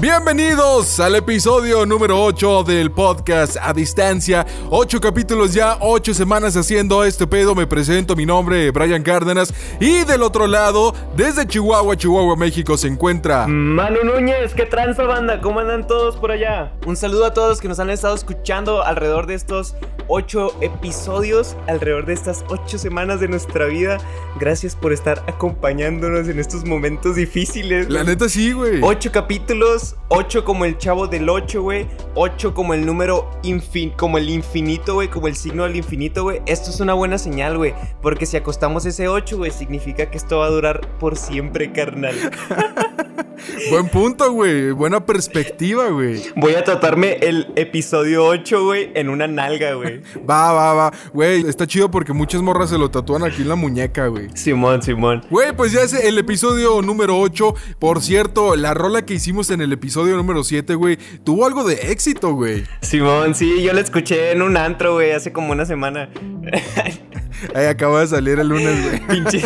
Bienvenidos al episodio número 8 del podcast a distancia. Ocho capítulos ya, ocho semanas haciendo este pedo. Me presento, mi nombre Brian Cárdenas. Y del otro lado, desde Chihuahua, Chihuahua, México, se encuentra Manu Núñez, ¿qué tranza banda? ¿Cómo andan todos por allá? Un saludo a todos que nos han estado escuchando alrededor de estos ocho episodios, alrededor de estas ocho semanas de nuestra vida. Gracias por estar acompañándonos en estos momentos difíciles. La neta sí, güey. Ocho capítulos, ocho como el chavo del ocho, güey. Ocho como el número infin como el infinito, güey, como el signo del infinito, güey. Esto es una buena señal, güey, porque si acostamos ese ocho, güey, significa que esto va a durar por siempre, carnal. Buen punto, güey. Buena perspectiva, güey. Voy a tratarme el episodio 8, güey, en una nalga, güey. Va, va, va. Güey, está chido porque muchas morras se lo tatúan aquí en la muñeca, güey. Simón, Simón. Güey, pues ya es el episodio número 8. Por cierto, la rola que hicimos en el episodio número 7, güey, tuvo algo de éxito, güey. Simón, sí, yo la escuché en un antro, güey, hace como una semana. Ahí acaba de salir el lunes, güey. Pinche,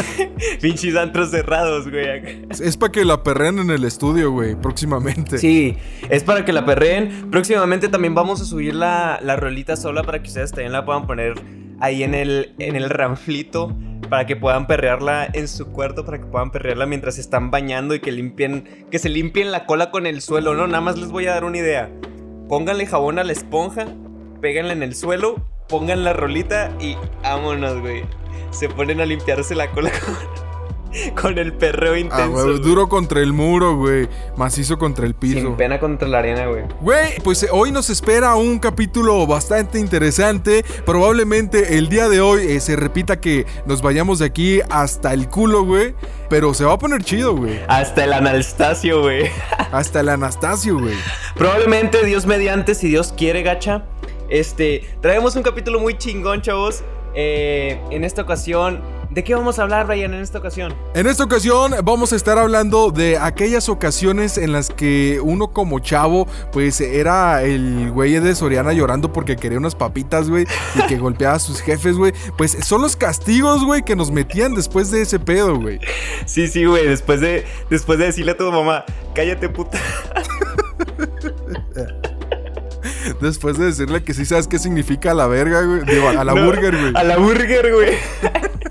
pinches antros cerrados, güey. Es para que la perren en el estudio, güey, próximamente. Sí, es para que la perreen. Próximamente también vamos a subir la, la rolita sola para que ustedes también la puedan poner ahí en el, en el ranflito. Para que puedan perrearla en su cuarto, para que puedan perrearla mientras están bañando y que limpien, que se limpien la cola con el suelo, ¿no? Nada más les voy a dar una idea. Pónganle jabón a la esponja, péganla en el suelo, pongan la rolita y vámonos, güey. Se ponen a limpiarse la cola con, con el perreo intenso. Ah, güey, güey. duro contra el muro, güey. Macizo contra el piso. Sin pena contra la arena, güey. Güey, pues eh, hoy nos espera un capítulo bastante interesante. Probablemente el día de hoy eh, se repita que nos vayamos de aquí hasta el culo, güey. Pero se va a poner chido, güey. Hasta el Anastasio, güey. Hasta el Anastasio, güey. Probablemente Dios mediante, si Dios quiere, gacha. Este, traemos un capítulo muy chingón, chavos. Eh, en esta ocasión, ¿de qué vamos a hablar, Brian, en esta ocasión? En esta ocasión vamos a estar hablando de aquellas ocasiones en las que uno como chavo, pues era el güey de Soriana llorando porque quería unas papitas, güey, y que golpeaba a sus jefes, güey. Pues son los castigos, güey, que nos metían después de ese pedo, güey. Sí, sí, güey, después de, después de decirle a tu mamá, cállate, puta. Después de decirle que sí sabes qué significa a la verga, güey. Digo, a la No, burger, güey. A la burger, güey.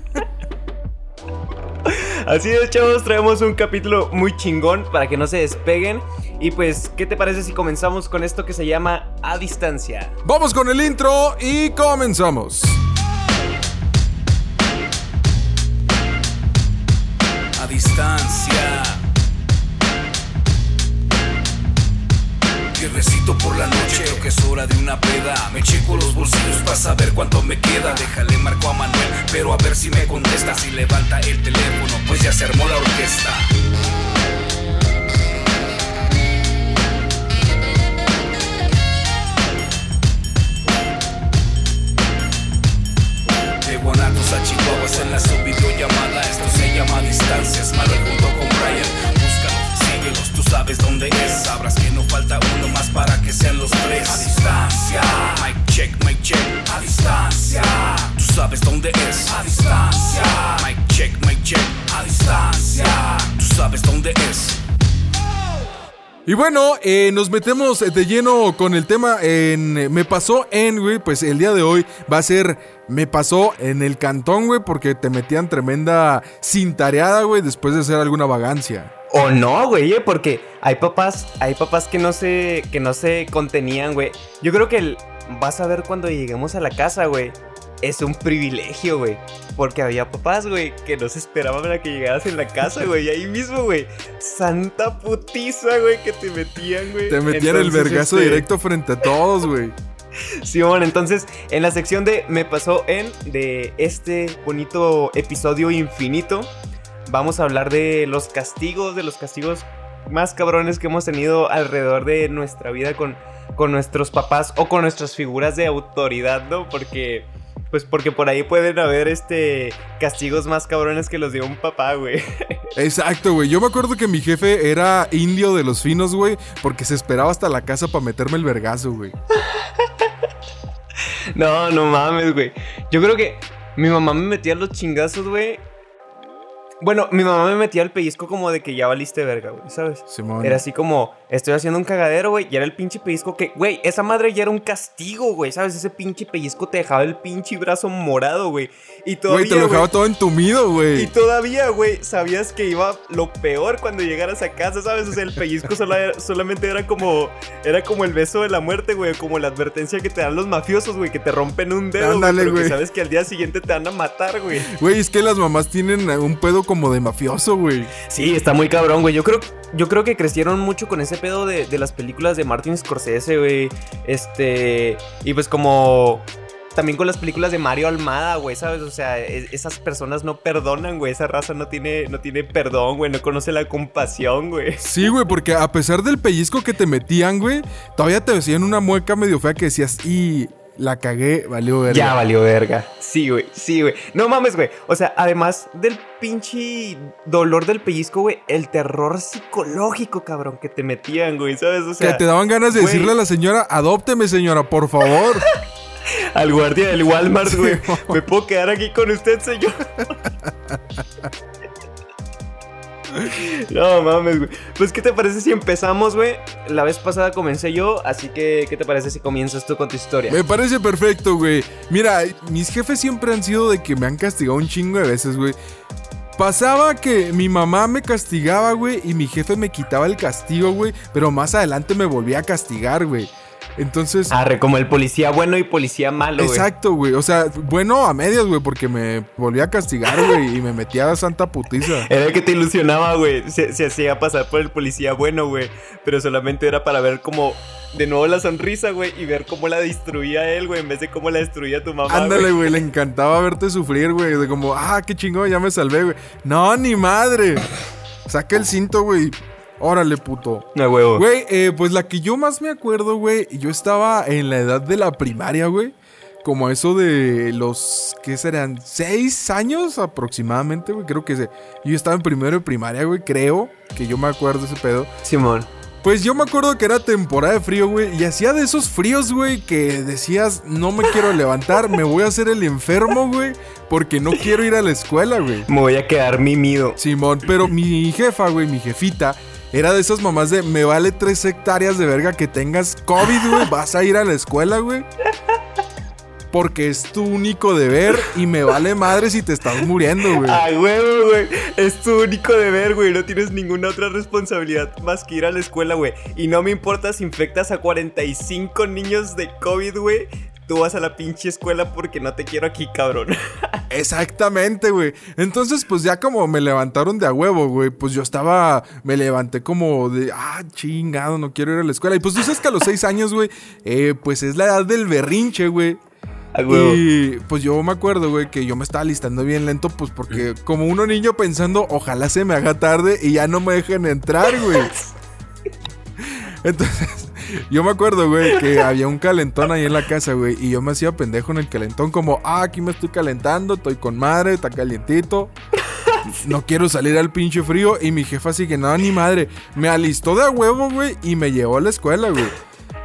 Así es, chavos, traemos un capítulo muy chingón para que no se despeguen. Y pues, ¿qué te parece si comenzamos con esto que se llama A Distancia? Vamos con el intro y comenzamos. a distancia. Guerrecito por la noche, que es hora de una peda. Me checo los bolsillos para saber cuánto me queda. Déjale marco a Manuel, pero a ver si me contesta. Si levanta el teléfono, pues ya se armó la orquesta. De Guanatos a Chihuahuas Y bueno, eh, nos metemos de lleno con el tema en Me pasó en, güey, pues el día de hoy va a ser Me pasó en el cantón, güey, porque te metían tremenda cintareada, güey, después de hacer alguna vagancia. O no, güey, eh, porque hay papás, hay papás que no se, que no se contenían, güey. Yo creo que vas a ver cuando lleguemos a la casa, güey. Es un privilegio, güey. Porque había papás, güey, que no se esperaban a que llegaras en la casa, güey. Y ahí mismo, güey. Santa putiza, güey, que te metían, güey. Te metían el vergazo este, directo frente a todos, güey. Sí, bueno, entonces en la sección de Me pasó en de este bonito episodio infinito, vamos a hablar de los castigos, de los castigos más cabrones que hemos tenido alrededor de nuestra vida con, con nuestros papás o con nuestras figuras de autoridad, ¿no? Porque pues porque por ahí pueden haber este castigos más cabrones que los de un papá, güey. Exacto, güey. Yo me acuerdo que mi jefe era indio de los finos, güey, porque se esperaba hasta la casa para meterme el vergazo, güey. No, no mames, güey. Yo creo que mi mamá me metía los chingazos, güey. Bueno, mi mamá me metía el pellizco como de que ya valiste verga, güey, ¿sabes? Simón. Era así como, estoy haciendo un cagadero, güey, y era el pinche pellizco que, güey, esa madre ya era un castigo, güey, ¿sabes? Ese pinche pellizco te dejaba el pinche brazo morado, güey. Y todavía, Güey, te lo dejaba todo entumido, Y güey. todavía, güey, sabías que iba lo peor cuando llegaras a casa, ¿sabes? O sea, el pellizco era- solamente era como era como el beso de la muerte, güey, como la advertencia que te dan los mafiosos, güey, que te rompen un dedo, güey, Ándale, pero que güey. sabes que al día siguiente te van a matar, güey. Güey, es que las mamás tienen un pedo como de mafioso, güey. Sí, está muy cabrón, güey. Yo creo, yo creo que crecieron mucho con ese pedo de, de las películas de Martin Scorsese, güey. Este. Y pues como. También con las películas de Mario Almada, güey, ¿sabes? O sea, es- esas personas no perdonan, güey. Esa raza no tiene, no tiene perdón, güey. No conoce la compasión, güey. Sí, güey, porque a pesar del pellizco que te metían, güey, todavía te decían una mueca medio fea que decías, y la cagué, valió verga. Ya valió verga. Sí, güey, sí, güey. No mames, güey. O sea, además del pinche dolor del pellizco, güey, el terror psicológico, cabrón, que te metían, güey, ¿sabes? O sea, que te daban ganas de güey. decirle a la señora, adópteme, señora, por favor. al guardia del Walmart, güey. ¿Me puedo quedar aquí con usted, señor? No mames, güey. Pues, ¿qué te parece si empezamos, güey? La vez pasada comencé yo, así que, ¿qué te parece si comienzas tú con tu historia? Me parece perfecto, güey. Mira, mis jefes siempre han sido de que me han castigado un chingo de veces, güey. Pasaba que mi mamá me castigaba, güey, y mi jefe me quitaba el castigo, güey, pero más adelante me volvía a castigar, güey. Entonces, Arre, como el policía bueno y policía malo, güey. exacto, güey. O sea, bueno, a medias, güey, porque me volvía a castigar, güey, y me metía a santa putiza. Era el que te ilusionaba, güey. Se, se hacía pasar por el policía bueno, güey. Pero solamente era para ver como de nuevo la sonrisa, güey. Y ver cómo la destruía él, güey. En vez de cómo la destruía tu mamá. Ándale, güey. güey, le encantaba verte sufrir, güey. De como, ah, qué chingón, ya me salvé, güey. No, ni madre. Saca el cinto, güey. Órale, puto. No, huevo. Güey, eh, pues la que yo más me acuerdo, güey, yo estaba en la edad de la primaria, güey. Como eso de los, ¿qué serán? ¿Seis años aproximadamente, güey? Creo que se... Yo estaba en primero de primaria, güey, creo que yo me acuerdo ese pedo. Simón. Pues yo me acuerdo que era temporada de frío, güey, y hacía de esos fríos, güey, que decías, no me quiero levantar, me voy a hacer el enfermo, güey, porque no quiero ir a la escuela, güey. Me voy a quedar mimido. Simón, pero mi jefa, güey, mi jefita, era de esas mamás de me vale tres hectáreas de verga que tengas COVID, güey, vas a ir a la escuela, güey. Porque es tu único deber y me vale madre si te estás muriendo, güey. A huevo, güey. Es tu único deber, güey. No tienes ninguna otra responsabilidad más que ir a la escuela, güey. Y no me importa si infectas a 45 niños de COVID, güey. Tú vas a la pinche escuela porque no te quiero aquí, cabrón. Exactamente, güey. Entonces, pues ya como me levantaron de a huevo, güey, pues yo estaba, me levanté como de, ah, chingado, no quiero ir a la escuela. Y pues tú sabes que a los seis años, güey, eh, pues es la edad del berrinche, güey. Y pues yo me acuerdo, güey, que yo me estaba listando bien lento, pues porque como uno niño pensando, ojalá se me haga tarde y ya no me dejen entrar, güey. Entonces, yo me acuerdo, güey, que había un calentón ahí en la casa, güey, y yo me hacía pendejo en el calentón, como, ah, aquí me estoy calentando, estoy con madre, está calientito. No quiero salir al pinche frío. Y mi jefa así que no, ni madre. Me alistó de huevo, güey, y me llevó a la escuela, güey.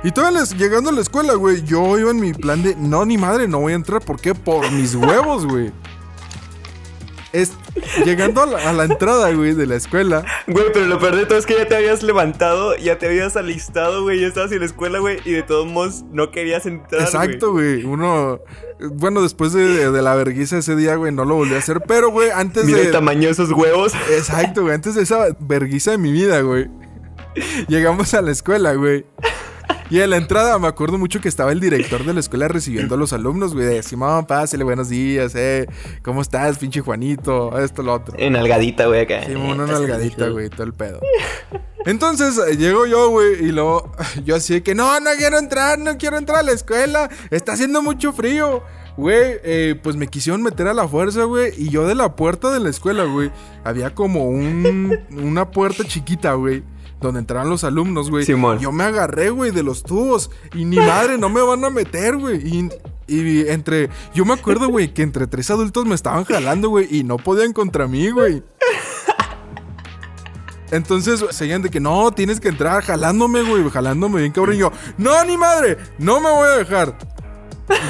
Y todavía les- llegando a la escuela, güey, yo iba en mi plan de, no, ni madre, no voy a entrar. ¿Por qué? Por mis huevos, güey. Es, llegando a la, a la entrada, güey, de la escuela. Güey, pero lo peor de todo es que ya te habías levantado, ya te habías alistado, güey, ya estabas en la escuela, güey, y de todos modos no querías entrar. Exacto, güey. Uno, bueno, después de, de la vergüenza ese día, güey, no lo volví a hacer. Pero, güey, antes Mira de... el tamaño de esos huevos. Exacto, güey. Antes de esa verguiza de mi vida, güey. Llegamos a la escuela, güey. Y en la entrada me acuerdo mucho que estaba el director de la escuela recibiendo a los alumnos, güey. De Simón, pásale, buenos días, eh. ¿Cómo estás, pinche Juanito? Esto, lo otro. En algadita, güey, acá. Simón, una nalgadita, güey, todo el pedo. Entonces eh, llego yo, güey, y luego yo así de que no, no quiero entrar, no quiero entrar a la escuela, está haciendo mucho frío. Güey, eh, pues me quisieron meter a la fuerza, güey, y yo de la puerta de la escuela, güey, había como un, una puerta chiquita, güey. Donde entraban los alumnos, güey. Simón. Yo me agarré, güey, de los tubos. Y ni madre, no me van a meter, güey. Y, y entre. Yo me acuerdo, güey, que entre tres adultos me estaban jalando, güey. Y no podían contra mí, güey. Entonces seguían de que no, tienes que entrar jalándome, güey, jalándome bien cabrón. Y yo, no, ni madre, no me voy a dejar.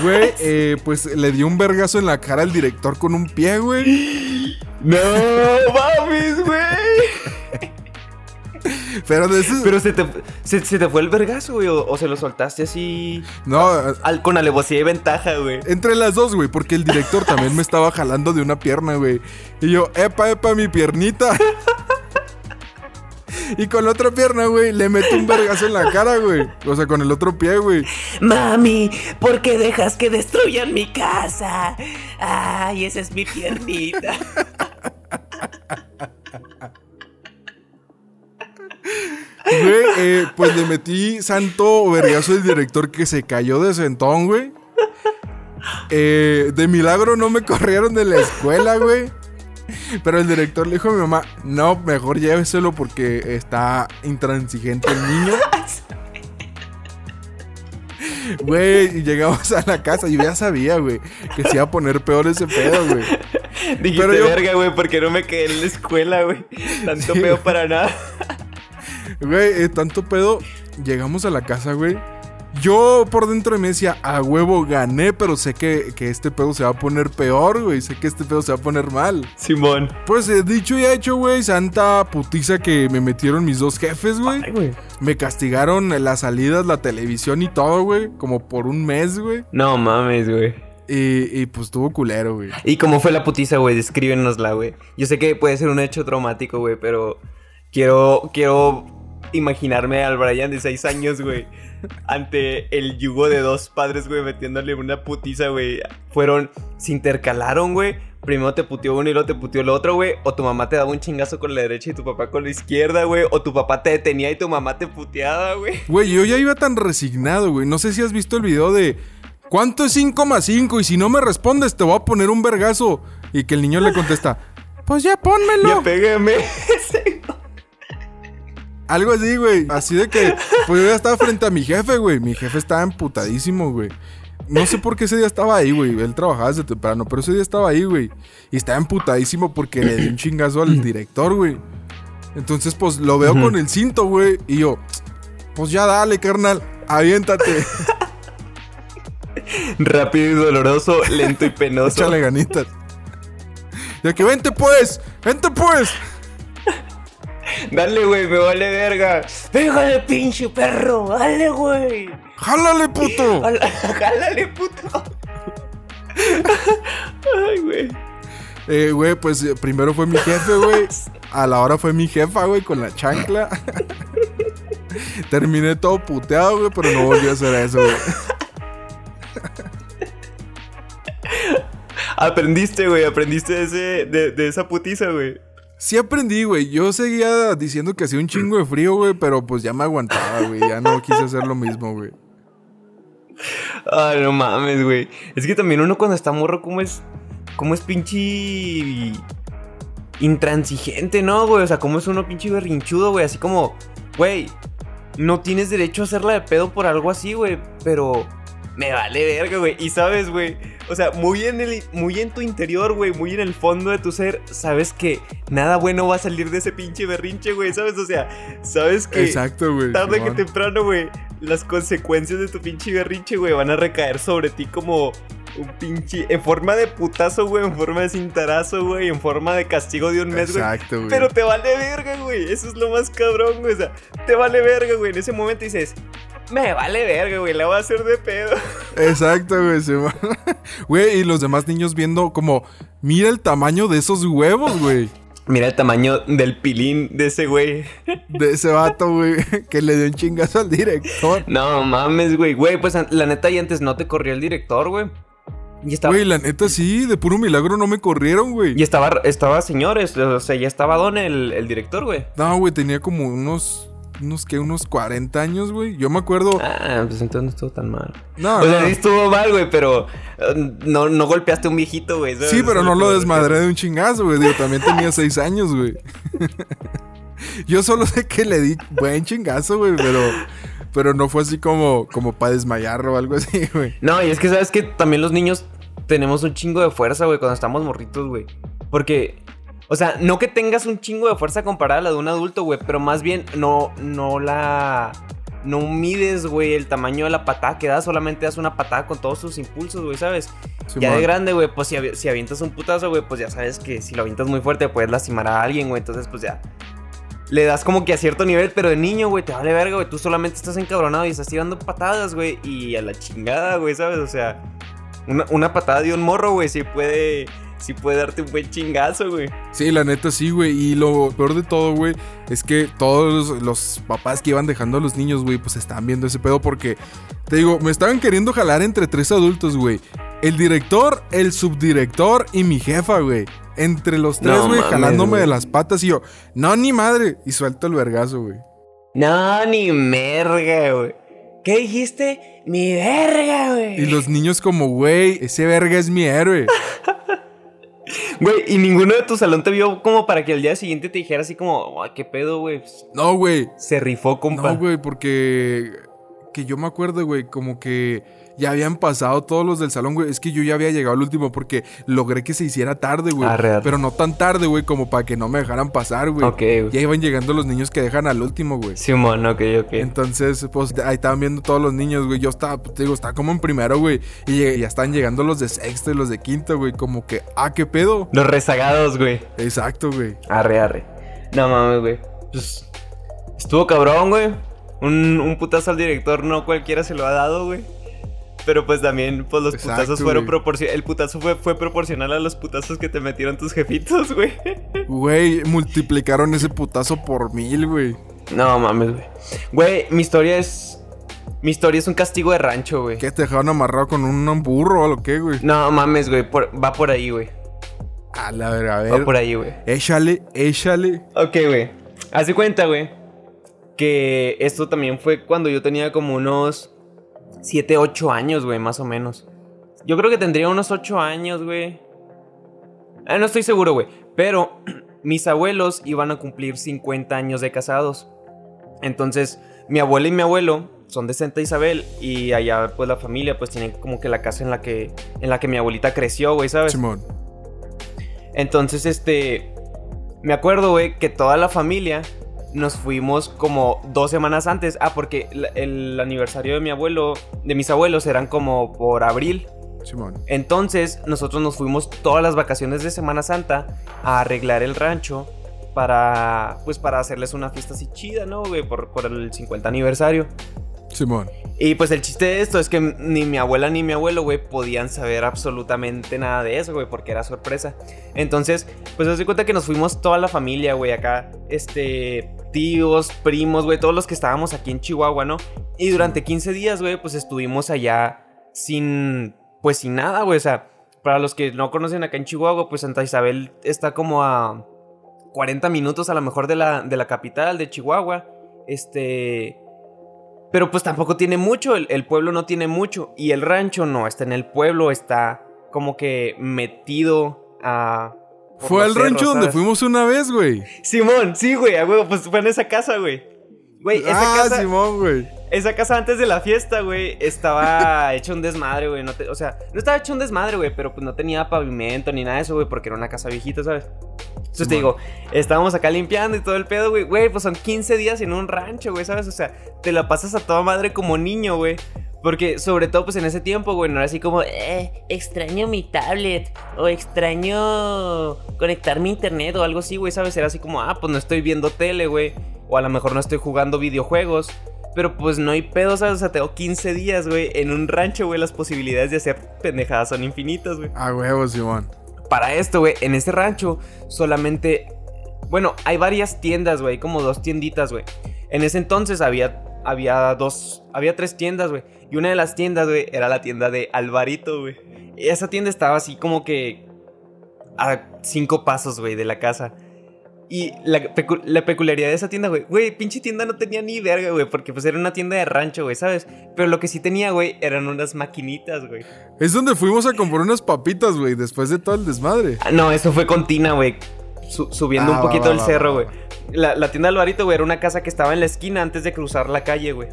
Güey, eh, pues le dio un vergazo en la cara al director con un pie, güey. No mames, güey. Pero de eso. Pero se te, se, se te fue el vergazo, güey. O, o se lo soltaste así. no, al- con alevosía y ventaja, güey. entre las dos, güey, porque el director también me estaba jalando de una pierna, güey. Y yo, epa, epa, mi piernita. Y con la otra pierna, güey, le meto un vergazo en la cara, güey. O sea, con el otro pie, güey. Mami, ¿por qué dejas que destruyan mi casa? Ay, esa es mi piernita. Güey, eh, pues le metí santo vergazo al director que se cayó de sentón, güey. Eh, de milagro no me corrieron de la escuela, güey. Pero el director le dijo a mi mamá, no, mejor lléveselo porque está intransigente el niño. Güey, y llegamos a la casa y yo ya sabía, güey, que se iba a poner peor ese pedo, güey. Dijiste Pero yo- verga, güey, porque no me quedé en la escuela, güey. Tanto Sí, peo güey. para nada. Güey, eh, tanto pedo. Llegamos a la casa, güey. Yo por dentro de mí decía, a huevo gané, pero sé que, que este pedo se va a poner peor, güey. Sé que este pedo se va a poner mal. Simón. Pues eh, dicho y hecho, güey, santa putiza que me metieron mis dos jefes, güey. Ay, güey. Me castigaron las salidas, la televisión y todo, güey. Como por un mes, güey. No mames, güey. Y, y pues estuvo culero, güey. ¿Y cómo fue la putiza, güey? Descríbenosla, güey. Yo sé que puede ser un hecho traumático, güey, pero quiero, quiero imaginarme al Brian de 6 años, güey, ante el yugo de dos padres, güey, metiéndole una putiza, güey. Fueron, se intercalaron, güey. Primero te puteó uno y luego te puteó el otro, güey. O tu mamá te daba un chingazo con la derecha y tu papá con la izquierda, güey. O tu papá te detenía y tu mamá te puteaba, güey. Güey, yo ya iba tan resignado, güey. No sé si has visto el video de ¿Cuánto es 5 más 5? Y si no me respondes, te voy a poner un vergazo. Y que el niño le contesta, pues ya pónmelo. Ya pégame. Algo así, güey. Así de que, pues yo ya estaba frente a mi jefe, güey. Mi jefe estaba emputadísimo, güey. No sé por qué ese día estaba ahí, güey. Él trabajaba desde temprano, pero ese día estaba ahí, güey. Y estaba emputadísimo porque le di un chingazo al director, güey. Entonces, pues lo veo con el cinto, güey. Y yo, pues ya dale, carnal. Aviéntate. Rápido y doloroso, lento y penoso. Échale ganitas. Y que vente pues, vente pues. Dale, güey, me vale verga. Pégale, pinche perro. Dale, güey. Jálale, puto. Jálale, puto. Ay, güey. Eh, güey, pues eh, primero fue mi jefe, güey. A la hora fue mi jefa, güey, con la chancla. Terminé todo puteado, güey, pero no volví a hacer eso, güey. Aprendiste, güey, aprendiste de, ese, de, de esa putiza, güey. Sí aprendí, güey. Yo seguía diciendo que hacía un chingo de frío, güey, pero pues ya me aguantaba, güey. Ya no quise hacer lo mismo, güey. Ay, no mames, güey. Es que también uno cuando está morro, ¿cómo es? ¿Cómo es pinche intransigente, no, güey? O sea, ¿cómo es uno pinche berrinchudo, güey? Así como, güey, no tienes derecho a hacerla de pedo por algo así, güey, pero me vale verga, güey. Y sabes, güey, o sea, muy en el muy en tu interior, güey, muy en el fondo de tu ser, sabes que nada bueno va a salir de ese pinche berrinche, güey, ¿sabes? O sea, sabes que Exacto, güey. tarde que temprano, güey, las consecuencias de tu pinche berrinche, güey, van a recaer sobre ti como un pinche. En forma de putazo, güey, en forma de cintarazo, güey, en forma de castigo de un mes, güey. Exacto, güey. Pero te vale verga, güey. Eso es lo más cabrón, güey. O sea, te vale verga, güey. En ese momento dices, me vale verga, güey. La voy a hacer de pedo. Exacto, güey. Simón. Güey, y los demás niños viendo como, mira el tamaño de esos huevos, güey. Mira el tamaño del pilín de ese güey. De ese vato, güey, que le dio un chingazo al director. No mames, güey. Güey, pues la neta, y antes no te corrió el director, güey. Y estaba. Güey, la neta sí, de puro milagro no me corrieron, güey. Y estaba, estaba señores, o sea, ya estaba don el, el director, güey. No, güey, tenía como unos, unos que, unos 40 años, güey. Yo me acuerdo. Ah, pues entonces no estuvo tan mal. No, o sea, no. sí estuvo mal, güey, pero eh, no, no golpeaste a un viejito, güey. Sí, pero no lo desmadré de un chingazo, güey. Digo, también tenía 6 años, güey. Yo solo sé que le di buen chingazo, güey, pero, pero no fue así como, como para desmayarlo o algo así, güey. No, y es que sabes que también los niños tenemos un chingo de fuerza, güey, cuando estamos morritos, güey. Porque, o sea, no que tengas un chingo de fuerza comparada a la de un adulto, güey, pero más bien no, no la... No mides, güey, el tamaño de la patada que das, solamente das una patada con todos tus impulsos, güey, ¿sabes? Sí, ya de grande, güey, pues si, avi- si avientas un putazo, güey, pues ya sabes que si lo avientas muy fuerte puedes lastimar a alguien, güey. Entonces, pues ya. Le das como que a cierto nivel, pero de niño, güey, te vale verga, güey. Tú solamente estás encabronado y estás tirando patadas, güey. Y a la chingada, güey, ¿sabes? O sea, una, una patada de un morro, güey, sí puede. Sí puede darte un buen chingazo, güey. Sí, la neta sí, güey. Y lo peor de todo, güey, es que todos los, los papás que iban dejando a los niños, güey, pues estaban viendo ese pedo porque, te digo, me estaban queriendo jalar entre tres adultos, güey. El director, el subdirector y mi jefa, güey. Entre los tres, güey, jalándome de las patas y yo, no, ni madre. Y suelto el vergazo, güey. No, ni merga, güey. ¿Qué dijiste? Mi verga, güey. Y los niños como, güey, ese verga es mi héroe. Güey, y ninguno de tu salón te vio como para que al día siguiente te dijera así como, "Ay, ¿qué pedo, güey? No, güey. Se rifó, compa. No, güey, porque que yo me acuerdo, güey, como que ya habían pasado todos los del salón, güey. Es que yo ya había llegado al último porque logré que se hiciera tarde, güey. Arre. Pero no tan tarde, güey, como para que no me dejaran pasar, güey. Ok, güey. Ya iban llegando los niños que dejan al último, güey. Simón, ok, ok. Entonces, pues ahí estaban viendo todos los niños, güey. Yo estaba, pues, te digo, estaba como en primero, güey. Y ya ya están llegando los de sexto y los de quinto, güey. Como que, ah, qué pedo. Los rezagados, güey. Exacto, güey. Arre, arre. No mames, güey. Pues, estuvo cabrón, güey. Un, un putazo al director no cualquiera se lo ha dado, güey. Pero pues también, pues los Exacto, putazos fueron proporcionales. El putazo fue, fue proporcional a los putazos que te metieron tus jefitos, güey. Güey, multiplicaron ese putazo por mil, güey. No mames, güey. Güey, mi historia es. Mi historia es un castigo de rancho, güey. ¿Qué te dejaron amarrado con un burro o lo que, güey? No mames, güey. por- va por ahí, güey. A la ver, a Va ver. por ahí, güey. Échale, échale. Ok, güey. Haz de cuenta, güey. Que esto también fue cuando yo tenía como unos 7, 8 años, güey, más o menos. Yo creo que tendría unos 8 años, güey. Ah, no estoy seguro, güey. Pero mis abuelos iban a cumplir 50 años de casados. Entonces, mi abuela y mi abuelo son de Santa Isabel y allá pues la familia pues tiene como que la casa en la que en la que mi abuelita creció, güey, ¿sabes? Simón. Entonces, este. Me acuerdo, güey, que toda la familia nos fuimos como dos semanas antes. Ah, porque el aniversario de mi abuelo, de mis abuelos, eran como por abril. Simón. Entonces, nosotros nos fuimos todas las vacaciones de Semana Santa a arreglar el rancho para, pues, para hacerles una fiesta así chida, ¿no, güey? Por, por el 50 aniversario. Simón. Y pues el chiste de esto es que ni mi abuela ni mi abuelo, güey, podían saber absolutamente nada de eso, güey, porque era sorpresa. Entonces, pues se cuenta que nos fuimos toda la familia, güey, acá, este, tíos, primos, güey, todos los que estábamos aquí en Chihuahua, ¿no? Y durante 15 días, güey, pues estuvimos allá sin, pues sin nada, güey, o sea, para los que no conocen acá en Chihuahua, pues Santa Isabel está como a 40 minutos a lo mejor de la, de la capital, de Chihuahua. Este... Pero pues tampoco tiene mucho, el, el pueblo no tiene mucho. Y el rancho no está en el pueblo, está como que metido a... Fue al rancho cerros, donde fuimos una vez, güey. Simón, sí, güey, a huevo, pues fue en esa casa, güey. Güey, esa Ah, casa... Simón, güey. Esa casa antes de la fiesta, güey, estaba hecho un desmadre, güey. No te- o sea, no estaba hecho un desmadre, güey, pero pues no tenía pavimento ni nada de eso, güey, porque era una casa viejita, ¿sabes? Entonces te digo, estábamos acá limpiando y todo el pedo, güey. Güey, pues son 15 días en un rancho, güey, ¿sabes? O sea, te la pasas a toda madre como niño, güey. Porque sobre todo, pues en ese tiempo, güey, no era así como, Eh, extraño mi tablet o extraño conectarme a internet o algo así, sí, güey, ¿sabes? Era así como, ah, pues no estoy viendo tele, güey. O a lo mejor no estoy jugando videojuegos. Pero pues no hay pedo, ¿sabes? O sea, tengo 15 días, güey. En un rancho, güey, las posibilidades de hacer pendejadas son infinitas, güey. A huevo, Simón. Para esto, güey, en ese rancho solamente... Bueno, hay varias tiendas, güey, como dos tienditas, güey. En ese entonces había, había dos, había tres tiendas, güey. Y una de las tiendas, güey, era la tienda de Alvarito, güey. Esa tienda estaba así como que a cinco pasos, güey, de la casa. Y la, pecu- la peculiaridad de esa tienda, güey, güey, pinche tienda no tenía ni verga, güey, porque pues era una tienda de rancho, güey, ¿sabes? Pero lo que sí tenía, güey, eran unas maquinitas, güey. Es donde fuimos a comprar unas papitas, güey, después de todo el desmadre. Ah, No, eso fue con Tina, güey. Su- subiendo Ah, un poquito va, el va, cerro, güey. La, la tienda Alvarito, güey, era una casa que estaba en la esquina antes de cruzar la calle, güey.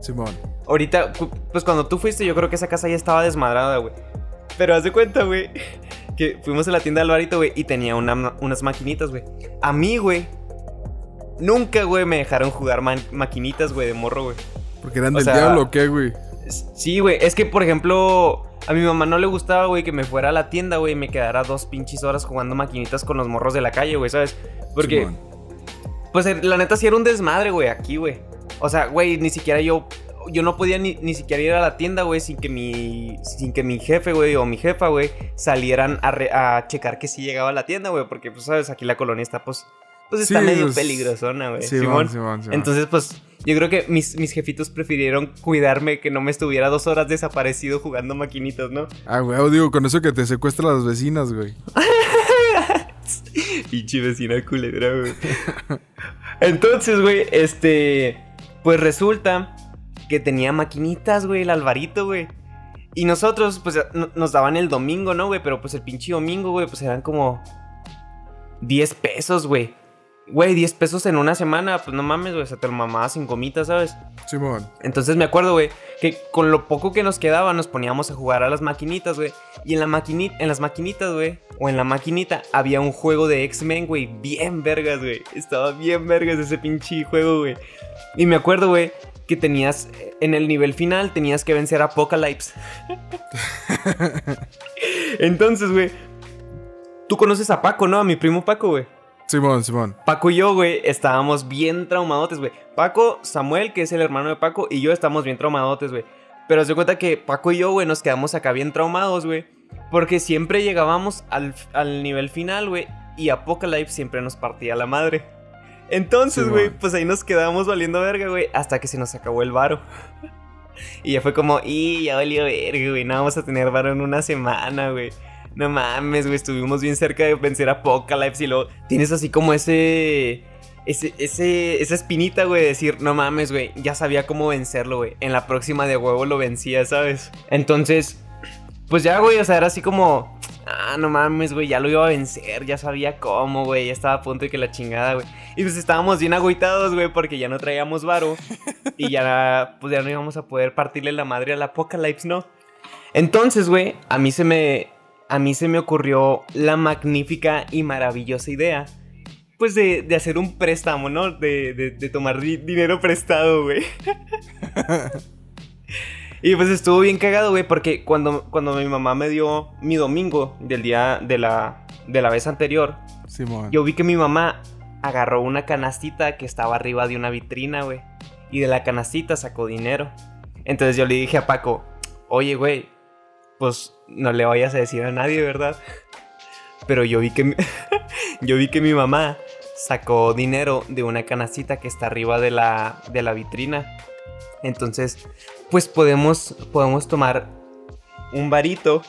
Simón. Ahorita, pues cuando tú fuiste, yo creo que esa casa ya estaba desmadrada, güey. Pero haz de cuenta, güey, que fuimos a la tienda Alvarito, güey, y tenía una- unas maquinitas, güey. A mí, güey, nunca, güey, me dejaron jugar maquinitas, güey, de morro, güey. Porque eran O del sea- diablo, ¿o qué, güey? Sí, güey. Es que, por ejemplo, a mi mamá no le gustaba, güey, que me fuera a la tienda, güey, y me quedara dos pinches horas jugando maquinitas con los morros de la calle, güey, ¿sabes? Porque, Simón. Pues, eh, la neta sí era un desmadre, güey, aquí, güey. O sea, güey, ni siquiera yo. Yo no podía ni, ni siquiera ir a la tienda, güey, sin que mi. Sin que mi jefe, güey, o mi jefa, güey, salieran a, re- a checar que sí llegaba a la tienda, güey. Porque, pues, sabes, aquí la colonia está, pues. Pues está Sí, medio pues, peligrosona, güey. Simón, Simón. Simón, Simón. Entonces, pues, yo creo que mis, mis jefitos prefirieron cuidarme que no me estuviera dos horas desaparecido jugando maquinitas, ¿no? Ah, güey, digo, con eso que te secuestran las vecinas, güey. Pinche vecina culera, güey. Entonces, güey, este. Pues resulta que tenía maquinitas, güey, el Alvarito, güey. Y nosotros, pues, no- nos daban el domingo, ¿no, güey? Pero pues el pinche domingo, güey, pues eran como 10 pesos, güey. Güey, 10 pesos en una semana, pues no mames, güey, se te lo mamabas sin gomitas, ¿sabes? Simón. Entonces me acuerdo, güey, que con lo poco que nos quedaba nos poníamos a jugar a las maquinitas, güey. Y en, la maquini- en las maquinitas, güey, o en la maquinita, había un juego de X-Men, güey, bien vergas, güey. Estaba bien vergas ese pinche juego, güey. Y me acuerdo, güey, que tenías, eh, en el nivel final, tenías que vencer a Apocalypse. Entonces, güey, tú conoces a Paco, ¿no? A mi primo Paco, güey. Simón, Simón. Paco y yo, güey, estábamos bien traumadotes, güey. Paco, Samuel, que es el hermano de Paco, y yo estamos bien traumadotes, güey. Pero se cuenta que Paco y yo, güey, nos quedamos acá bien traumados, güey. Porque siempre llegábamos al, al nivel final, güey. Y Apocalypse siempre nos partía la madre. Entonces, güey, pues ahí nos quedamos valiendo verga, güey. Hasta que se nos acabó el varo. y ya fue como, y ya valió verga, güey. No vamos a tener varo en una semana, güey. No mames, güey, estuvimos bien cerca de vencer a Apocalypse y luego tienes así como ese... Ese, ese, esa espinita, güey, de decir, no mames, güey, ya sabía cómo vencerlo, güey. En la próxima de huevo lo vencía, ¿sabes? Entonces, pues ya, güey, o sea, era así como, ah, no mames, güey, ya lo iba a vencer, ya sabía cómo, güey, ya estaba a punto de que la chingada, güey. Y pues estábamos bien agüitados, güey, porque ya no traíamos varo y ya, pues ya no íbamos a poder partirle la madre al Apocalypse, ¿no? Entonces, güey, a mí se me, a mí se me ocurrió la magnífica y maravillosa idea. Pues de, de hacer un préstamo, ¿no? De, de- de tomar di- dinero prestado, güey. y pues estuvo bien cagado, güey, porque cuando, cuando mi mamá me dio mi domingo del día de la, de la vez anterior, Simón. yo vi que mi mamá agarró una canastita que estaba arriba de una vitrina, güey. Y de la canastita sacó dinero. Entonces yo le dije a Paco, oye, güey, pues no le vayas a decir a nadie, ¿verdad? Pero yo vi que mi, yo vi que mi mamá sacó dinero de una canastita que está arriba de la, de la vitrina. Entonces, pues podemos, podemos tomar un varito.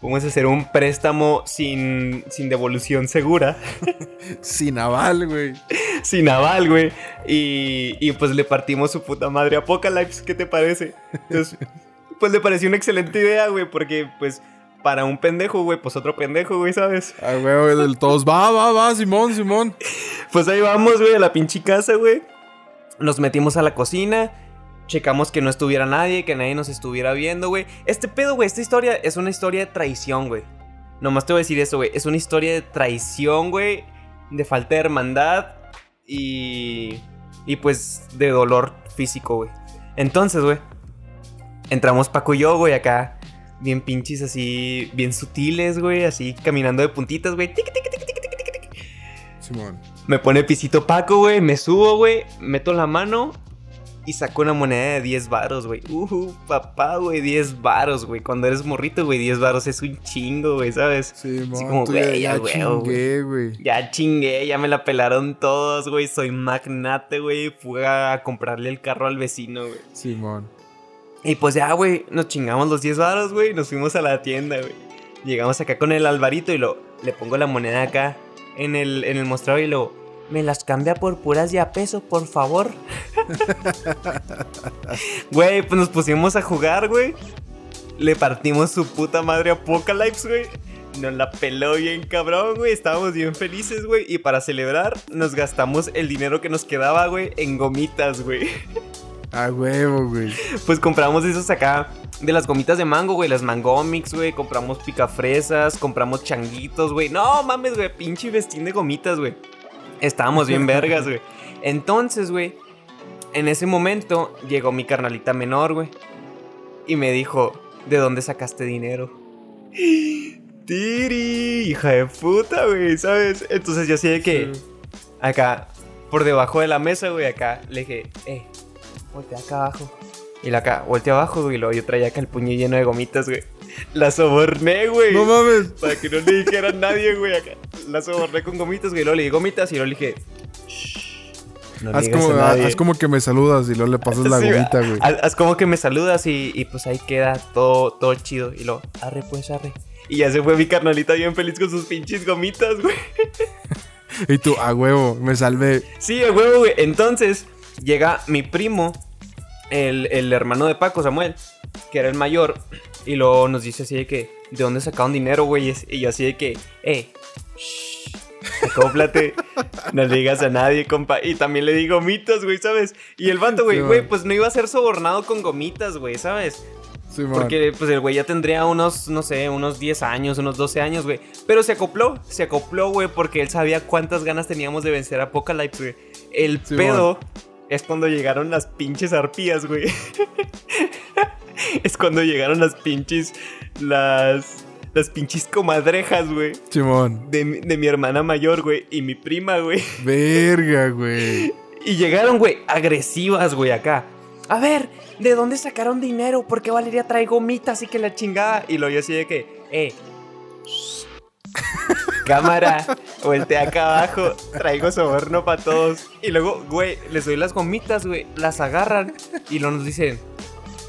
Podemos hacer un préstamo sin, sin devolución segura. Sin aval, güey. sin aval, güey. Y, y pues le partimos su puta madre a Apocalypse. ¿Qué te parece? Entonces, pues le pareció una excelente idea, güey. Porque, pues, para un pendejo, güey, pues otro pendejo, güey, ¿sabes? Ah, güey, güey, del todos. Va, va, va, Simón, Simón. Pues ahí vamos, güey, a la pinche casa, güey. Nos metimos a la cocina. Checamos que no estuviera nadie, que nadie nos estuviera viendo, güey. Este pedo, güey, esta historia es una historia de traición, güey. Nomás te voy a decir eso, güey. Es una historia de traición, güey. De falta de hermandad. Y. Y pues de dolor físico, güey. Entonces, güey. Entramos Paco y yo, güey, acá. Bien pinches así. Bien sutiles, güey. Así caminando de puntitas, güey. Tic, tic, tic. Simón. Me pone pisito Paco, güey. Me subo, güey. Meto la mano. Y saco una moneda de 10 varos, güey. Uh, papá, güey. 10 varos, güey. Cuando eres morrito, güey. 10 varos es un chingo, güey, ¿sabes? Simón. como, tú ya, güey, ya a huevo, chingué, güey. Ya chingué, ya me la pelaron todos, güey. Soy magnate, güey. Fui a comprarle el carro al vecino, güey. Simón. Y pues ya, güey, nos chingamos los 10 varos, güey. Nos fuimos a la tienda, güey. Llegamos acá con el Alvarito y lo, le pongo la moneda acá en el, en el mostrador y lo... ¿Me las cambia por puras de a peso, por favor? Güey, pues nos pusimos a jugar, güey. Le partimos su puta madre a Apocalypse, güey. Nos la peló bien cabrón, güey. Estábamos bien felices, güey. Y para celebrar, nos gastamos el dinero que nos quedaba, güey, en gomitas, güey. A huevo, güey. Pues compramos esos acá de las gomitas de mango, güey. Las mangomix, güey. Compramos picafresas, compramos changuitos, güey. No mames, güey. Pinche vestín de gomitas, güey. Estábamos bien vergas, güey. Entonces, güey, en ese momento llegó mi carnalita menor, güey. y me dijo, ¿de dónde sacaste dinero? Tiri, hija de puta, güey, ¿sabes? Entonces yo así de que acá, por debajo de la mesa, güey, acá le dije, eh, voltea acá abajo. Y la acá, voltea abajo, güey, y luego yo traía acá el puño lleno de gomitas, güey. La soborné, güey. No mames. Para que no le dijera a nadie, güey, acá. La soborné con gomitas, güey. Luego le di gomitas y luego le dije, "Shh, no Haz como, a nadie". haz como que me saludas y luego le pasas la Sí, gomita, güey. Haz, haz como que me saludas y, y, pues ahí queda todo, todo chido. Y luego, arre pues, arre. Y ya se fue mi carnalita bien feliz con sus pinches gomitas, güey. Y tú, a huevo, me salvé. Sí, a huevo, güey. Entonces, llega mi primo, el, el hermano de Paco, Samuel, que era el mayor. Y luego nos dice así de que, ¿de dónde sacaron dinero, güey? Y yo así de que, eh, shh, acóplate, no le digas a nadie, compa. Y también le di gomitas, güey, ¿sabes? Y el vato, güey, Sí, güey, man. pues no iba a ser sobornado con gomitas, güey, ¿sabes? Sí. Porque pues el güey ya tendría unos, no sé, unos 10 años, unos 12 años, güey. Pero se acopló, se acopló, güey, porque él sabía cuántas ganas teníamos de vencer a Apocalypse, güey. El Sí, pedo es cuando llegaron las pinches arpías, güey. es cuando llegaron las pinches, las, las pinches comadrejas, güey. Simón. De, mi- de mi hermana mayor, güey, y mi prima, güey. Verga, güey. Y llegaron, güey, agresivas, güey, acá. A ver, ¿de dónde sacaron dinero? ¿Por qué Valeria trae gomitas y que la chingada? Y lo yo así de que, eh. Cámara, voltea acá abajo, traigo soborno para todos. Y luego, güey, les doy las gomitas, güey, las agarran y luego nos dicen,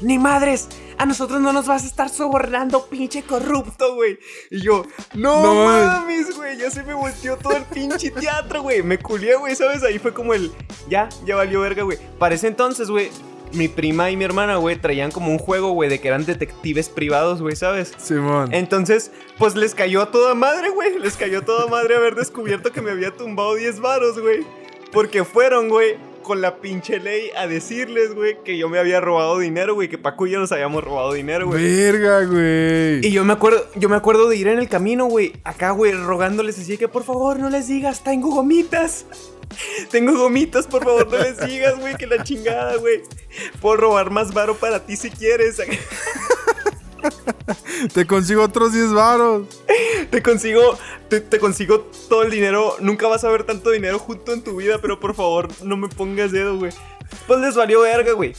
ni madres, a nosotros no nos vas a estar sobornando, pinche corrupto, güey. Y yo, no, No mames. mames, güey, ya se me volteó todo el pinche teatro, güey. Me culié, güey, ¿sabes? Ahí fue como el, ya, ya valió verga, güey. Para ese entonces, güey, mi prima y mi hermana, güey, traían como un juego, güey, de que eran detectives privados, güey, ¿sabes? Simón. Entonces, pues les cayó a toda madre, güey. Les cayó a toda madre haber descubierto que me había tumbado 10 varos, güey. Porque fueron, güey, con la pinche ley a decirles, güey, que yo me había robado dinero, güey, que Paco y yo nos habíamos robado dinero, güey. Verga, güey. Y yo me acuerdo, yo me acuerdo de ir en el camino, güey, acá, güey, rogándoles así que por favor no les digas, tengo gomitas. Tengo gomitas, por favor no les digas, güey, que la chingada, güey. Puedo robar más varo para ti si quieres. Te consigo otros 10 varos. Te consigo, te, te consigo todo el dinero. Nunca vas a ver tanto dinero junto en tu vida, pero por favor, no me pongas dedo, güey. Pues les valió verga, güey.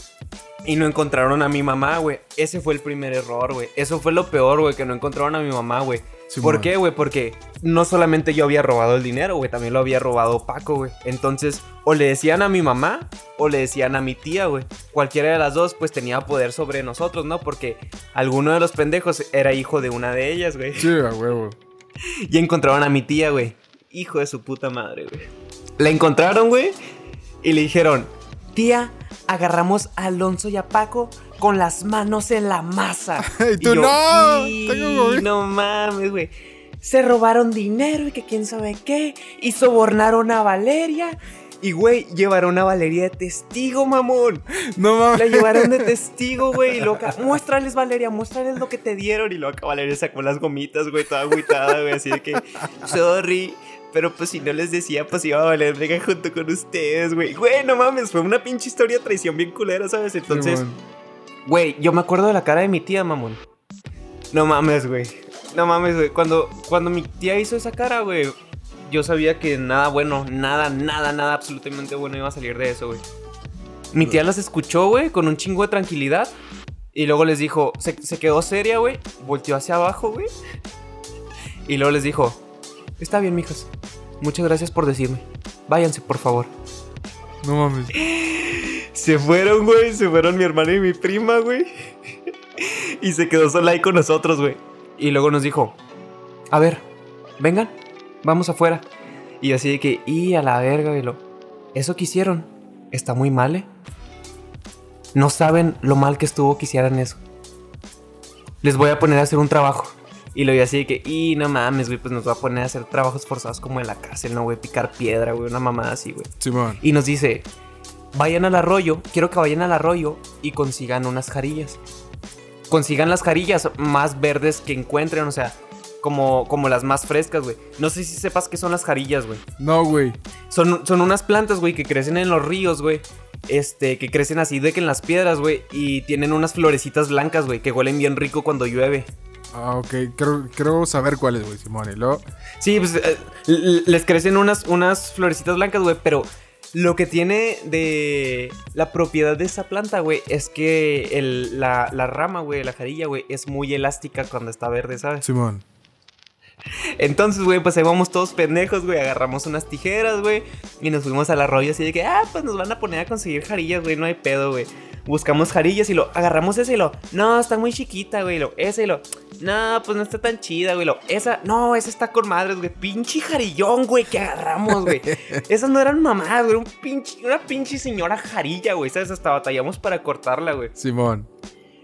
Y no encontraron a mi mamá, güey. Ese fue el primer error, güey. Eso fue lo peor, güey, que no encontraron a mi mamá, güey. Sí, ¿Por man. qué, güey? Porque no solamente yo había robado el dinero, güey, también lo había robado Paco, güey. Entonces, o le decían a mi mamá o le decían a mi tía, güey. Cualquiera de las dos, pues tenía poder sobre nosotros, ¿no? Porque alguno de los pendejos era hijo de una de ellas, güey. Sí, a huevo. Y encontraron a mi tía, güey. Hijo de su puta madre, güey. La encontraron, güey. Y le dijeron, tía, agarramos a Alonso y a Paco con las manos en la masa. Y tú, "No, "Y tengo COVID". No mames, güey. Se robaron dinero y que quién sabe qué. Y sobornaron a Valeria. Y, güey, llevaron a Valeria de testigo, mamón. No mames. La llevaron de testigo, güey. Y loca, muéstrales, Valeria, muéstrales lo que te dieron. Y loca, Valeria sacó las gomitas, güey, toda agüitada, güey. Así de que, sorry. Pero pues si no les decía, pues iba a valer verga junto con ustedes, güey. Güey, no mames, fue una pinche historia de traición bien culera, ¿sabes? Entonces. Güey, yo me acuerdo de la cara de mi tía, mamón. No mames, güey. No mames, güey. Cuando, cuando mi tía hizo esa cara, güey, yo sabía que nada bueno, nada, nada, nada absolutamente bueno iba a salir de eso, güey. Mi tía las escuchó, güey, con un chingo de tranquilidad. Y luego les dijo, se, se quedó seria, güey. Volteó hacia abajo, güey. Y luego les dijo, está bien, mijas. Muchas gracias por decirme. Váyanse, por favor. No mames. Se fueron, güey. Se fueron mi hermana y mi prima, güey. Y se quedó sola ahí con nosotros, güey. Y luego nos dijo, a ver, vengan, vamos afuera. Y así de que, y a la verga, güey. Lo, Eso que hicieron está muy mal, ¿eh? No saben lo mal que estuvo que hicieran eso. Les voy a poner a hacer un trabajo. Y lo vi así de que, y no mames, güey, pues nos va a poner a hacer trabajos forzados como en la cárcel, ¿no, güey? Picar piedra, güey, una mamada así, güey Simón. y nos dice, vayan al arroyo, quiero que vayan al arroyo y consigan unas jarillas. Consigan las jarillas más verdes que encuentren, o sea, como, como las más frescas, güey. No sé si sepas qué son las jarillas, güey. No, güey. Son, son unas plantas, güey, que crecen en los ríos, güey. Este, que crecen así de que en las piedras, güey. Y tienen unas florecitas blancas, güey, que huelen bien rico cuando llueve. Ah, ok. Creo, creo saber cuáles, güey, Simón. Y luego... Sí, pues eh, les crecen unas, unas florecitas blancas, güey, pero lo que tiene de la propiedad de esa planta, güey, es que el- la, la rama, güey, la jarilla, güey, es muy elástica cuando está verde, ¿sabes? Simón. Entonces, güey, pues ahí vamos todos pendejos, güey, agarramos unas tijeras, güey, y nos fuimos al arroyo así de que, ah, pues nos van a poner a conseguir jarillas, güey, no hay pedo, güey. Buscamos jarillas y lo agarramos ese y lo, no, está muy chiquita, güey, lo, ese y lo, no, pues no está tan chida, güey, lo, esa, no, esa está con madres, güey, pinche jarillón, güey, que agarramos, güey. Esas no eran mamadas, güey, un pinche, una pinche señora jarilla, güey, ¿sabes? Hasta batallamos para cortarla, güey. Simón.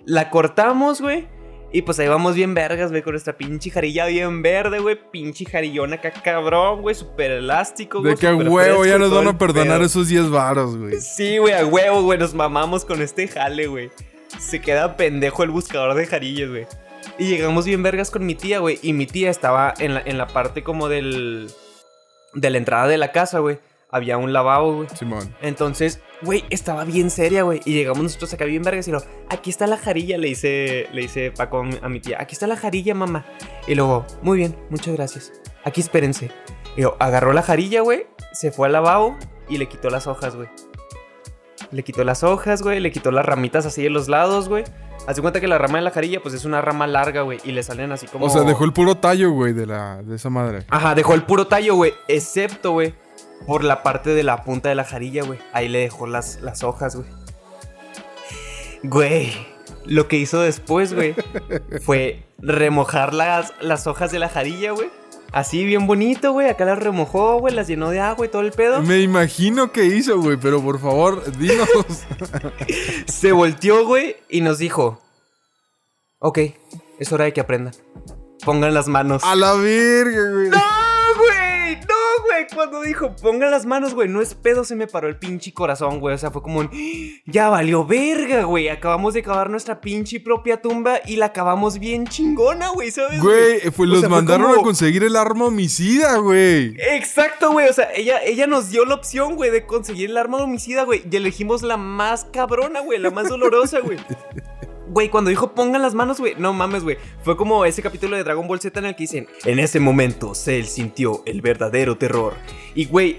La cortamos, güey. Y pues ahí vamos bien vergas, güey, con nuestra pinche jarilla bien verde, güey. Pinche jarillón acá cabrón, güey, súper elástico, güey. De que a huevo ya nos van a perdonar pedo. esos 10 varos, güey. Sí, güey, a huevo, güey, nos mamamos con este jale, güey. Se queda pendejo el buscador de jarillas, güey. Y llegamos bien vergas con mi tía, güey. Y mi tía estaba en la, en la parte como del... De la entrada de la casa, güey. Había un lavabo, güey. Simón. Entonces, güey, estaba bien seria, güey. Y llegamos nosotros acá bien vergas y lo, aquí está la jarilla, le dice, le dice Paco a mi, tía. Aquí está la jarilla, mamá. Y luego, muy bien, muchas gracias. Aquí espérense. Y luego, agarró la jarilla, güey, se fue al lavabo y le quitó las hojas, güey. Le quitó las hojas, güey, le quitó las ramitas así de los lados, güey. Haz cuenta que la rama de la jarilla, pues es una rama larga, güey, y le salen así como. O sea, dejó el puro tallo, güey, de, la, de esa madre. Ajá, dejó el puro tallo, güey. Excepto, güey, por la parte de la punta de la jarilla, güey. Ahí le dejó las, las hojas, güey. Güey, lo que hizo después, güey, fue remojar las, las hojas de la jarilla, güey. Así bien bonito, güey. Acá las remojó, güey. Las llenó de agua y todo el pedo. Me imagino que hizo, güey, pero por favor, dinos. Se volteó, güey, y nos dijo: Ok, es hora de que aprendan. Pongan las manos. A la verga, güey. ¡No, güey! Cuando dijo, pongan las manos, güey, no es pedo, se me paró el pinche corazón, güey. O sea, fue como un. Ya valió verga, güey. Acabamos de cavar nuestra pinche propia tumba y la acabamos bien chingona, güey, ¿sabes? Güey, pues los sea, mandaron como- a conseguir el arma homicida, güey. Exacto, güey. O sea, ella, ella nos dio la opción, güey, de conseguir el arma homicida, güey. Y elegimos la más cabrona, güey, la más dolorosa, güey. Güey, cuando dijo pongan las manos, güey, no mames, güey. Fue como ese capítulo de Dragon Ball Z en el que dicen, en ese momento Cell sintió el verdadero terror. Y, güey,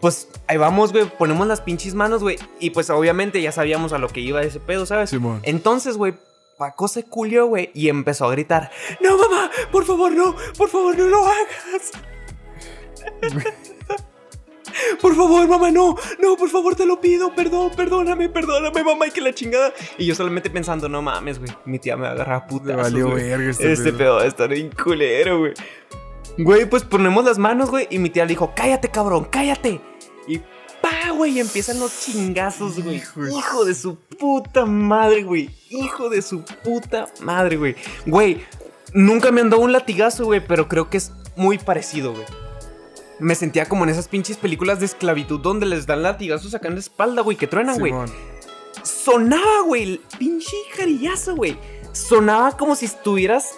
pues ahí vamos, güey, ponemos las pinches manos, güey. Y pues obviamente ya sabíamos a lo que iba ese pedo, ¿sabes? Simón. Entonces, güey, Paco se culió, güey, y empezó a gritar, no, mamá, por favor, no, por favor, no lo hagas. Por favor, mamá, no, no, por favor, te lo pido, perdón, perdóname, perdóname, mamá, y que la chingada. Y yo solamente pensando, no mames, güey, mi tía me va a agarrar a Le putazos, valió verga este, Este pedo. va a estar bien culero, güey. Güey, pues ponemos las manos, güey, y mi tía le dijo, cállate, cabrón, cállate. Y pa, güey, empiezan los chingazos, güey. Hijo de- Hijo de su puta madre, güey. Hijo de su puta madre, güey. Güey, nunca me andó un latigazo, güey, pero creo que es muy parecido, güey. Me sentía como en esas pinches películas de esclavitud donde les dan latigazos acá en la espalda, güey, que truenan, güey. Sonaba, güey, el pinche jarillazo, güey. Sonaba como si estuvieras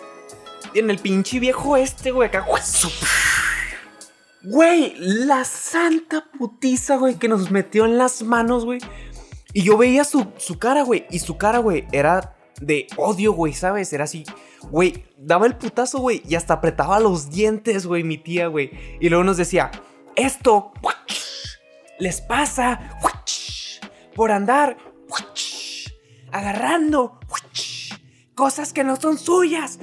en el pinche viejo este, güey, acá. Güey, la santa putiza, güey, que nos metió en las manos, güey. Y yo veía su, su cara, güey. Y su cara, güey, era de odio, güey, ¿sabes? Era así, güey, daba el putazo, güey. Y hasta apretaba los dientes, güey, mi tía, güey. Y luego nos decía, esto les pasa por andar agarrando cosas que no son suyas.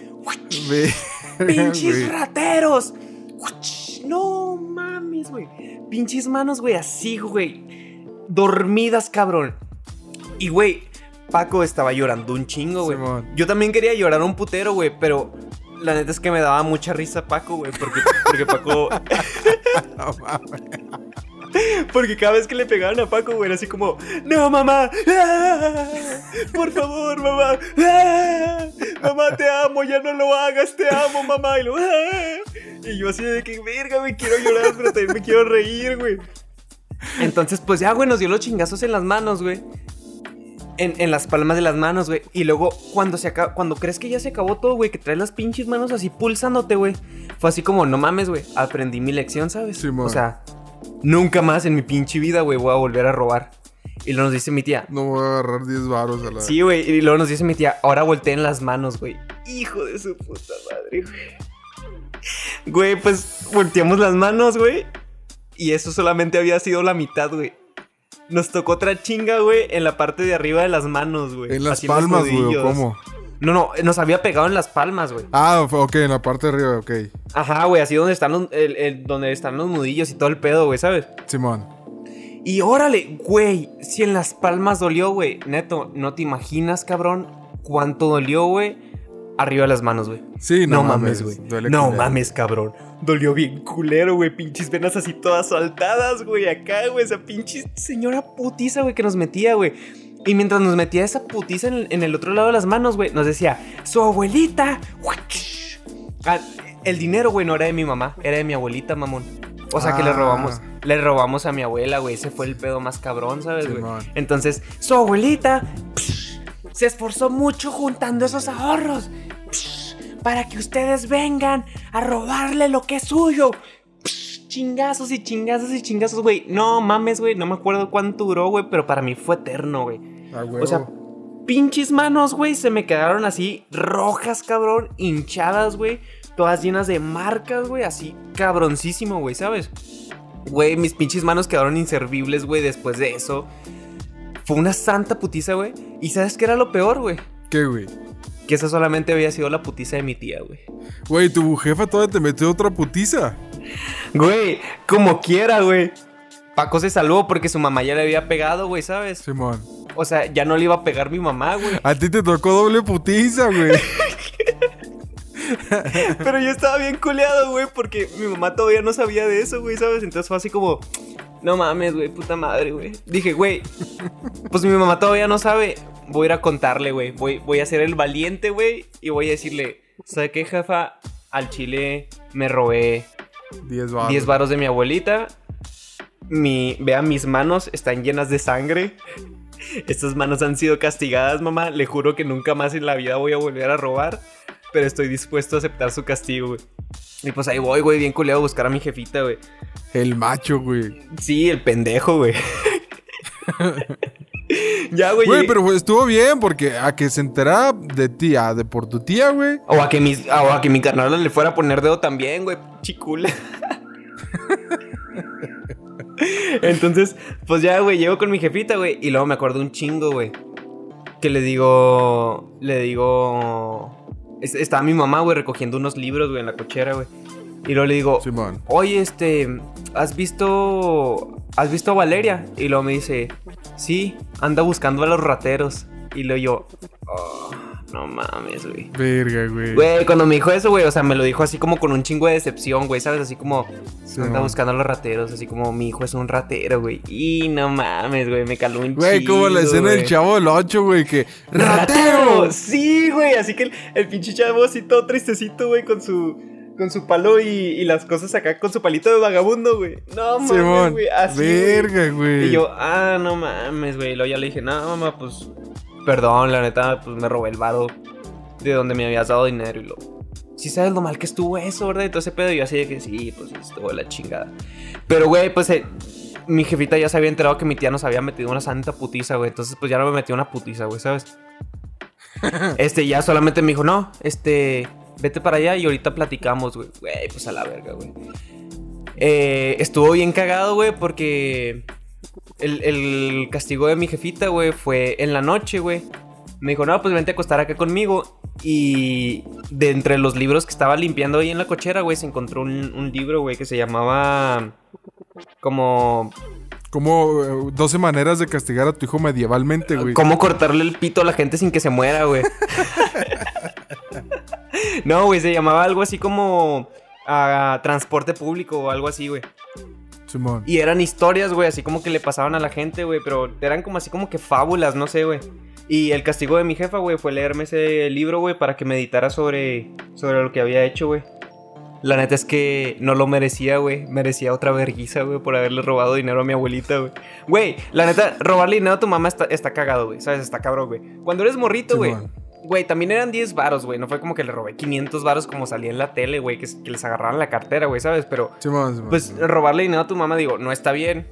Pinches rateros. No mames, güey. Pinches manos, güey, así, güey. Dormidas, cabrón. Y, güey, Paco estaba llorando un chingo, güey. Yo también quería llorar un putero, güey, pero la neta es que me daba mucha risa Paco, güey, porque, porque Paco... No mames. Porque cada vez que le pegaban a Paco, güey, era así como, no, mamá, ¡Ah! por favor, mamá, ¡Ah! mamá, te amo, ya no lo hagas, te amo, mamá, y, lo, ¡Ah! y yo así de que, verga, me quiero llorar, pero también me quiero reír, güey. Entonces, pues ya, güey, nos dio los chingazos en las manos, güey. En, en las palmas de las manos, güey. Y luego, cuando se acaba, cuando crees que ya se acabó todo, güey, que traes las pinches manos así pulsándote, güey. Fue así como, no mames, güey. Aprendí mi lección, ¿sabes? Simón. o sea, nunca más en mi pinche vida, güey, voy a volver a robar. Y luego nos dice mi tía, No voy a agarrar 10 varos a la. sí, güey. Y luego nos dice mi tía, ahora volteen las manos, güey. Hijo de su puta madre, güey. Güey, pues volteamos las manos, güey. Y eso solamente había sido la mitad, güey. Nos tocó otra chinga, güey, en la parte de arriba de las manos, güey. En las palmas, güey, cómo. No, no, nos había pegado en las palmas, güey. Ah, ok, en la parte de arriba, ok. Ajá, güey, así donde están los, el- el- donde están los nudillos y todo el pedo, güey, ¿sabes? Simón. Y órale, güey, si en las palmas dolió, güey. Neto, no te imaginas, cabrón, cuánto dolió, güey. Arriba de las manos, güey. Sí, No, no, mames, güey. No culero. mames, cabrón. Dolió bien culero, güey. Pinches venas así todas saltadas, güey. Acá, güey. Esa pinche señora putiza, güey, que nos metía, güey. Y mientras nos metía esa putiza en, en el otro lado de las manos, güey, nos decía, su abuelita. Ah, el dinero, güey, no era de mi mamá, era de mi abuelita, mamón. O sea que le Ah. robamos, le robamos a mi abuela, güey. Ese fue el pedo más cabrón, ¿sabes, güey? Entonces, su abuelita se esforzó mucho juntando esos ahorros para que ustedes vengan a robarle lo que es suyo. Chingazos y chingazos y chingazos, güey. No mames, güey. No me acuerdo cuánto duró, güey, pero para mí fue eterno, güey. Ah. O sea, pinches manos, güey, se me quedaron así rojas, cabrón, hinchadas, güey, todas llenas de marcas, güey, así cabroncísimo, güey, ¿sabes? Güey, mis pinches manos quedaron inservibles, güey, después de eso. Fue una santa putiza, güey. ¿Y sabes qué era lo peor, güey? ¿Qué, güey? Que esa solamente había sido la putiza de mi tía, güey. Güey, tu jefa todavía te metió otra putiza. Güey, como quiera, güey. Paco se salvó porque su mamá ya le había pegado, güey, ¿sabes? Simón. O sea, ya no le iba a pegar mi mamá, güey. A ti te tocó doble putiza, güey. Pero yo estaba bien culeado, güey, porque mi mamá todavía no sabía de eso, güey, ¿sabes? Entonces fue así como, no mames, güey, puta madre, güey. Dije, güey, pues mi mamá todavía no sabe. Voy a ir a contarle, güey. Voy, voy a ser el valiente, güey, y voy a decirle, ¿sabe qué, jefa? Al chile me robé 10 varos. 10 varos de mi abuelita. Mi, vea, mis manos están llenas de sangre. Estas manos han sido castigadas, mamá. Le juro que nunca más en la vida voy a volver a robar. Pero estoy dispuesto a aceptar su castigo, güey. Y pues ahí voy, güey, bien culeado a buscar a mi jefita, güey. El macho, güey. Sí, el pendejo, güey. ya, güey. Güey, pero pues, estuvo bien porque a que se enterara de ti, a de por tu tía, güey. O a que, mis, o a que mi carnal le fuera a poner dedo también, güey. Chicula. Entonces, pues ya, güey, llego con mi jefita, güey. Y luego me acuerdo un chingo, güey. Que le digo. Le digo. Es- Estaba mi mamá, güey, recogiendo unos libros, güey, en la cochera, güey. Y luego le digo. Simón. Oye, este. ¿Has visto. ¿Has visto a Valeria? Y luego me dice. Sí, anda buscando a los rateros. Y luego yo. "Oh, no mames, güey. Verga, güey. Güey, cuando me dijo eso, güey, o sea, me lo dijo así como con un chingo de decepción, güey, ¿sabes? Así como, Sí, anda buscando a los rateros, así como mi hijo es un ratero, güey. Y no mames, güey, me caló un Güey, como la escena del güey. chavo del 8, güey, que. ¡Ratero! ¡Ratero! Sí, güey, así que el, el pinche chavo así todo tristecito, güey, con su... Con su palo y, y las cosas acá con su palito de vagabundo, güey. No mames, güey. Así. Verga, güey. Y yo, ah, no mames, güey. Y luego ya le dije, no, mamá, pues. Perdón, la neta, pues me robé el varo de donde me habías dado dinero. Y lo. Sí, sabes lo mal que estuvo eso, ¿verdad? Y todo ese pedo. Y yo así de que sí, pues estuvo la chingada. Pero, güey, pues eh, mi jefita ya se había enterado que mi tía nos había metido una santa putiza, güey. Entonces, pues ya no me metió una putiza, güey, ¿sabes? este, ya solamente me dijo, no, este, vete para allá y ahorita platicamos, güey. Güey, pues a la verga, güey. Eh, estuvo bien cagado, güey, porque el, el castigo de mi jefita, güey, fue en la noche, güey. Me dijo, no, pues vente a acostar acá conmigo. Y de entre los libros que estaba limpiando ahí en la cochera, güey, se encontró un, un libro, güey, que se llamaba como Como eh, 12 maneras de castigar a tu hijo medievalmente, güey. ¿Cómo cortarle el pito a la gente sin que se muera, güey? no, güey, se llamaba algo así como ah, transporte público o algo así, güey. Simón. Y eran historias, güey, así como que le pasaban a la gente, güey, pero eran como así como que fábulas, no sé, güey. Y el castigo de mi jefa, güey, fue leerme ese libro, güey, para que meditara sobre, sobre lo que había hecho, güey. La neta es que no lo merecía, güey. Merecía otra verguiza, güey, por haberle robado dinero a mi abuelita, güey. Güey, la neta, robarle dinero a tu mamá está, está cagado, güey. ¿Sabes? Está cabrón, güey. Cuando eres morrito, güey. Güey, también eran 10 varos, güey. No fue como que le robé 500 varos como salía en la tele, güey. Que, que les agarraran la cartera, güey, ¿sabes? Pero Simón, Simón, pues robarle dinero a tu mamá, digo, no está bien.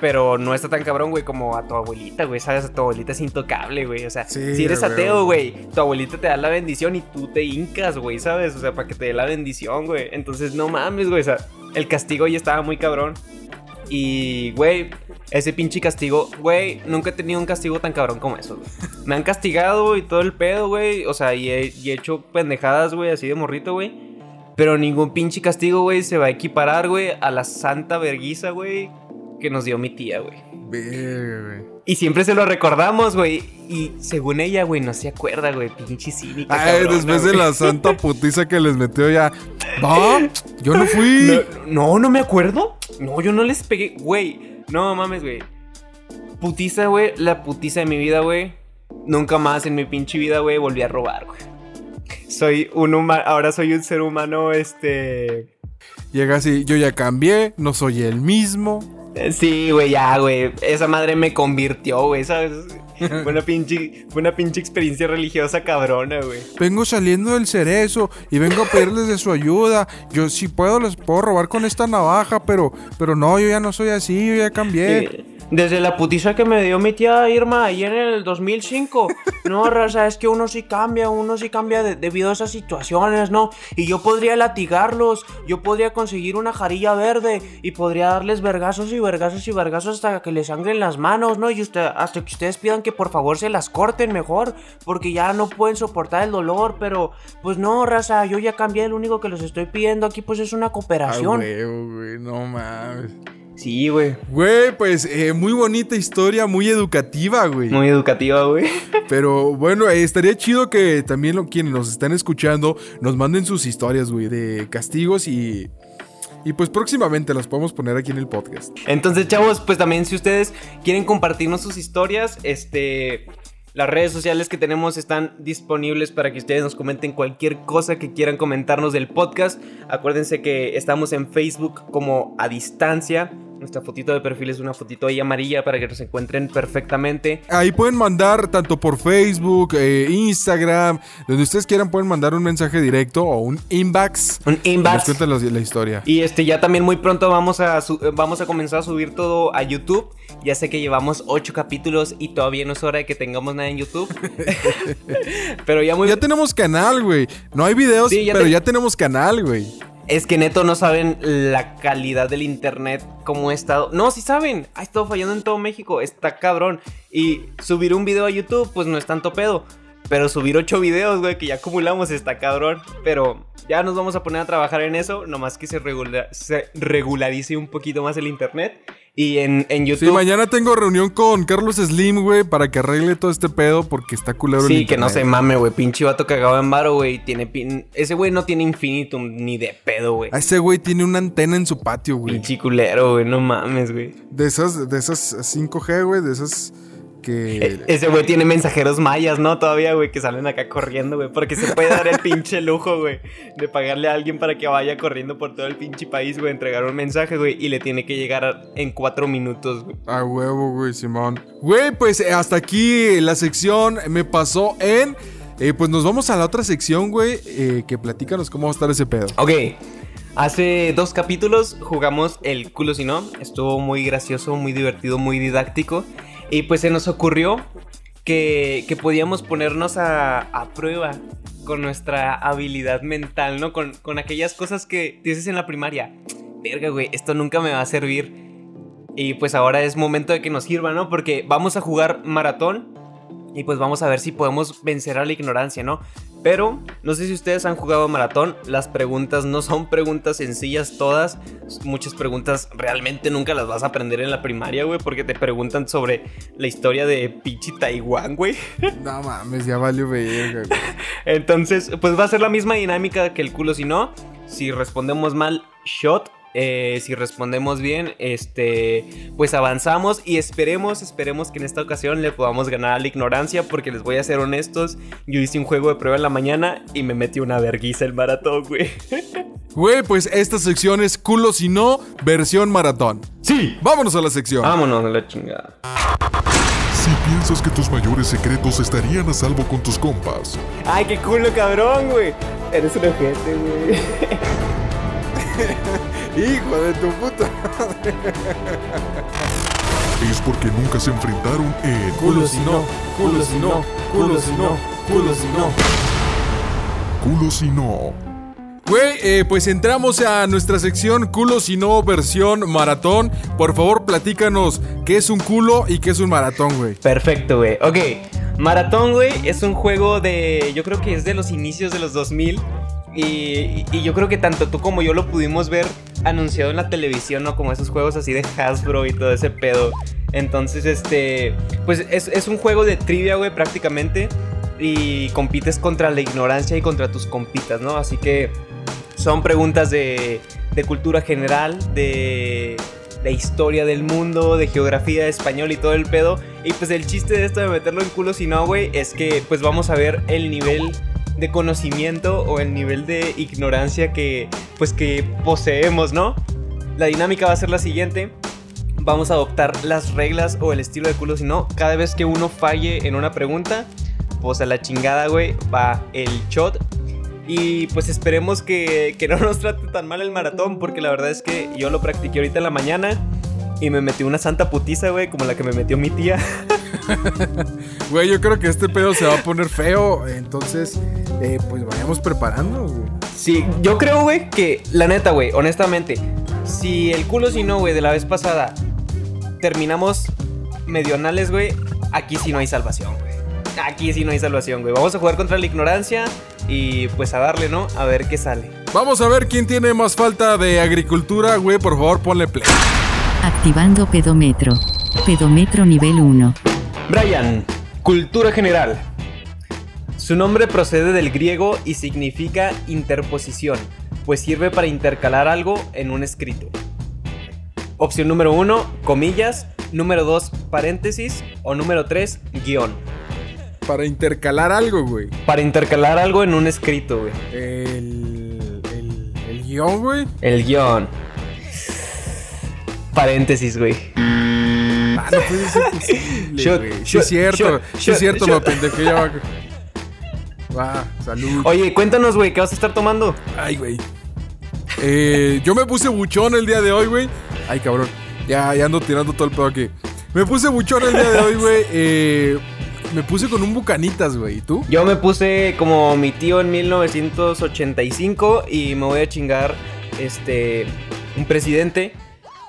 pero no está tan cabrón, güey, como a tu abuelita, güey. Sabes, tu abuelita es intocable, güey. O sea, Sí, si eres güey, ateo, güey, tu abuelita te da la bendición y tú te hincas, güey, ¿sabes? O sea, para que te dé la bendición, güey. Entonces, no mames, güey. O sea, el castigo ya estaba muy cabrón. Y, güey, ese pinche castigo, güey, nunca he tenido un castigo tan cabrón como eso, güey. Me han castigado y todo el pedo, güey. O sea, y he, y he hecho pendejadas, güey, así de morrito, güey. Pero ningún pinche castigo, güey, se va a equiparar, güey, a la santa verguiza, güey, que nos dio mi tía, güey. Y siempre se lo recordamos, güey. Y según ella, güey, no se acuerda, güey. Pinche cínica. Ay, cabrona, después de la santa putiza que les metió ya. ¿Va? Yo no fui. No, no, no me acuerdo. No, yo no les pegué. Güey, no mames, güey. Putiza, güey. La putiza de mi vida, güey. Nunca más en mi pinche vida, güey, volví a robar, güey. Soy un humano. Ahora soy un ser humano, este. Llega así, yo ya cambié, no soy el mismo. eh, Sí, güey, ya, güey. Esa madre me convirtió, güey, ¿sabes? Fue una pinche, fue una pinche experiencia religiosa cabrona, güey. Vengo saliendo del cerezo y vengo a pedirles de su ayuda. Yo si puedo les puedo robar con esta navaja, pero pero no, yo ya no soy así, yo ya cambié. Desde la putiza que me dio mi tía Irma ahí en el 2005. No, raza, es que uno sí cambia, uno sí cambia de- debido a esas situaciones, ¿no? Y yo podría latigarlos, yo podría conseguir una jarilla verde y podría darles vergazos y vergazos y vergazos hasta que les sangren las manos, ¿no? Y usted, hasta que ustedes pidan que por favor se las corten mejor, porque ya no pueden soportar el dolor, pero pues no, raza, yo ya cambié, lo único que les estoy pidiendo aquí pues es una Ah, cooperación. huevo, güey, no mames. Sí, güey. Güey, pues eh, muy bonita historia, muy educativa, güey. Muy educativa, güey. Pero bueno, eh, estaría chido que también lo, quienes nos están escuchando nos manden sus historias, güey, de castigos y... Y pues próximamente las podemos poner aquí en el podcast. Entonces, chavos, pues también si ustedes quieren compartirnos sus historias, este... Las redes sociales que tenemos están disponibles para que ustedes nos comenten cualquier cosa que quieran comentarnos del podcast. Acuérdense que estamos en Facebook como a distancia. Nuestra fotito de perfil es una fotito ahí amarilla para que nos encuentren perfectamente. Ahí pueden mandar tanto por Facebook, eh, Instagram, donde ustedes quieran pueden mandar un mensaje directo o un inbox. Un Nos inbox. cuentan la, la historia. Y este ya también muy pronto vamos a eh, vamos a comenzar a subir todo a YouTube. Ya sé que llevamos 8 capítulos y todavía no es hora de que tengamos nada en YouTube. pero ya muy Ya tenemos canal, güey. No hay videos, Sí, ya pero te- ya tenemos canal, güey. Es que neto no saben la calidad del internet cómo ha estado. No, sí saben. Ha estado fallando en todo México. Está cabrón. Y subir un video a YouTube pues no es tanto pedo. Pero subir 8 videos, güey, que ya acumulamos está cabrón. Pero ya nos vamos a poner a trabajar en eso. Nomás que se regularice un poquito más el internet. Y en, en YouTube. Sí, mañana tengo reunión con Carlos Slim, güey, para que arregle todo este pedo porque está culero el Sí, que no se mame, güey. Pinche vato cagado en varo, güey. Tiene pin... Ese güey no tiene infinitum ni de pedo, güey. A ese güey tiene una antena en su patio, güey. Pinche culero, güey. No mames, güey. De esas, de esas 5G, güey, de esas que... E- Ese güey tiene mensajeros mayas, ¿no? Todavía, güey, que salen acá corriendo, güey. Porque se puede dar el pinche lujo, güey, de pagarle a alguien para que vaya corriendo por todo el pinche país, güey, entregar un mensaje, güey, y le tiene que llegar en cuatro minutos, güey. A huevo, güey, Simón. Güey, pues eh, hasta aquí la sección me pasó en... eh, pues nos vamos a la otra sección, güey, eh, que platícanos cómo va a estar ese pedo. Ok. Hace dos capítulos jugamos el culo si no. Estuvo muy gracioso, muy divertido, muy didáctico. Y pues se nos ocurrió que, que podíamos ponernos a, a prueba con nuestra habilidad mental, ¿no? Con, con aquellas cosas que dices en la primaria. Verga, güey, esto nunca me va a servir. Y pues ahora es momento de que nos sirva, ¿no? Porque vamos a jugar maratón. Y pues vamos a ver si podemos vencer a la ignorancia, ¿no? Pero no sé si ustedes han jugado maratón. Las preguntas no son preguntas sencillas todas. Muchas preguntas realmente nunca las vas a aprender en la primaria, güey. Porque te preguntan sobre la historia de pinche Taiwán, güey. No mames, ya valió verga, güey. Entonces, pues va a ser la misma dinámica que el culo si no. Si respondemos mal, shot. Eh, si respondemos bien, este, pues avanzamos y esperemos, esperemos que en esta ocasión le podamos ganar a la ignorancia, porque les voy a ser honestos, yo hice un juego de prueba en la mañana y me metí una verguiza el maratón, güey. Güey, pues esta sección es culo si no, versión maratón. Sí. Vámonos a la sección. Vámonos a la chingada. Si piensas que tus mayores secretos estarían a salvo con tus compas, Ay, qué culo, cabrón, güey. Eres un ojete, güey. Hijo de tu puta. es porque nunca se enfrentaron en Culo si no, culo si no, culo si no, culo si no. Culo si no. Güey, eh, pues entramos a nuestra sección culo si no versión maratón. Por favor, platícanos qué es un culo y qué es un maratón, güey. Perfecto, güey. Ok, Maratón, güey, es un juego de. Yo creo que es de los inicios de los 2000. Y, yo creo que tanto tú como yo lo pudimos ver anunciado en la televisión, ¿no? Como esos juegos así de Hasbro y todo ese pedo. Entonces, este. Pues es, es un juego de trivia, güey, prácticamente. Y compites contra la ignorancia y contra tus compitas, ¿no? Así que son preguntas de, de cultura general, de, de historia del mundo, de geografía, de español y todo el pedo. Y pues el chiste de esto de meterlo en culo si no, güey, es que pues vamos a ver el nivel de conocimiento o el nivel de ignorancia que pues que poseemos, ¿no? La dinámica va a ser la siguiente. Vamos a adoptar las reglas o el estilo de culo si no. Cada vez que uno falle en una pregunta, pues a la chingada, güey, va el shot y pues esperemos que, que, no nos trate tan mal el maratón, porque la verdad es que yo lo practiqué ahorita en la mañana y me metí una santa putiza, güey, como la que me metió mi tía. Güey, yo creo que este pedo se va a poner feo, entonces, eh, pues vayamos preparándonos, güey. Sí, yo creo, güey, que la neta, güey, honestamente, si el culo si no, güey, de la vez pasada terminamos medionales, güey, aquí sí no hay salvación, güey. Aquí sí no hay salvación, güey. Vamos a jugar contra la ignorancia y pues a darle, ¿no? A ver qué sale. Vamos a ver quién tiene más falta de agricultura, güey. Por favor, ponle play. Activando pedometro. Pedometro nivel 1. Brian, cultura general. Su nombre procede del griego y significa interposición, pues sirve para intercalar algo en un escrito. Opción número 1, comillas. Número 2, paréntesis. O número 3, guion. Para intercalar algo, güey. Para intercalar algo en un escrito, güey. El, el, el guion, güey. El guion. Paréntesis, güey. Ah, no puede ser posible, Shot. Sí es cierto, shot, sí shot, es cierto, me pendejé ya va. Va, salud. Oye, cuéntanos, güey, ¿qué vas a estar tomando? Ay, güey. Eh, yo me puse buchón el día de hoy, güey. Ay, cabrón. Ya, ya ando tirando todo el pedo aquí. Me puse buchón el día de hoy, güey. Eh, me puse con un bucanitas, güey. ¿Y tú? Yo me puse como mi tío en 1985 y me voy a chingar este un presidente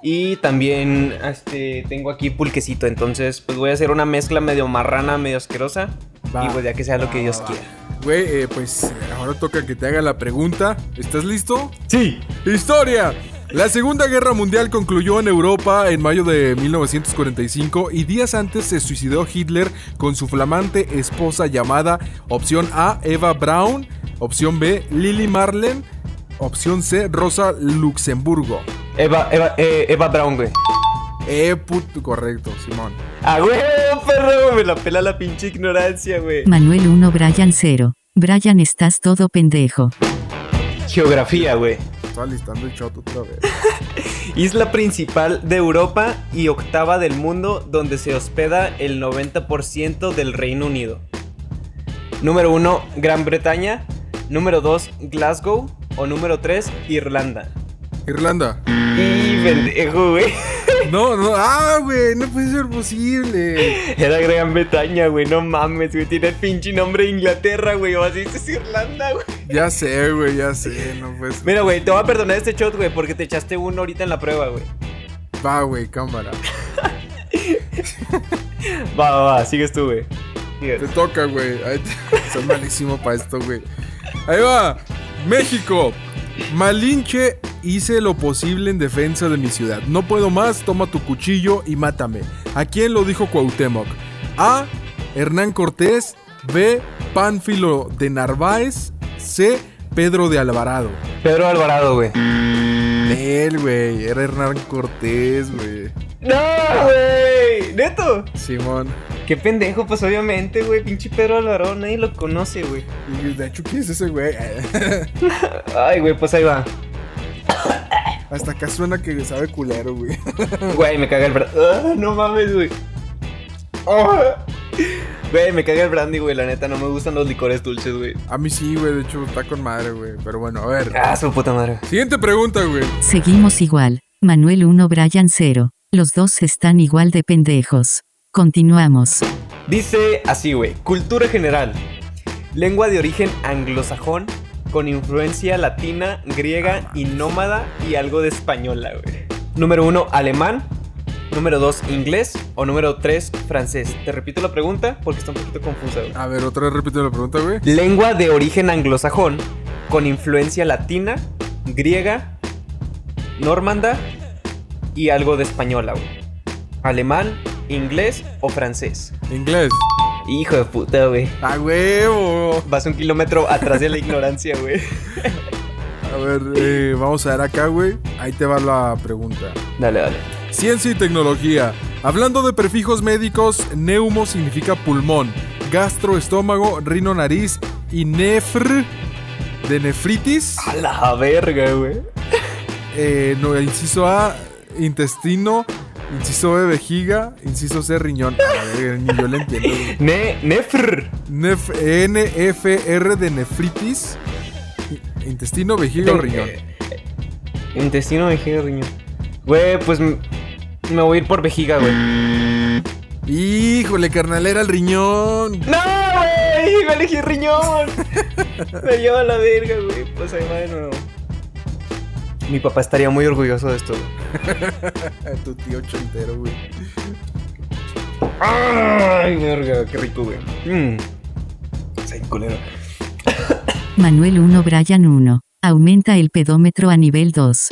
y también este tengo aquí pulquecito, entonces pues voy a hacer una mezcla medio marrana, medio asquerosa Va. y pues ya que sea lo que Dios va. quiera. Güey, eh, pues ahora toca que te haga la pregunta. ¿Estás listo? Sí. Historia. La Segunda Guerra Mundial concluyó en Europa en mayo de 1945 y días antes se suicidó Hitler con su flamante esposa llamada opción A, Eva Braun, opción B, Lily Marlen, opción C, Rosa Luxemburgo. Eva, Eva, eh, Eva Brown, güey. Eh, puto, correcto, Simón. Ah, güey, perro, me la pela la pinche ignorancia, güey. Manuel 1 Brian 0. Brian estás todo pendejo. Geografía, güey. Estaba listando el shot otra vez. Isla principal de Europa y octava del mundo donde se hospeda el 90% del Reino Unido. Número 1, Gran Bretaña. Número 2, Glasgow. O número 3, Irlanda. Irlanda. Y pendejo, güey. No, no, ah, güey, no puede ser posible. Era Gran Bretaña, güey. No mames, güey. Tiene el pinche nombre de Inglaterra, güey. O así es Irlanda, güey. Ya sé, güey, ya sé, no pues. Mira, güey, te voy a perdonar este shot, güey, porque te echaste uno ahorita en la prueba, güey. Va, güey, cámara. Va, va, va. Sigues tú, güey. Te toca, güey. Ay, Soy malísimo para esto, güey. Ahí va. México. Malinche, hice lo posible en defensa de mi ciudad. No puedo más, toma tu cuchillo y mátame. ¿A quién lo dijo Cuauhtémoc? A. Hernán Cortés. B. Pánfilo de Narváez. C. Pedro de Alvarado. Pedro Alvarado, güey. Él, güey. Era Hernán Cortés, güey. ¡No, güey! ¿Neto? Simón. Qué pendejo, pues obviamente, güey. Pinche Pedro Alvarado, nadie lo conoce, güey. Y de hecho, ¿quién es ese güey? Ay, güey, pues ahí va. Hasta acá suena que sabe culero, güey. Güey, me caga el brandy. Ah, no mames, güey. Ah. Güey, me caga el brandy, güey. La neta, no me gustan los licores dulces, güey. A mí sí, güey. De hecho, está con madre, güey. Pero bueno, a ver. Ah, su puta madre. Siguiente pregunta, güey. Seguimos igual. Manuel 1 Brian 0. Los dos están igual de pendejos. Continuamos. Dice así, güey. Cultura general. Lengua de origen anglosajón con influencia latina, griega y nómada y algo de española, güey. Número uno, alemán. Número dos, inglés. O número tres, francés. Te repito la pregunta porque está un poquito confusa, güey. A ver, otra vez repite la pregunta, güey. Lengua de origen anglosajón con influencia latina, griega, normanda y algo de española, güey. Alemán, inglés o francés. Inglés. Hijo de puta, güey. ¡A huevo! Vas un kilómetro atrás de la ignorancia, güey. A ver, eh, vamos a ver acá, güey. Ahí te va la pregunta. Dale, dale. Ciencia y tecnología. Hablando de prefijos médicos, neumo significa pulmón, gastro, estómago, rino, nariz y nefr de nefritis. A la verga, güey. Eh, no, inciso A, intestino. Inciso B, vejiga. Inciso C, riñón. A ni yo le entiendo. Ne, nefr. Nef- N-F-R de nefritis. I- Intestino, vejiga o riñón. Intestino, vejiga, riñón. Güey, pues me voy a ir por vejiga, güey. Híjole, carnal, era el riñón. ¡No, güey! ¡Me elegí riñón! me lleva la verga, güey. Pues ahí va de nuevo. Mi papá estaría muy orgulloso de esto, güey. Tu tío chontero, güey. ¡Ay, verga! ¡Qué rico, güey! Mmm. Soy culero. Manuel 1 Brian 1. Aumenta el pedómetro a nivel 2.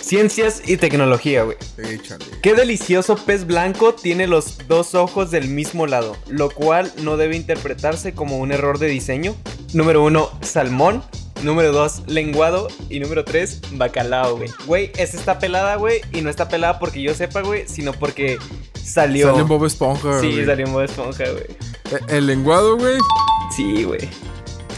Ciencias y tecnología, güey. Échale. Qué delicioso pez blanco tiene los dos ojos del mismo lado, lo cual no debe interpretarse como un error de diseño. Número uno, salmón. Número dos, lenguado. Y número tres, bacalao, güey. Güey, esta está pelada, güey. Y no está pelada porque yo sepa, güey, sino porque salió. Sale en Bob Esponja, sí, güey. salió en Bob Esponja, güey. Eh, El lenguado, güey. Sí, güey.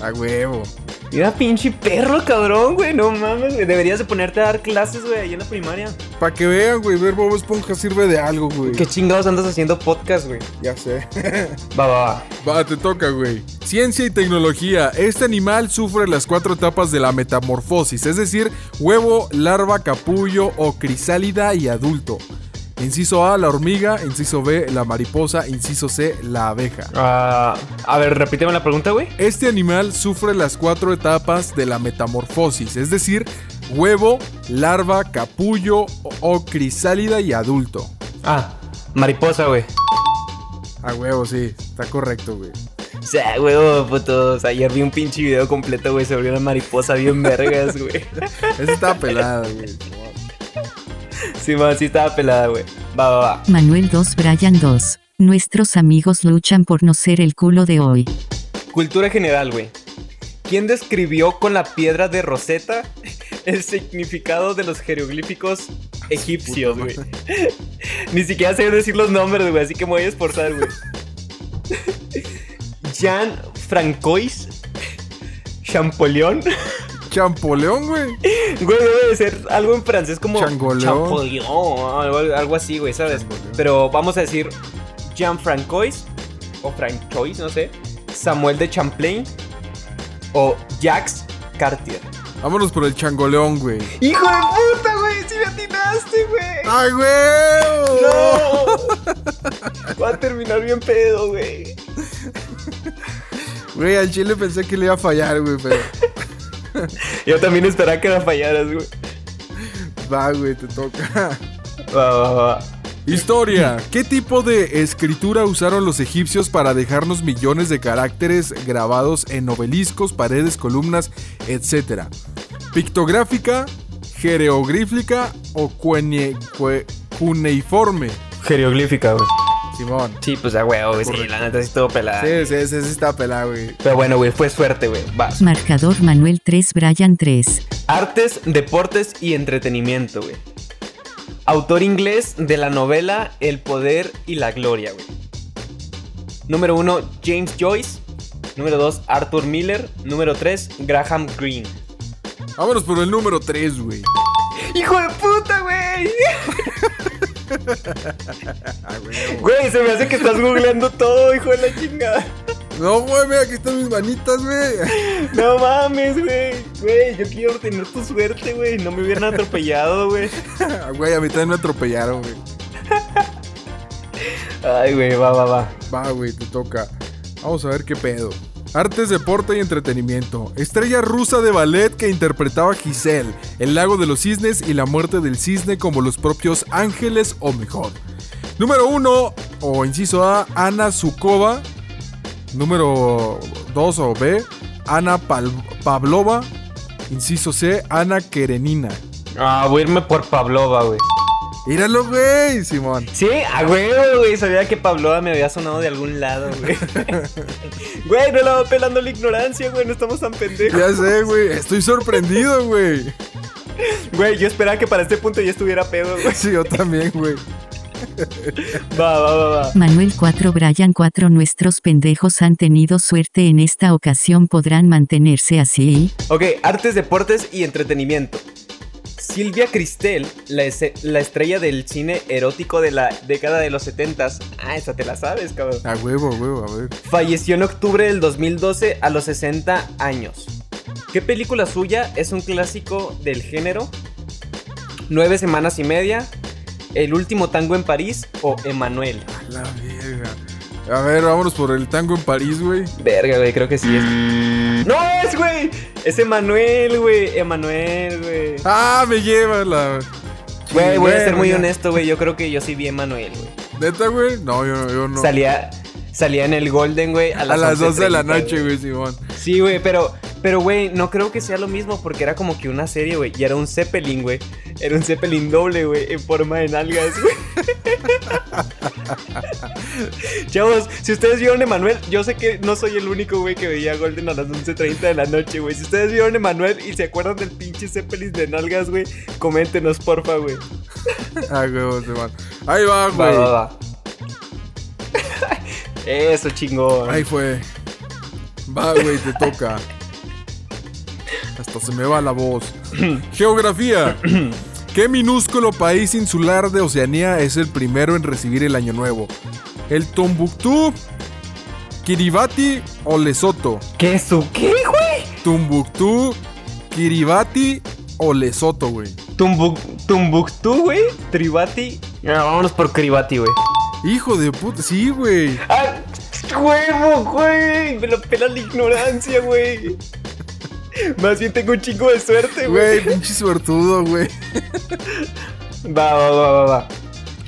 A huevo. Mira, pinche perro, cabrón, güey. No mames, güey. Deberías de ponerte a dar clases, güey, ahí en la primaria. Para que vean, güey, ver Bob Esponja sirve de algo, güey. ¿Qué chingados andas haciendo podcast, güey? Ya sé. Va, va, va. Va, te toca, güey. Ciencia y tecnología. Este animal sufre las cuatro etapas de la metamorfosis, es decir, huevo, larva, capullo o crisálida y adulto. Inciso A, la hormiga. Inciso B, la mariposa. Inciso C, la abeja. Ah, a ver, repíteme la pregunta, güey. Este animal sufre las cuatro etapas de la metamorfosis, es decir, huevo, larva, capullo o, crisálida y adulto. Ah, mariposa, güey. A huevo, sí, está correcto, güey. O sea, güey, putos. Ayer vi un pinche video completo, güey, sobre una mariposa bien vergas, güey. Esa está pelada, güey. Sí, man, sí estaba pelada, güey. Va, va, va. Manuel 2 Brian 2. Nuestros amigos luchan por no ser el culo de hoy. Cultura general, güey. ¿Quién describió con la piedra de Rosetta el significado de los jeroglíficos egipcios, güey? Ni siquiera sé decir los nombres, güey, así que me voy a esforzar, güey. Jean Francois Champollion. Champoleón, güey. Güey, debe de ser algo en francés como Changoleón. Champollion, algo, algo así, güey, ¿sabes? Changoleón. Pero vamos a decir Jean Francois o Francois, no sé. Samuel de Champlain o Jacques Cartier. Vámonos por el changoleón, güey. ¡Hijo de puta, güey! ¡Sí me atinaste, güey! ¡Ay, güey! ¡No! Va a terminar bien pedo, güey. Güey, al chile pensé que le iba a fallar, güey, pero. Yo también esperaba que la fallaras, güey. Va, güey, te toca. Va, va, va. Historia. ¿Qué tipo de escritura usaron los egipcios para dejarnos millones de caracteres grabados en obeliscos, paredes, columnas, etcétera? ¿Pictográfica, jeroglífica o cuneiforme? Jeroglífica, güey. Simón. Sí, pues a huevo, güey. Sí, la neta sí estuvo pelada. Sí, sí, sí, sí está pelado, güey. Pero bueno, güey, fue suerte, güey. Vas. Marcador Manuel 3 Brian 3. Artes, deportes y entretenimiento, güey. Autor inglés de la novela El poder y la gloria, güey. Número 1, James Joyce. Número 2, Arthur Miller. Número 3, Graham Greene. Vámonos por el número 3, güey. ¡Hijo de puta, güey! Güey, se me hace que estás googleando todo, hijo de la chingada. No, güey, mira, aquí están mis manitas, güey. No mames, güey. Güey, yo quiero tener tu suerte, güey. No me hubieran atropellado, güey. Güey, a mí también me atropellaron, güey. Ay, güey, va, va, va. Va, güey, te toca. Vamos a ver qué pedo. Artes, deporte y entretenimiento. Estrella rusa de ballet que interpretaba Giselle, El lago de los cisnes y la muerte del cisne como los propios ángeles o mejor. Número 1 o inciso A, Ana Zukova. Número 2 o B, Ana Pavlova. Inciso C, Ana Kerenina. Ah, voy a irme por Pavlova, güey. Míralo, güey, Simón. Sí, a huevo, güey. Sabía que Pavlova me había sonado de algún lado, güey. Güey, no la va pelando la ignorancia, güey. No estamos tan pendejos. Ya sé, güey. Estoy sorprendido, güey. Güey, yo esperaba que para este punto ya estuviera pedo, güey. Sí, yo también, güey. Va, va, va, va. Manuel 4 Brian 4 Nuestros pendejos han tenido suerte en esta ocasión podrán mantenerse así. Ok, artes, deportes y entretenimiento. Silvia Cristel, la, la estrella del cine erótico de la década de los 70s. Ah, esa te la sabes, cabrón. A huevo, huevo, a ver. Falleció en octubre del 2012 a los 60 años. ¿Qué película suya es un clásico del género? Nueve semanas y media, El último tango en París o Emanuel. La verga. A ver, vámonos por el tango en París, güey. Verga, güey, creo que sí es. ¡No es, güey! Es Emanuel, güey. Emanuel, güey. Ah, me lleva la. Güey, voy a ser muy honesto, güey. Yo creo que yo sí vi Emanuel, güey. ¿Neta, güey? No, yo, yo no. Salía, salía en el Golden, güey, a a las, las 12 de la 11:30, noche, güey, Simón. Sí, güey, pero, pero, güey, no creo que sea lo mismo porque era como que una serie, güey. Y era un Zeppelin, güey. Era un Zeppelin doble, güey, en forma de nalgas, güey. Chavos, si ustedes vieron Emanuel, yo sé que no soy el único, güey, que veía Golden a las 11.30 de la noche, güey. Si ustedes vieron Emanuel y se acuerdan del pinche Zeppelin de nalgas, güey, coméntenos, porfa, güey. Ah, huevo, Simón. Ahí va, Va, güey. va, va. Eso, chingón. Ahí fue. Va, güey, te toca. Hasta se me va la voz. Geografía. ¿Qué minúsculo país insular de Oceanía es el primero en recibir el Año Nuevo? ¿El Tombuctú, Kiribati o Lesoto? ¿Qué es su qué, güey? Tumbuctú, Kiribati o Lesoto, güey. Tumbuk, Tumbuktu, güey. Tribati. Ah, vámonos por Kiribati, güey. Hijo de puta, sí, güey. ¡Ah! ¡Huevo, güey! Me lo pela la ignorancia, güey. Más bien tengo un chingo de suerte, Güey, güey. pinche suertudo, güey. Va, va, va, va, va.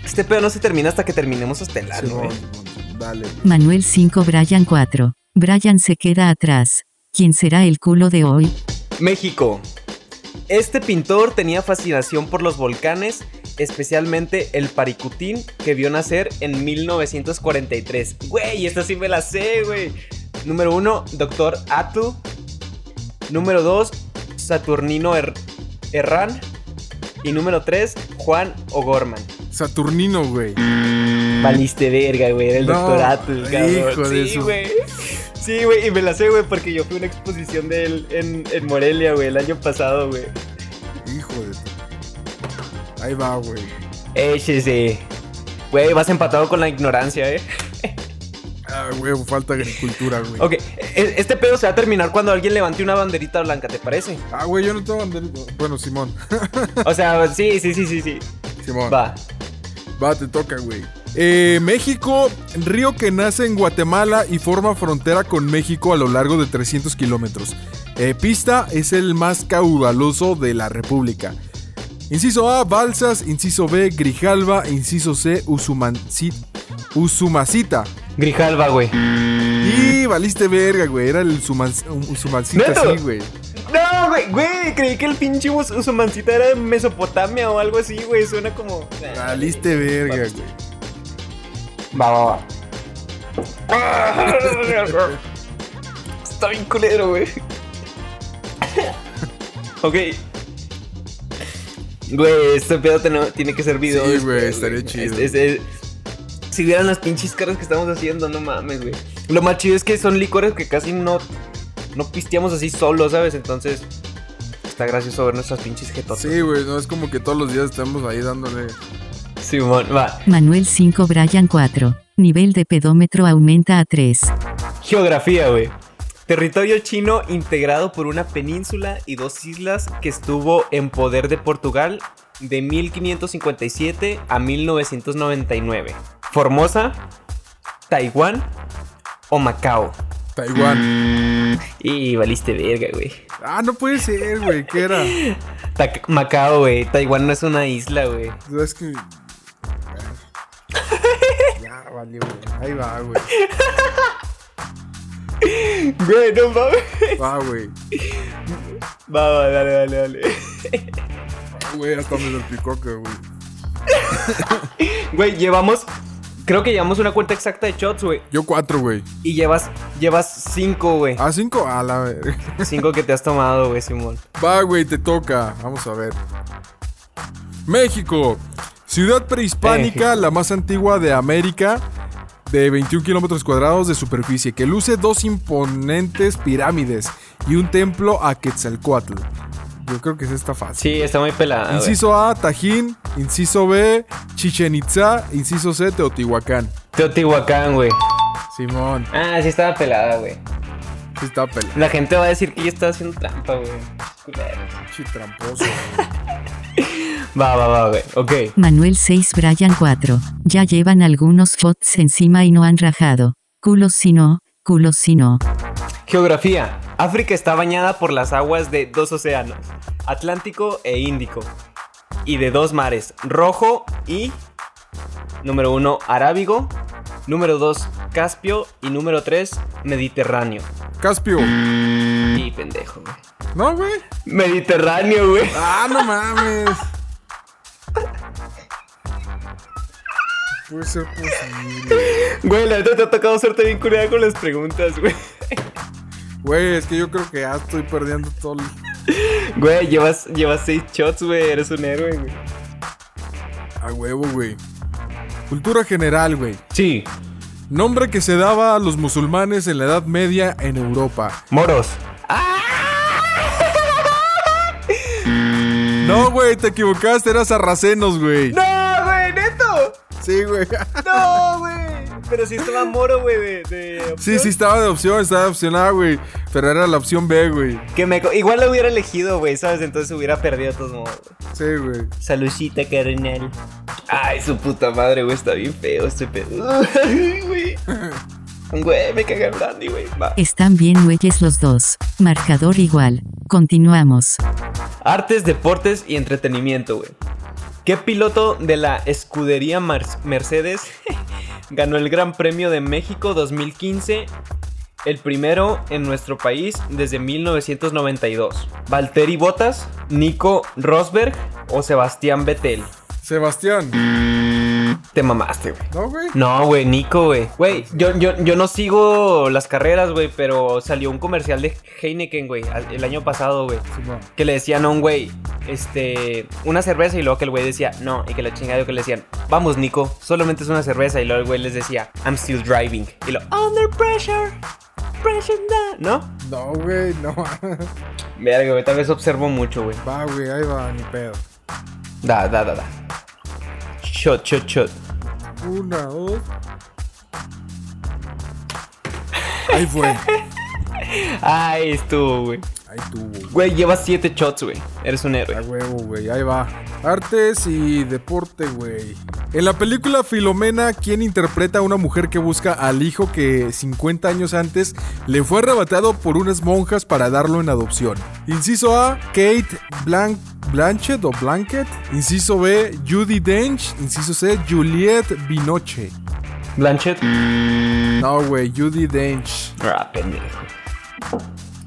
Este pedo no se termina hasta que terminemos hasta el ano, Simón, güey. Simón, Dale. Manuel 5 Brian 4. Brian se queda atrás. ¿Quién será el culo de hoy? México. Este pintor tenía fascinación por los volcanes, especialmente el Paricutín, que vio nacer en 1943. Güey, esta sí me la sé, güey. Número uno, Doctor Atu. Número dos, Saturnino Her- Herrán. Y número tres, Juan O'Gorman. Saturnino, güey. Valiste verga, güey. Era el No, Doctor Atu, cabrón. sí, güey. Sí, güey. Y me la sé, güey, porque yo fui a una exposición de él en, en Morelia, güey, el año pasado, güey. Hijo de Ahí va, güey. Échese. Güey, vas empatado con la ignorancia, eh. Ah, güey, falta agricultura, güey. Ok, e- este pedo se va a terminar cuando alguien levante una banderita blanca, ¿te parece? Ah, güey, yo no tengo banderita. Bueno, Simón. O sea, sí, sí, sí, sí, sí. Simón. Va. Va, te toca, güey. Eh, México, río que nace en Guatemala y forma frontera con México a lo largo de 300 kilómetros. Eh, pista es el más caudaloso de la República. Inciso A, Balsas. Inciso B, Grijalva. Inciso C, Usumanci- Usumacita. Grijalva, güey. Y valiste verga, güey. Era el Usuman- Usumancita, ¿Neto? sí, güey. No, güey, güey, creí que el pinche Us- Usumancita era de Mesopotamia o algo así, güey. Suena como. Valiste verga, güey. Va, va, va. Está bien culero, güey. ok. Güey, este pedo tiene que ser video. Sí, después, güey, estaría chido. Es- es- es- si vieran las pinches caras que estamos haciendo, no mames, güey. Lo más chido es que son licores que casi no, no pisteamos así solos, ¿sabes? Entonces, está gracioso ver nuestras pinches jetotas. Sí, güey, no es como que todos los días estamos ahí dándole. Simón, va. Manuel 5 Brian 4. Nivel de pedómetro aumenta a 3. Geografía, güey. Territorio chino integrado por una península y dos islas que estuvo en poder de Portugal de 1557 a 1999. Formosa, Taiwán o Macao. Taiwán. Y valiste verga, güey. Ah, no puede ser, güey. ¿Qué era? Ta- Macao, güey. Taiwán no es una isla, güey. Es que. Ya, valió, güey. Ahí va, güey. Güey, no mames. Va, güey. Va, va, dale, dale, dale. Güey, hasta me salpicó que, güey. Güey, llevamos. Creo que llevamos una cuenta exacta de shots, güey. Yo cuatro, güey. Y llevas. Llevas cinco, güey. Ah, cinco. A la ver. Cinco que te has tomado, güey, Simón. Va, güey, te toca. Vamos a ver. México. Ciudad prehispánica, México. la más antigua de América, de 21 kilómetros cuadrados de superficie, que luce dos imponentes pirámides y un templo a Quetzalcoatl. Yo creo que es esta fácil. Sí, está muy pelada. güey. Inciso A, Tajín. Inciso B, Chichen Itza. Inciso C, Teotihuacán. Teotihuacán, güey. Simón, Ah, sí estaba pelada, güey. sí está pela. La gente va a decir que yo estaba haciendo trampa, güey. Chi tramposo. Va, va, va. Ok. Manuel 6 Brian 4. Ya llevan algunos fots encima y no han rajado. Culos si no, culos si no. Geografía. África está bañada por las aguas de dos océanos, Atlántico e Índico, y de dos mares, Rojo y número uno, Arábigo, número dos, Caspio y número tres, Mediterráneo. Caspio. Y pendejo, güey. ¿No, güey? Mediterráneo, güey. Ah, no mames. Puede ser posible. Güey, la neta te ha tocado suerte bien curada con las preguntas, güey. Güey, es que yo creo que ya estoy perdiendo todo el... Güey, llevas, llevas seis shots, güey. Eres un héroe, güey. A huevo, güey. Cultura general, güey. Sí. Nombre que se daba a los musulmanes en la Edad Media en Europa. Moros. No, güey, te equivocaste, eras sarracenos, güey. ¡No. Sí, güey. ¡No, güey! Pero sí estaba moro, güey, de, de Sí, opción. sí, estaba de opción, estaba de opción A, güey. Pero era la opción B, güey. Que me... Igual lo hubiera elegido, güey, ¿sabes? Entonces hubiera perdido de todos modos. Sí, güey. Saludcita, carnal. Ay, su puta madre, güey, está bien feo este pedo. Güey. Güey, me caga el brandy, güey. Va. Están bien güeyes los dos. Marcador igual. Continuamos. Artes, deportes y entretenimiento, güey. ¿Qué piloto de la escudería Mar- Mercedes ganó el Gran Premio de México 2015? El primero en nuestro país desde 1992. ¿Valtteri Bottas, Nico Rosberg o Sebastián Vettel? Sebastián. Te mamaste, güey. ¿No, güey? No, güey, Nico, güey. Güey, yo, yo, yo no sigo las carreras, güey, pero salió un comercial de Heineken, güey, el año pasado, güey. Simón. Que le decían a un güey, este, una cerveza y luego que el güey decía, no, y que la chingada que le decían, vamos, Nico, solamente es una cerveza. Y luego el güey les decía, I'm still driving. Y lo, under pressure, pressure. ¿No? No, güey, no. Verga, güey, tal vez observo mucho, güey. Va, güey, ahí va, ni pedo. Da, da, da, da. Shot, shot, shot. Una, dos. Ahí fue. Ay, estuvo, güey. Ahí tuvo. Güey, llevas siete shots, güey. Eres un A héroe. huevo, güey, ahí va. Artes y deporte, güey. En la película Filomena, ¿quién interpreta a una mujer que busca al hijo que 50 años antes le fue arrebatado por unas monjas para darlo en adopción? Inciso A, Kate Blanc Blanchett o Blanket. Inciso B, Judy Dench. Inciso C, Juliette Binoche. Blanchett. No, güey, Judy Dench. Ah, pendejo.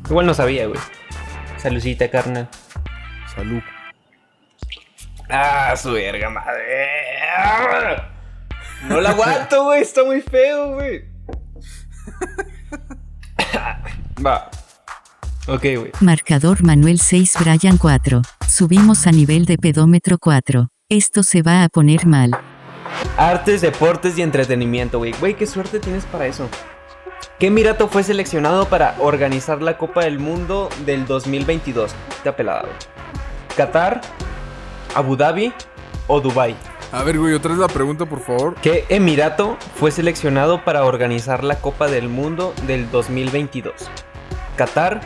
Igual no sabía, güey. Salucita, carnal. Salud. Ah, su verga, madre. No la aguanto, güey. Está muy feo, güey. Va. Ok, güey. Marcador Manuel 6 Brian 4. Subimos a nivel de pedómetro 4. Esto se va a poner mal. Artes, deportes y entretenimiento, güey. Güey, qué suerte tienes para eso. ¿Qué Emirato fue seleccionado para organizar la Copa del Mundo del 2022? Está pelada, güey. ¿Qatar, Abu Dhabi o Dubai? A ver, güey, otra vez la pregunta, por favor. ¿Qué Emirato fue seleccionado para organizar la Copa del Mundo del 2022? ¿Qatar,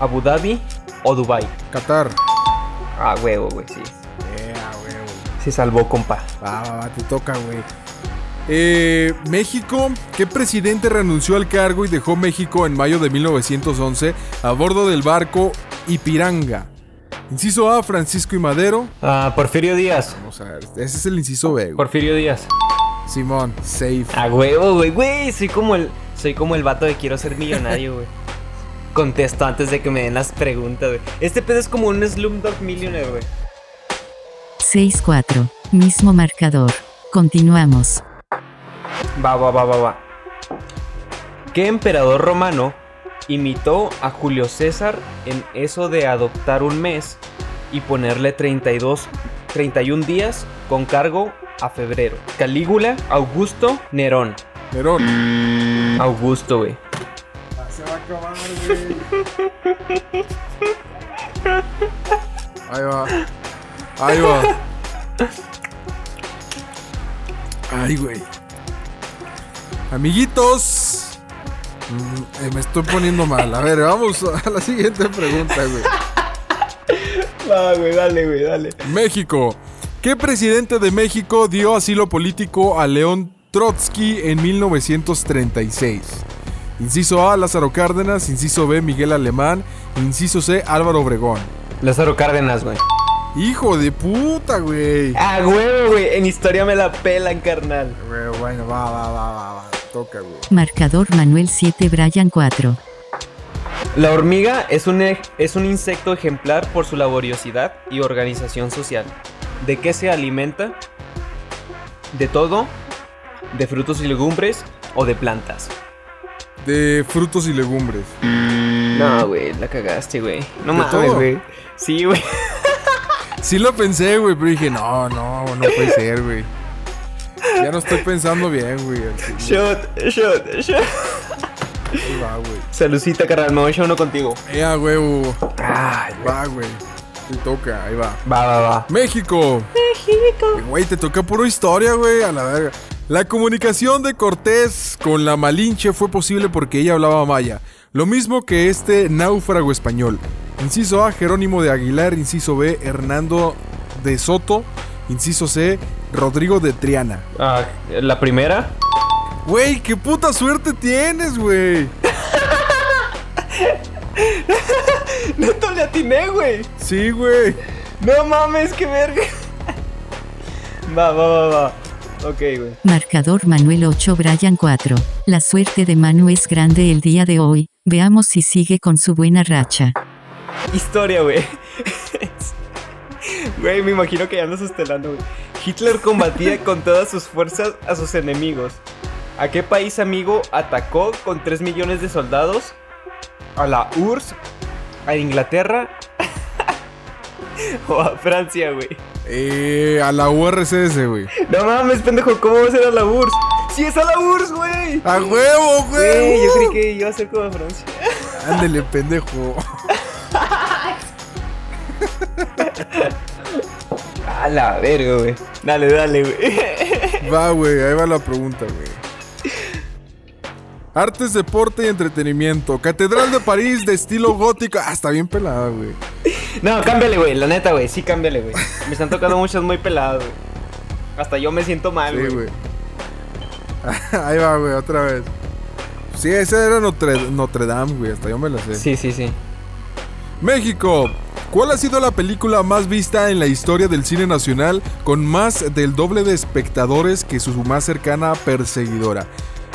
Abu Dhabi o Dubai? Qatar. Ah, huevo, güey, sí. Eh, a huevo. Se salvó, compa. Va, va, va, te toca, güey. Eh, México, ¿qué presidente renunció al cargo y dejó México en mayo de 1911 a bordo del barco Ipiranga? Inciso A, Francisco y Madero. Ah, Porfirio Díaz. Vamos a ver, ese es el inciso B. güey. Porfirio Díaz. Simón, safe. A huevo, güey. Güey, soy como el. Soy como el vato de quiero ser millonario, güey. Contesto antes de que me den las preguntas, güey. Este pedo es como un Slumdog Millionaire, güey. 6-4. Mismo marcador. Continuamos. Va, va, va, va, va. ¿Qué emperador romano imitó a Julio César en eso de adoptar un mes y ponerle 32, 31 días con cargo a febrero? Calígula, Augusto, Nerón. Nerón. Augusto, güey. Se va a acabar, güey. Ahí va. Ahí va. Ay, güey. Amiguitos. Mm, eh, me estoy poniendo mal. A ver, vamos a la siguiente pregunta, güey. Va, güey, dale, güey, dale. México. ¿Qué presidente de México dio asilo político a León Trotsky en 1936? Inciso A, Lázaro Cárdenas. Inciso B, Miguel Alemán. Inciso C, Álvaro Obregón. Lázaro Cárdenas, güey. Hijo de puta, güey. Ah, huevo, güey. En historia me la pelan, carnal. Güey, Bueno, va, va, va, va, va. Toca, güey. Marcador Manuel 7 Brian 4. La hormiga es un, es un insecto ejemplar por su laboriosidad y organización social. ¿De qué se alimenta? ¿De todo? ¿De frutos y legumbres? ¿O de plantas? De frutos y legumbres. No, güey, la cagaste, güey. No ¿De mames, güey. Sí, güey. Sí lo pensé, güey, pero dije, no, no, no puede ser, güey. Ya no estoy pensando bien, güey. Shot, shot, shot. Ahí va, güey. Salucita, carnal. Me voy a uno contigo. Ya, huevo. Ay, Va, güey. Te toca, ahí va. Va, va, va. México. México. Güey, te toca puro historia, güey, a la verga. La comunicación de Cortés con la Malinche fue posible porque ella hablaba maya. Lo mismo que este náufrago español. Inciso A, Jerónimo de Aguilar. Inciso B, Hernando de Soto. Inciso C, Rodrigo de Triana. Ah, la primera. Güey, qué puta suerte tienes, güey. No le atiné, güey. Sí, güey. No mames, qué verga. Va, va, va, va. Ok, güey. Marcador Manuel 8 Brian 4. La suerte de Manu es grande el día de hoy. Veamos si sigue con su buena racha. Historia, güey. Güey, me imagino que ya andas estelando, güey. Hitler combatía con todas sus fuerzas a sus enemigos. ¿A qué país amigo atacó con 3 millones de soldados? ¿A la URSS? ¿A Inglaterra? ¿O a Francia, güey? Eh, a la URSS, güey. No mames, pendejo, ¿cómo va a ser a la URSS? ¡Sí es a la URSS, güey! ¡A huevo, Güey, güey! yo creí que iba a ser como a Francia. Ándele, pendejo. A la verga, güey. Dale, dale, güey. Va, güey, ahí va la pregunta, güey. Artes, deporte y entretenimiento. Catedral de París de estilo gótico. Ah, está bien pelada, güey. No, cámbiale, güey. La neta, güey. Sí, cámbiale, güey. Me están tocando muchas muy peladas, güey. Hasta yo me siento mal, Sí, güey. Ahí va, güey, otra vez. Sí, esa era Notre, Notre Dame, güey. Hasta yo me la sé. Sí, sí, sí. México. ¿Cuál ha sido la película más vista en la historia del cine nacional con más del doble de espectadores que su más cercana perseguidora?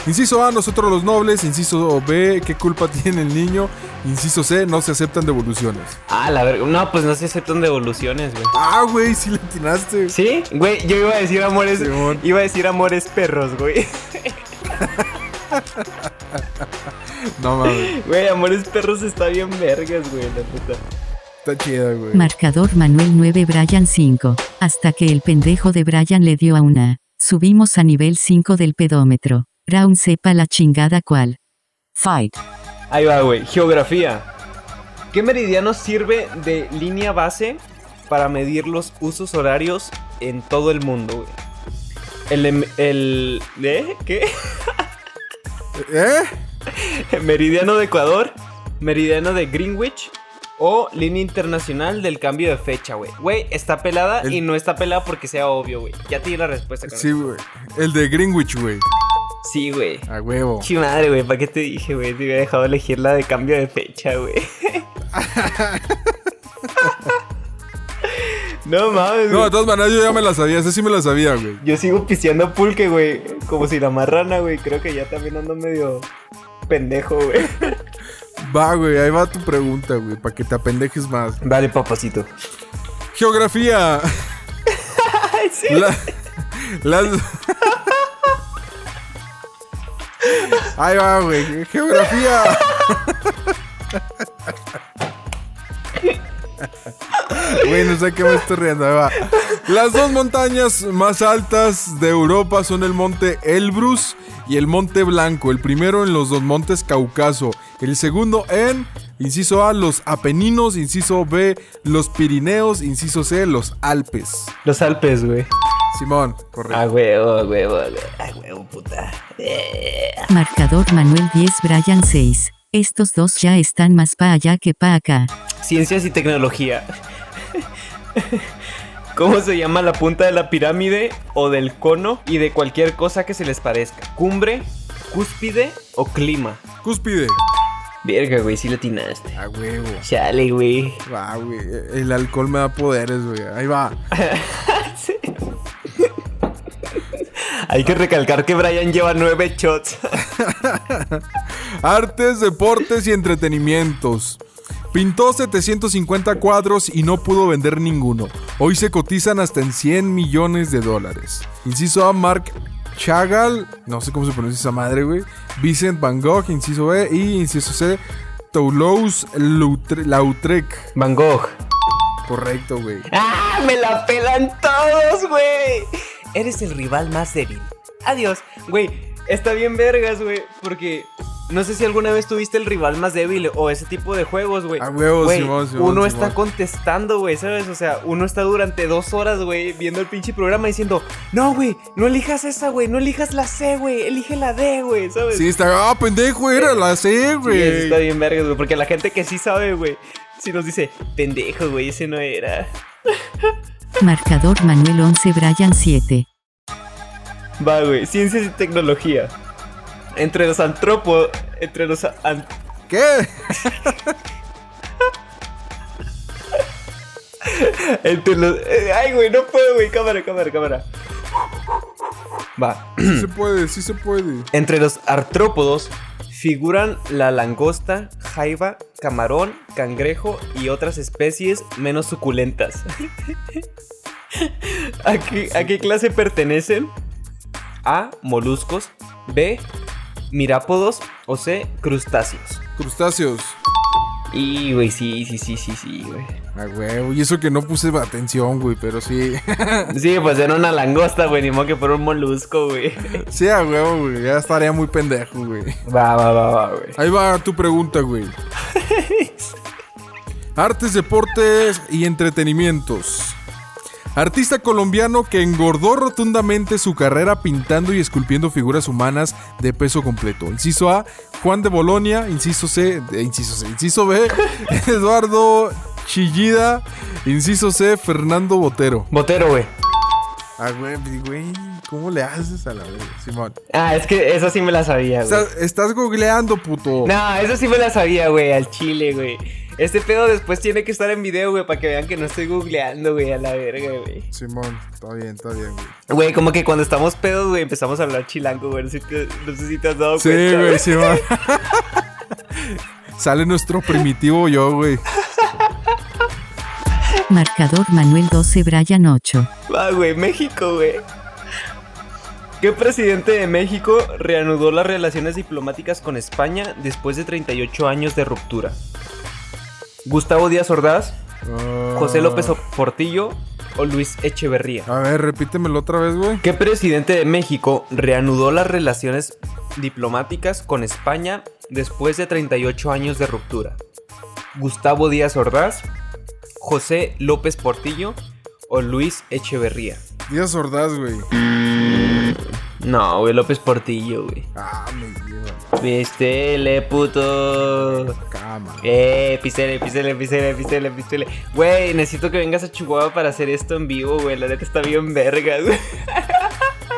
Inciso A, nosotros los nobles. Inciso B, ¿qué culpa tiene el niño? Inciso C, no se aceptan devoluciones. Ah, la verga. No, pues no se aceptan devoluciones, güey. Ah, güey, sí le atinaste. ¿Sí? Güey, yo iba a decir amores. Simón. Iba a decir amores perros, güey. No mames, Güey, amores perros está bien vergas, güey, la neta. Está chida, güey. Marcador Manuel 9 Brian 5. Hasta que el pendejo de Brian le dio a una. Subimos a nivel 5 del pedómetro. Brown sepa la chingada cuál. Fight. Ahí va, güey. Geografía. ¿Qué meridiano sirve de línea base para medir los usos horarios en todo el mundo, güey? El, em- el, ¿eh? ¿Qué? ¿Eh? Meridiano de Ecuador, meridiano de Greenwich O línea internacional del cambio de fecha, güey. Güey, está pelada El- y no está pelada porque sea obvio, güey. Ya tiene la respuesta. con Sí, güey. El de Greenwich, güey. Sí, güey. A huevo. Chi madre, güey, ¿para qué te dije, güey? Te hubiera dejado elegir la de cambio de fecha, güey. no mames, No, güey. de todas maneras yo ya me la sabía. Esa sí me la sabía, güey. Yo sigo pisteando pulque, güey. Como si la marrana, güey. Creo que ya también ando medio pendejo, güey. Va, güey. Ahí va tu pregunta, güey. Para que te apendejes más. Dale, papacito. Geografía. La- las... Ahí va, güey. Geografía. Güey, no sé qué me estoy riendo. Va. Las dos montañas más altas de Europa son el monte Elbrus y el monte Blanco. El primero en los dos montes Cáucaso. El segundo en, inciso A, los Apeninos. Inciso B, los Pirineos. Inciso C, los Alpes. Los Alpes, güey. Simón, correcto. A huevo, a huevo, a huevo. A huevo, puta. Marcador Manuel 10 Brian 6. Estos dos ya están más pa' allá que pa' acá. Ciencias y tecnología. ¿Cómo se llama la punta de la pirámide o del cono y de cualquier cosa que se les parezca? ¿Cumbre, cúspide o clima? Cúspide. Verga, güey, sí le atinaste. A huevo. Chale, güey. Va, güey. El alcohol me da poderes, güey. Ahí va. Hay que recalcar que Brian lleva nueve shots. Artes, deportes y entretenimientos. Pintó 750 cuadros y no pudo vender ninguno. Hoy se cotizan hasta en 100 millones de dólares. Inciso A, Mark Chagall. No sé cómo se pronuncia esa madre, güey. Vincent Van Gogh, inciso B. Y inciso C, Toulouse Lautre- Lautrec. Van Gogh. Correcto, güey. ¡Ah! ¡Me la pelan todos, güey! Eres el rival más débil. Adiós. Güey, está bien vergas, güey. Porque no sé si alguna vez tuviste el rival más débil o ese tipo de juegos, güey. A huevo, Güey, Simón, Simón, Uno está contestando, güey, ¿sabes? O sea, uno está durante dos horas, güey, viendo el pinche programa diciendo, no, güey, no elijas esa, güey, no elijas la C, güey, elige la D, güey, ¿sabes? Sí, está. Ah, pendejo, era la C, güey. está bien vergas, güey. Porque la gente que sí sabe, güey, sí nos dice, pendejo, güey, ese no era. Marcador Manuel 11 Brian 7. Va, güey. Ciencias y tecnología. Entre los antropos. Entre los. an- ¿Qué? entre los. eh, ay, güey, no puedo, güey. Cámara, cámara, cámara. Va. Sí se puede, sí se puede. Entre los artrópodos figuran la langosta, jaiba, camarón, cangrejo y otras especies menos suculentas. ¿A qué, a qué clase pertenecen? A. Moluscos. B. Mirápodos. O C. Crustáceos. Crustáceos. Y, güey, sí, sí, sí, sí, sí, güey. Ah, güey. Y eso que no puse atención, güey, pero sí. Sí, pues era una langosta, güey, ni modo que fuera un molusco, güey. sí, a huevo, güey. Ya estaría muy pendejo, güey. Va, va, va, va, güey. Ahí va tu pregunta, güey. Artes, deportes y entretenimientos. Artista colombiano que engordó rotundamente su carrera pintando y esculpiendo figuras humanas de peso completo. Inciso A, Juan de Bolonia. Inciso C, eh, inciso C. Inciso B, Eduardo Chillida. Inciso C, Fernando Botero. Botero, güey. Ah, güey, güey, ¿cómo le haces a la vez, Simón? Ah, es que esa sí me la sabía, güey. Estás, estás googleando, puto. No, eso sí me la sabía, güey, al chile, güey. Este pedo después tiene que estar en video, güey, para que vean que no estoy googleando, güey, a la verga, güey. Simón, está bien, está bien, güey. Güey, como que cuando estamos pedos, güey, empezamos a hablar chilango, güey. No sé, si te- no sé si te has dado Sí, cuenta. güey, Simón. Sale nuestro primitivo yo, güey. Marcador Manuel 12 Brian 8. Va, güey, México, güey. ¿Qué presidente de México reanudó las relaciones diplomáticas con España después de 38 años de ruptura? ¿Gustavo Díaz Ordaz, José López Portillo o Luis Echeverría? A ver, repítemelo otra vez, güey. ¿Qué presidente de México reanudó las relaciones diplomáticas con España después de 38 años de ruptura? ¿Gustavo Díaz Ordaz, José López Portillo o Luis Echeverría? Díaz Ordaz, güey. No, güey, López Portillo, güey. Ah, me lleva. Pistele, puto. Cama. Eh, pistele, pistele, pistele, pistele, pistele. Güey, necesito que vengas a Chihuahua para hacer esto en vivo, güey. La neta está bien vergas, güey.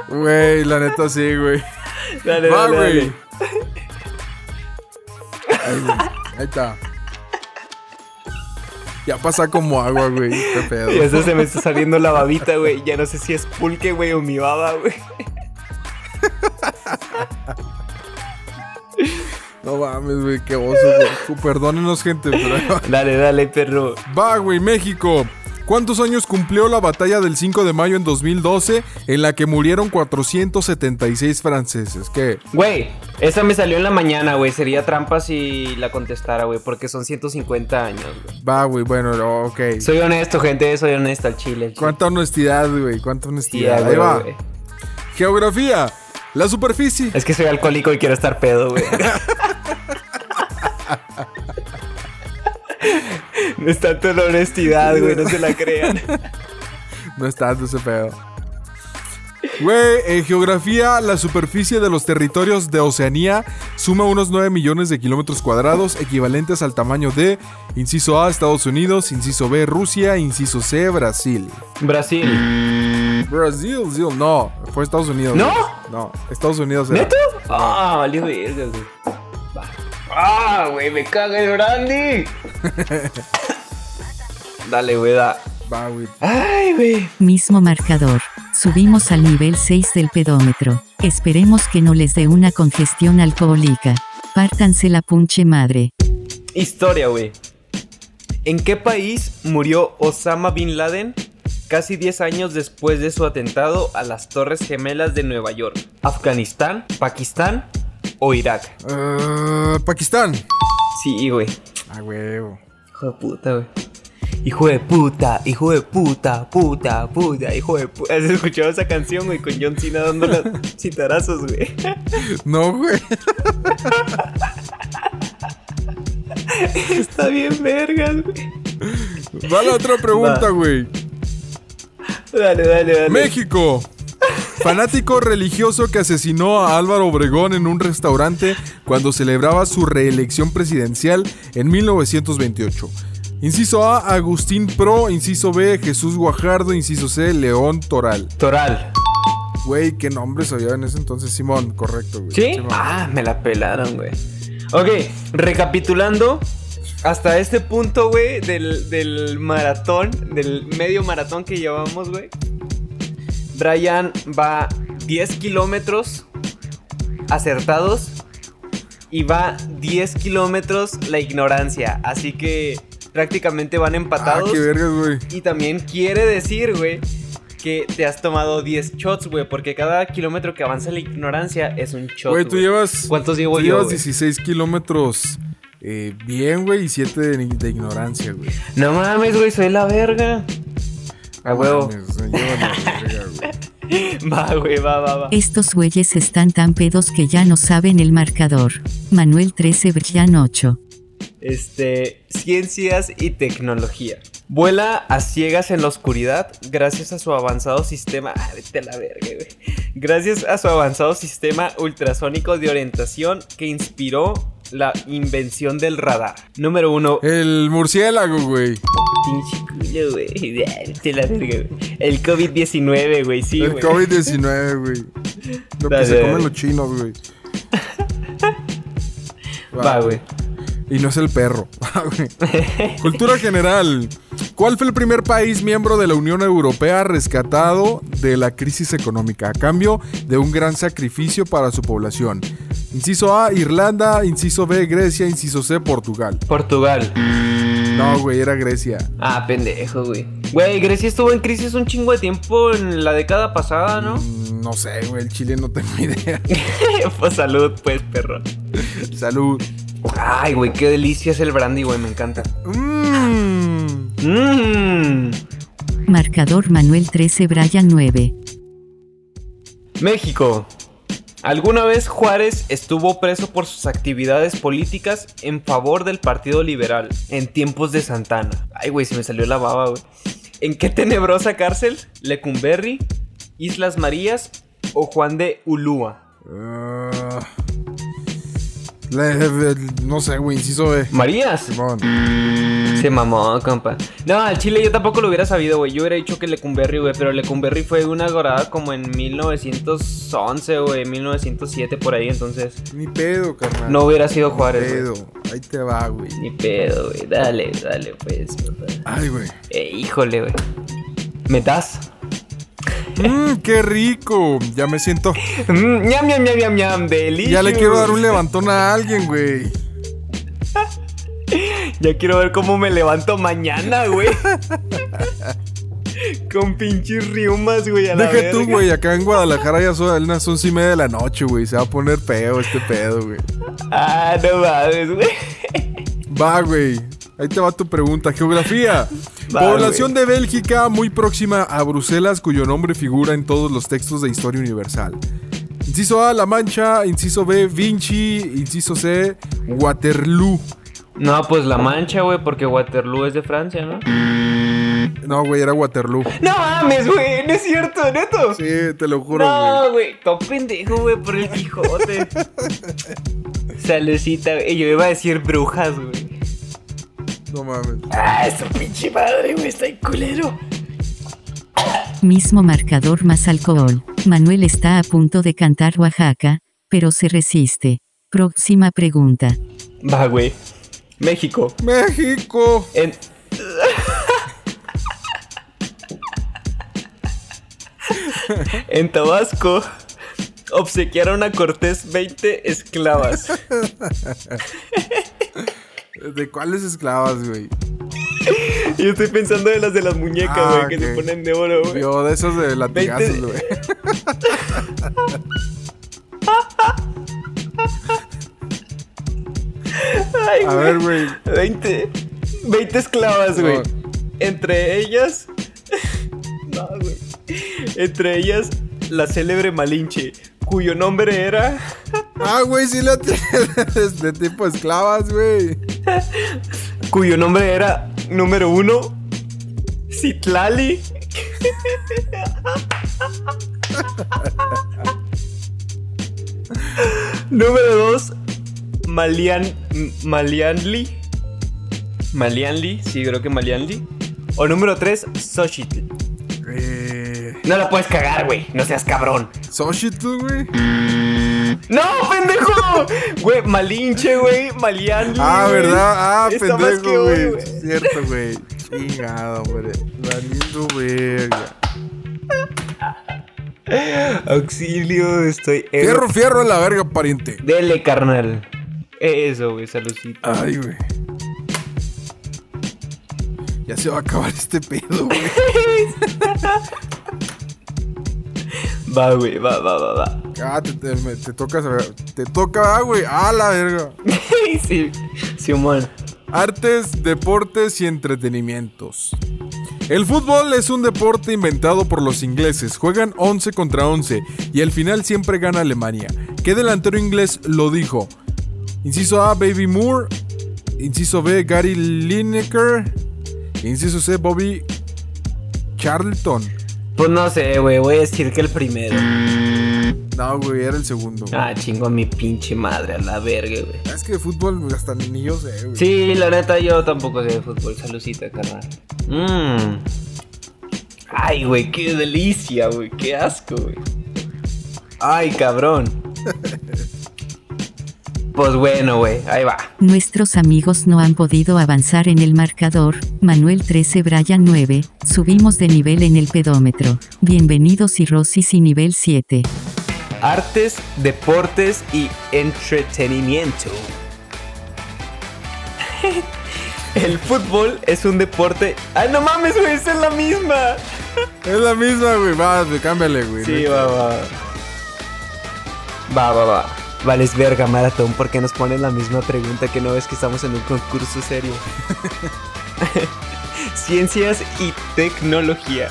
Güey, la neta sí, güey. Dale, Va, dale, güey. Ahí, güey. Ahí está. Ya pasa como agua, güey. Qué pedo. Y eso se me está saliendo la babita, güey. Ya no sé si es pulque, güey, o mi baba, güey. No mames, güey. Qué oso, güey. Perdónenos, gente, pero. Dale, dale, perro. Va, güey, México. ¿Cuántos años cumplió la batalla del 5 de mayo en 2012 en la que murieron 476 franceses? ¿Qué? Güey, esa me salió en la mañana, güey. Sería trampa si la contestara, güey, porque son 150 años, güey. Va, güey, bueno, no, ok. Soy honesto, gente, soy honesto al chile. Cuánta honestidad, güey. Cuánta honestidad. Ahí huevo, va. Geografía. La superficie. Es que soy alcohólico y quiero estar pedo, güey. No es tanto la honestidad, güey, no se la crean. No es tanto ese pedo. Güey, en geografía, la superficie de los territorios de Oceanía suma unos 9 millones de kilómetros cuadrados, equivalentes al tamaño de, inciso A, Estados Unidos, inciso B, Rusia, inciso C, Brasil. Brasil. Brasil, Zil, no, fue Estados Unidos. ¿No? güey. No, Estados Unidos era. ¿Neto? Ah, valió verga, güey. Va. Ah, güey, me caga el brandy. Dale, güey, da. Ay, güey. Mismo marcador. Subimos al nivel 6 del pedómetro. Esperemos que no les dé una congestión alcohólica. Pártanse la punche madre. Historia, güey. ¿En qué país murió Osama Bin Laden casi 10 años después de su atentado a las Torres Gemelas de Nueva York? ¿Afganistán, Pakistán o Irak? Eh, Pakistán. Sí, güey. Ah, huevo. Hijo de puta, güey. Hijo de puta, hijo de puta, puta, puta, hijo de puta. ¿Has escuchado esa canción, güey? Con John Cena dando los citarazos, güey. No, güey. Está bien vergas, güey. Va la otra pregunta, Va. güey. Dale, dale, dale. México. Fanático religioso que asesinó a Álvaro Obregón en un restaurante cuando celebraba su reelección presidencial en 1928. Inciso A, Agustín Pro. Inciso B, Jesús Guajardo. Inciso C, León Toral. Toral. Güey, qué nombre sabía en ese entonces. Simón, correcto, güey. ¿Sí? Simón. Ah, me la pelaron, güey. Ok, recapitulando. Hasta este punto, güey, del, del maratón, del medio maratón que llevamos, güey. Brian va 10 kilómetros acertados y va 10 kilómetros la ignorancia. Así que prácticamente van Ah, empatados. qué vergas, güey. Y también quiere decir, güey, que te has tomado 10 shots, güey, porque cada kilómetro que avanza la ignorancia es un shot. Güey, tú llevas. ¿Cuántos llevo tú yo, llevas güey? 16 kilómetros eh, bien, güey, y 7 de, de ignorancia, güey. No mames, güey, soy la verga. A huevo. Va, güey, va, va, va. Estos güeyes están tan pedos que ya no saben el marcador. Manuel 13 Brian 8. Este, ciencias y tecnología. Vuela a ciegas en la oscuridad gracias a su avanzado sistema. Ah, vete a la verga, güey. Gracias a su avanzado sistema ultrasónico de orientación que inspiró la invención del radar. Número uno. El murciélago, güey. Pinche culo, güey. Vete a la verga, güey. El COVID-19, güey, sí, el güey. COVID-19, güey. Lo que se comen los chinos, güey. Va, güey. Y no es el perro. Cultura general. ¿Cuál fue el primer país miembro de la Unión Europea rescatado de la crisis económica a cambio de un gran sacrificio para su población? Inciso A, Irlanda. Inciso B, Grecia. Inciso C, Portugal. Portugal. No, güey, era Grecia. Ah, pendejo, güey. Güey, Grecia estuvo en crisis un chingo de tiempo en la década pasada, ¿no? Mm, No sé, güey, el Chile no tengo idea. pues salud, pues, perro. Salud. Ay, güey, qué delicia es el brandy, güey, me encanta. Mmm. Mmm. Marcador Manuel 13 Brian 9. México. ¿Alguna vez Juárez estuvo preso por sus actividades políticas en favor del Partido Liberal en tiempos de Santana? Ay, güey, se me salió la baba, güey. ¿En qué tenebrosa cárcel? ¿Lecumberri? ¿Islas Marías? ¿O Juan de Ulúa? Ah. Le- no sé, güey, inciso B. Marías. Simón. Se mamó, compa. No, al chile yo tampoco lo hubiera sabido, güey. Yo hubiera dicho que Lecumberri, güey. Pero Lecumberri fue una gorada como en 1911, güey. 1907, por ahí. Entonces, Ni pedo, carnal. no hubiera sido Ni Juárez. güey. pedo. Ahí te va, güey. Ni pedo, güey. Dale, dale, pues, papá. Ay, güey. Eh, híjole, güey. ¿Me das? Mmm, qué rico. Ya me siento. Mm, ñam, ñam, ñam, ñam, ñam. Delicious. Ya le quiero dar un levantón a alguien, güey. Ya quiero ver cómo me levanto mañana, güey. Con pinches riumas, güey. a la Deja tú, verga. güey. Acá en Guadalajara ya son las once y media de la noche, güey. Se va a poner feo este pedo, güey. Ah, no mames, güey. Va, güey. Ahí te va tu pregunta. Geografía. Población de Bélgica muy próxima a Bruselas, cuyo nombre figura en todos los textos de historia universal. Inciso A, La Mancha. Inciso B, Vinci. Inciso C, Waterloo. No, pues La Mancha, güey, porque Waterloo es de Francia, ¿no? No, güey, era Waterloo. No mames, güey, no es cierto, neto. Sí, te lo juro, güey. No, güey, todo pendejo, güey, por el Quijote. Salucita, güey. Yo iba a decir brujas, güey. No mames. Ah, esa pinche madre, güey, está en culero. Mismo marcador más alcohol. Manuel está a punto de cantar Oaxaca, pero se resiste. Próxima pregunta. Va, güey. México. México. En... en Tabasco obsequiaron a Cortés 20 esclavas. ¿De cuáles esclavas, güey? Yo estoy pensando de las de las muñecas, Ah, güey, que se ponen de oro, güey. Yo, de esos de latigazos, güey. Ay, A ver, güey. 20. 20 esclavas, güey. No. Entre ellas. No, güey. Entre ellas, la célebre Malinche, cuyo nombre era. Ah, güey, sí la tienes de tipo esclavas, güey. Cuyo nombre era número uno. Citlali. número dos. Malian. Malianli. Malianli, sí, creo que Malianli. O número tres, Xochitl. Eh. No la puedes cagar, güey. No seas cabrón. Xochitl, güey. ¡No, pendejo! Güey, Malinche, güey. Malianli. Ah. ¿verdad? Ah, Está pendejo, güey. Cierto, güey. Chingado, hombre. Valiendo verga. Auxilio, estoy. Fierro, fierro en la verga, pariente. Dele, carnal. Eso, güey, saludcita. Ay, güey. Ya se va a acabar este pedo, güey. Va, güey, va, va, va, va. Ah, te, te, toca saber. Te toca, ah, güey. Ah, la verga. sí, Simón. Artes, deportes y entretenimientos. El fútbol es un deporte inventado por los ingleses. Juegan 11 contra 11 y al final siempre gana Alemania. ¿Qué delantero inglés lo dijo? Inciso A, Baby Moore. Inciso B, Gary Lineker. Inciso C, Bobby Charlton. Pues no sé, güey, voy a decir que el primero. No, güey, era el segundo. güey. Ah, chingo a mi pinche madre, a la verga, güey. Es que de fútbol hasta ni yo sé, güey. Sí, la neta, yo tampoco sé de fútbol. Saludcita, carnal. Mmm. Ay, güey, qué delicia, güey. Qué asco, güey. Ay, cabrón. Pues bueno, güey, ahí va. Nuestros amigos no han podido avanzar en el marcador. Manuel 13, Brian 9. Subimos de nivel en el pedómetro. Bienvenidos y Rosis y nivel 7. Artes, deportes y entretenimiento. El fútbol es un deporte. ¡Ay, no mames, güey! ¡Esa es la misma! Es la misma, güey. Va, de- cámbiale, güey. Sí, va, va. Va, va, va. Vales verga, maratón, ¿por qué nos ponen la misma pregunta que no ves que estamos en un concurso serio? Ciencias y tecnología.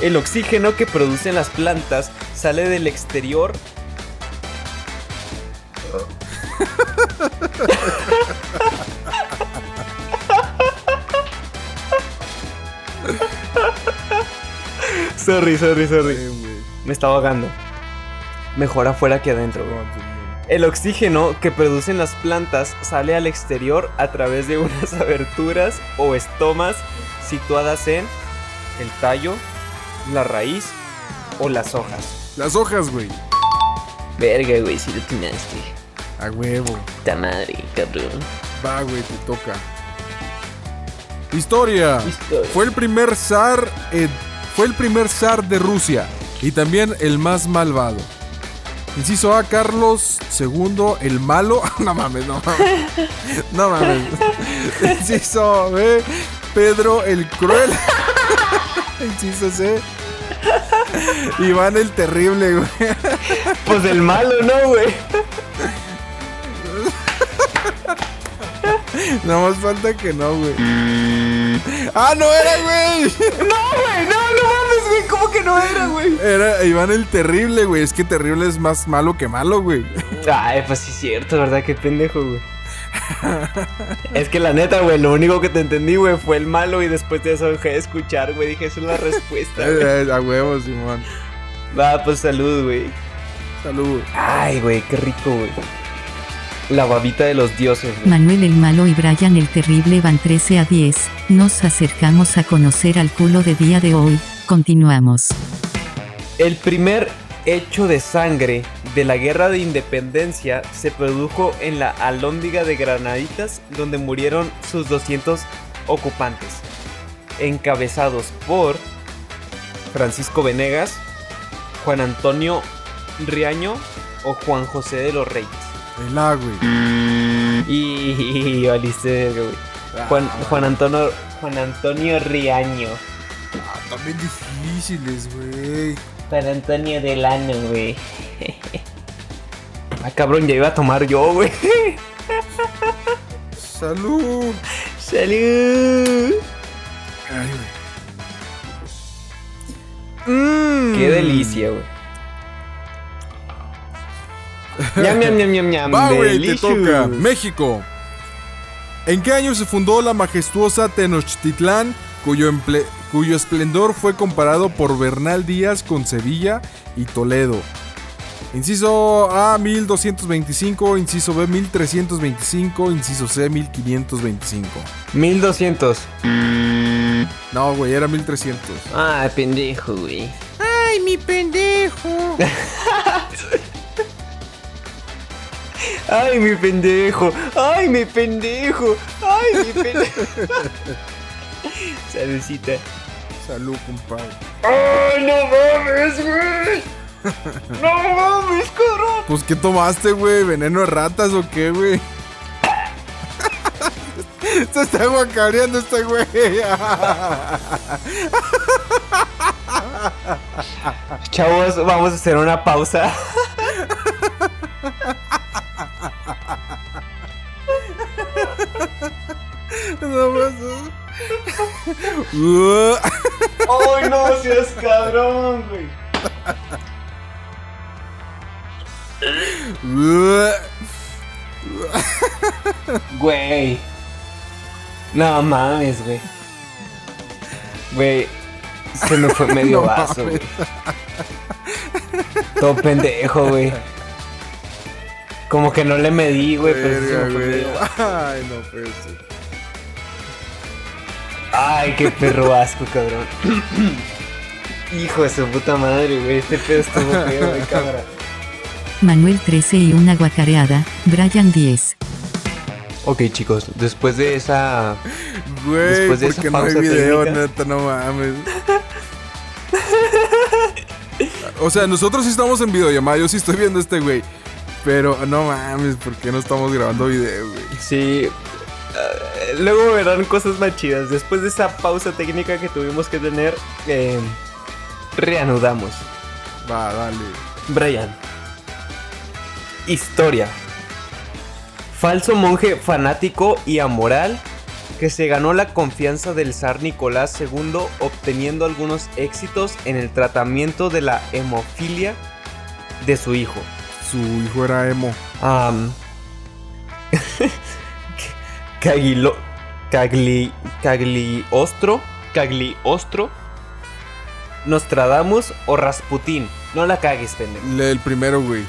El oxígeno que producen las plantas sale del exterior. sorry, sorry, sorry. Me estaba ahogando. Mejor afuera que adentro. güey. El oxígeno que producen las plantas sale al exterior a través de unas aberturas o estomas situadas en el tallo, la raíz o las hojas. Las hojas, güey. Verga, güey, si lo tienes, A huevo. Ta madre, cabrón. Va, güey, te toca. Historia. Historia. Fue el primer zar. eh, fue el primer zar de Rusia. Y también el más malvado. Inciso A, Carlos II, el malo. no mames, no mames. No mames. Inciso B, Pedro el cruel. Inciso C. Iván el terrible, güey. Pues el malo, ¿no, güey? Nada más falta que no, güey. ¡Ah, no era, güey! No, güey, no, güey. ¿Cómo que no era, güey? Era Iván el terrible, güey. Es que terrible es más malo que malo, güey. Ay, pues sí es cierto, ¿verdad? Qué pendejo, güey. es que la neta, güey, lo único que te entendí, güey, fue el malo y después de eso dejé de escuchar, güey. Dije, esa es la respuesta, güey. A huevos, Simón. Va, pues salud, güey. Salud. Ay, güey, qué rico, güey. La babita de los dioses, güey. Manuel el malo y Brian el terrible van 13 a 10. Nos acercamos a conocer al culo de día de hoy. Continuamos. El primer hecho de sangre de la guerra de independencia se produjo en la Alhóndiga de Granaditas, donde murieron sus 200 ocupantes, encabezados por Francisco Venegas, Juan Antonio Riaño o Juan José de los Reyes. El A, güey. Y, valiste, verga, güey. Juan, Juan Antonio Juan Antonio Riaño. También difíciles, güey. Juan Antonio Delano, güey. Ah, cabrón, ya iba a tomar yo, güey. Salud. Salud. Ay, güey. Mm. Qué delicia, güey. ñam, ñam, ñam, ñam, ñam. Va, güey, te toca. México. ¿En qué año se fundó la majestuosa Tenochtitlán, cuyo, emple- cuyo esplendor fue comparado por Bernal Díaz con Sevilla y Toledo? Inciso A 1225, inciso B 1325, inciso C 1525. 1200. No, güey, era 1300. Ah, pendejo, güey. Ay, mi pendejo. Ay, mi pendejo. Ay, mi pendejo. Saludcita. Salud, compadre. Ay, no mames, güey. No mames, cabrón. Pues, ¿qué tomaste, güey? ¿Veneno de ratas o qué, güey? Se está guacareando este güey. Chavos, vamos a hacer una pausa. No Ay, no seas cabrón, güey. Güey. No mames, güey. Güey. Se me fue medio No vaso, güey. Todo pendejo, güey. Como que no le medí, güey, pero sí se me fue medio vaso. Ay, no puede ser. Ay, qué perro asco, cabrón. Hijo de su puta madre, güey. Este pedo estuvo feo de cámara. Manuel 13 y una guacareada. Brian 10. Ok, chicos, después de esa. Güey, Después de esa porque no hay pausa video, técnica. neta, no mames. O sea, nosotros sí estamos en videollamada, yo sí estoy viendo a este güey. Pero no mames, ¿por qué no estamos grabando video, güey? Sí. Eh, luego verán cosas más chidas. Después de esa pausa técnica que tuvimos que tener, eh, reanudamos. Va, dale. Brian. Historia. Falso monje fanático y amoral que se ganó la confianza del zar Nicolás II obteniendo algunos éxitos en el tratamiento de la hemofilia de su hijo. Su hijo era emo. Am, Caguilo, Cagli, Cagliostro, Cagliostro, Nostradamus o Rasputín. No la cagues, pendejo. El primero, güey.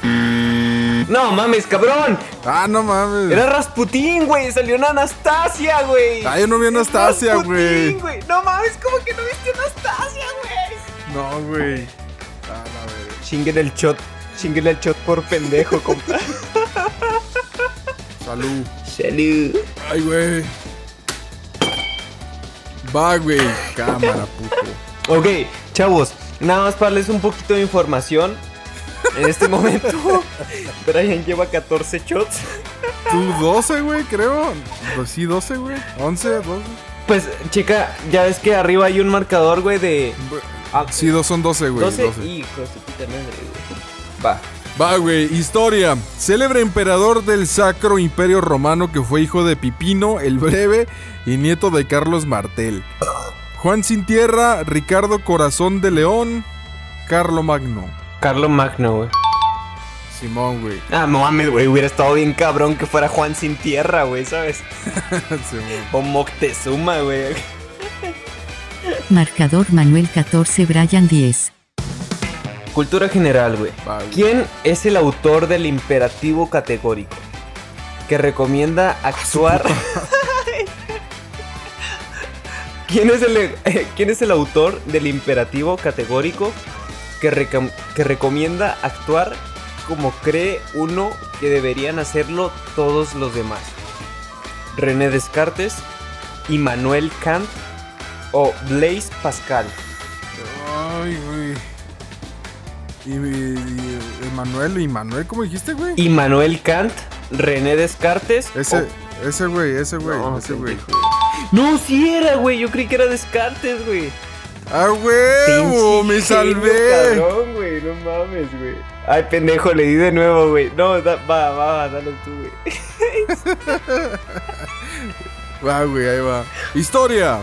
No mames, cabrón. Ah, no mames. Era Rasputín, güey. Salió en Anastasia, güey. Ah, yo no vi Anastasia, Rasputín, güey. No mames, ¿cómo que no viste Anastasia, güey? No, güey. Ah, la verga. Chinguen el shot. Chinguen el shot por pendejo, compa. Salud. Salud. Ay, güey. Va, güey. Cámara, puto. Ok, chavos, nada más para darles un poquito de información. En este momento, Brian lleva 14 shots. Tú 12, güey, creo. Pues sí, 12, güey. 11, 12. Pues, chica, ya ves que arriba hay un marcador, güey, de. Ah, Sí, dos son 12, güey. 12. 12. Hijos de puta madre, güey. Va. Va, güey. Historia. Célebre emperador del Sacro Imperio Romano que fue hijo de Pipino el Breve y nieto de Carlos Martel. Juan Sin Tierra, Ricardo Corazón de León, Carlo Magno. Carlo Magno, güey. Simón, güey. Ah, no mames, güey. Hubiera estado bien cabrón que fuera Juan sin tierra, güey, ¿sabes? Simón. O Moctezuma, güey. Marcador Manuel 14 Brian 10. Cultura general, güey. ¿Quién es el autor del imperativo categórico? Que recomienda actuar. ¿Quién es, el, eh, ¿Quién es el autor del imperativo categórico que, que recomienda actuar como cree uno que deberían hacerlo todos los demás? René Descartes, Immanuel Kant o Blaise Pascal. Ay, güey. Y, y- y- Emanuel, ¿y Manuel cómo dijiste, güey? Immanuel Kant, René Descartes. Ese, ese güey, ese güey, No, ese güey. No, sí era, güey. Yo creí que era Descartes, güey. ¡Ah! Pinche ¡Me salvé! Cabrón, güey. No mames, güey. Ay, pendejo, le di de nuevo, güey. No, da- va, va, va, dale tú, güey. Va, güey, ahí va. Historia.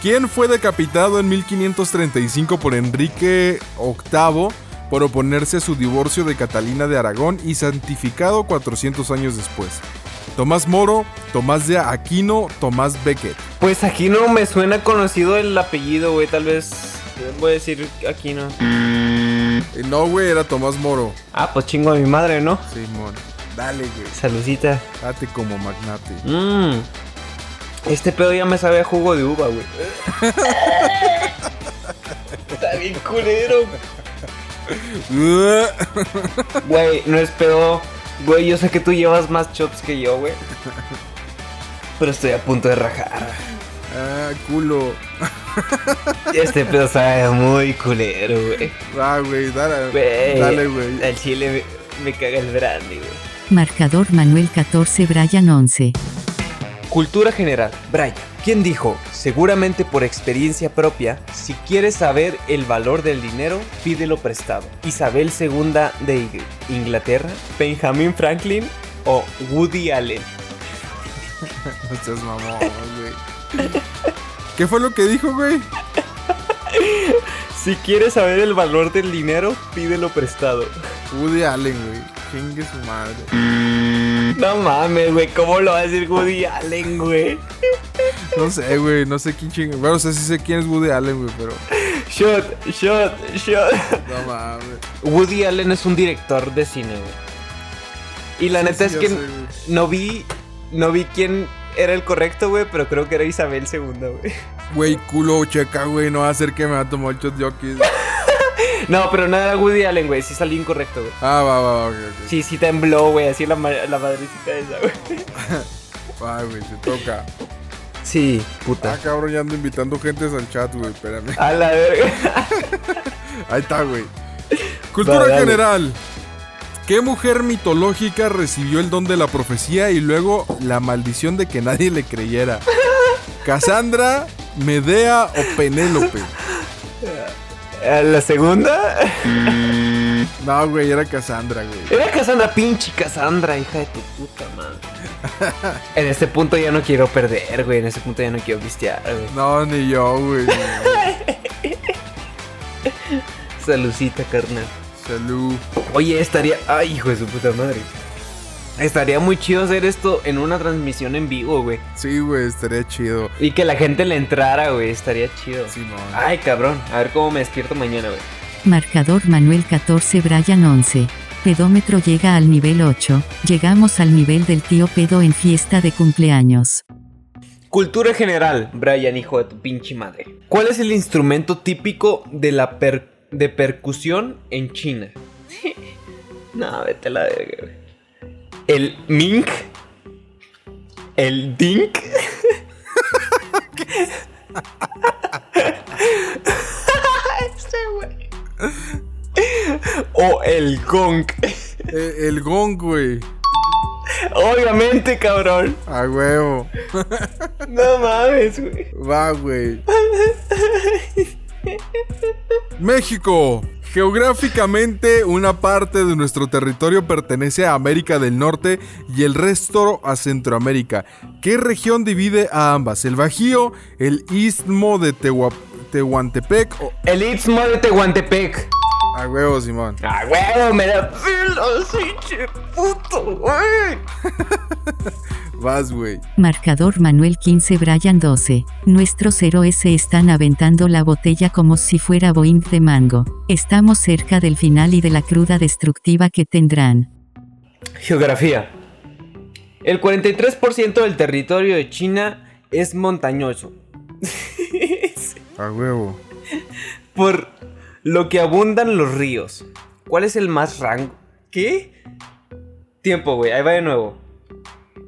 ¿Quién fue decapitado en 1535 por Enrique VIII por oponerse a su divorcio de Catalina de Aragón y santificado 400 años después? Tomás Moro, Tomás de Aquino, Tomás Becket. Pues aquí no me suena conocido el apellido, güey. Tal vez voy a decir aquí no. Eh, no, güey, era Tomás Moro. Ah, pues chingo a mi madre, ¿no? Simón. Dale, güey. Salucita. Date como magnate. Mmm. Este pedo ya me sabe a jugo de uva, güey. Está bien culero. Güey, no es pedo. Güey, yo sé que tú llevas más chops que yo, güey. Pero estoy a punto de rajar. ah, culo. Este pedo sabe muy culero, güey. Va, güey, dale. Güey. Dale, güey. Al chile me, me caga el brandy, güey. Marcador Manuel 14 Brian 11. Cultura general. Brian, ¿quién dijo? Seguramente por experiencia propia, si quieres saber el valor del dinero, pídelo prestado. Isabel II de Ing- Inglaterra, Benjamin Franklin o Woody Allen. No seas mamón, güey. ¿Qué fue lo que dijo, güey? Si quieres saber el valor del dinero, pídelo prestado. Woody Allen, güey. Chingue su madre. No mames, güey, ¿cómo lo va a decir Woody Allen, güey? No sé, güey. No sé quién chingue. Bueno, o sea, sí sé quién es Woody Allen, güey, pero. Shot, shot, shot. No mames. Woody Allen es un director de cine, güey. Y la Sí, neta sí, es que sé, no vi, no vi quién era el correcto, güey, pero creo que era Isabel II, güey. Güey, culo, checa, güey. No va a ser que me va a tomar el shot jockey. No, pero no era Woody Allen, güey, sí salí incorrecto, güey. Ah, va, va, va, ok, ok. Sí, sí tembló, güey, así la, ma- la madrecita esa, güey. Va, güey, te toca. Sí, Ah, puta. cabrón, ya ando invitando gentes al chat, güey. Espérame. A la verga. Ahí está, güey. Cultura Va, general. ¿Qué mujer mitológica recibió el don de la profecía y luego la maldición de que nadie le creyera? ¿Cassandra, Medea o Penélope? ¿A ¿La segunda? No, güey, era Cassandra, güey. Era Cassandra, pinche Cassandra, hija de tu puta madre. En este punto ya no quiero perder, güey. En este punto ya no quiero pistear, güey. No, ni yo, güey. Salucita, carnal. Salud. Oye, estaría. Ay, hijo de su puta madre. Estaría muy chido hacer esto en una transmisión en vivo, güey. Sí, güey, estaría chido. Y que la gente le entrara, güey. Estaría chido. Simón. Ay, cabrón. A ver cómo me despierto mañana, güey. Marcador Manuel 14 Brian 11. Pedómetro llega al nivel 8, llegamos al nivel del tío pedo en fiesta de cumpleaños. Cultura general, Brian, hijo de tu pinche madre. ¿Cuál es el instrumento típico de la per- de percusión en China? no, vete la güey. ¿El mink? ¿El dink? Este güey. O el gong. Eh, el gong, güey. Obviamente, cabrón. A huevo. No mames, güey. Va, güey. México. Geográficamente, una parte de nuestro territorio pertenece a América del Norte y el resto a Centroamérica. ¿Qué región divide a ambas? ¿El Bajío, el Istmo de Tehua- Tehuantepec o... El Istmo de Tehuantepec. A huevo, Simón. ¡Ah, huevo! ¡Me da filo, pinche puto, güey! Vas, güey. Marcador Manuel 15 Brian 12. Nuestros héroes se están aventando la botella como si fuera Boeing de mango. Estamos cerca del final y de la cruda destructiva que tendrán. Geografía. El 43% del territorio de China es montañoso. A huevo. Por lo que abundan los ríos. ¿Cuál es el más rango? ¿Qué? Tiempo, güey. Ahí va de nuevo.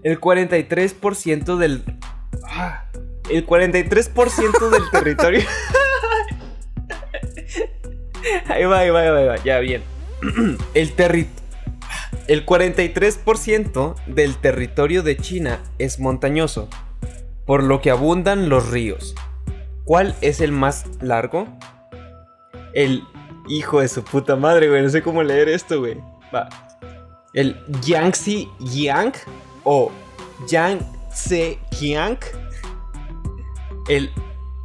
El 43% del... Ah, el 43% del territorio... ahí va, ahí va, ahí va, ahí va. Ya, bien. El territorio... El 43% del territorio de China es montañoso, por lo que abundan los ríos. ¿Cuál es el más largo? El hijo de su puta madre, güey. No sé cómo leer esto, güey. Va. El Yangtze Yang o Yangtze Kiang. El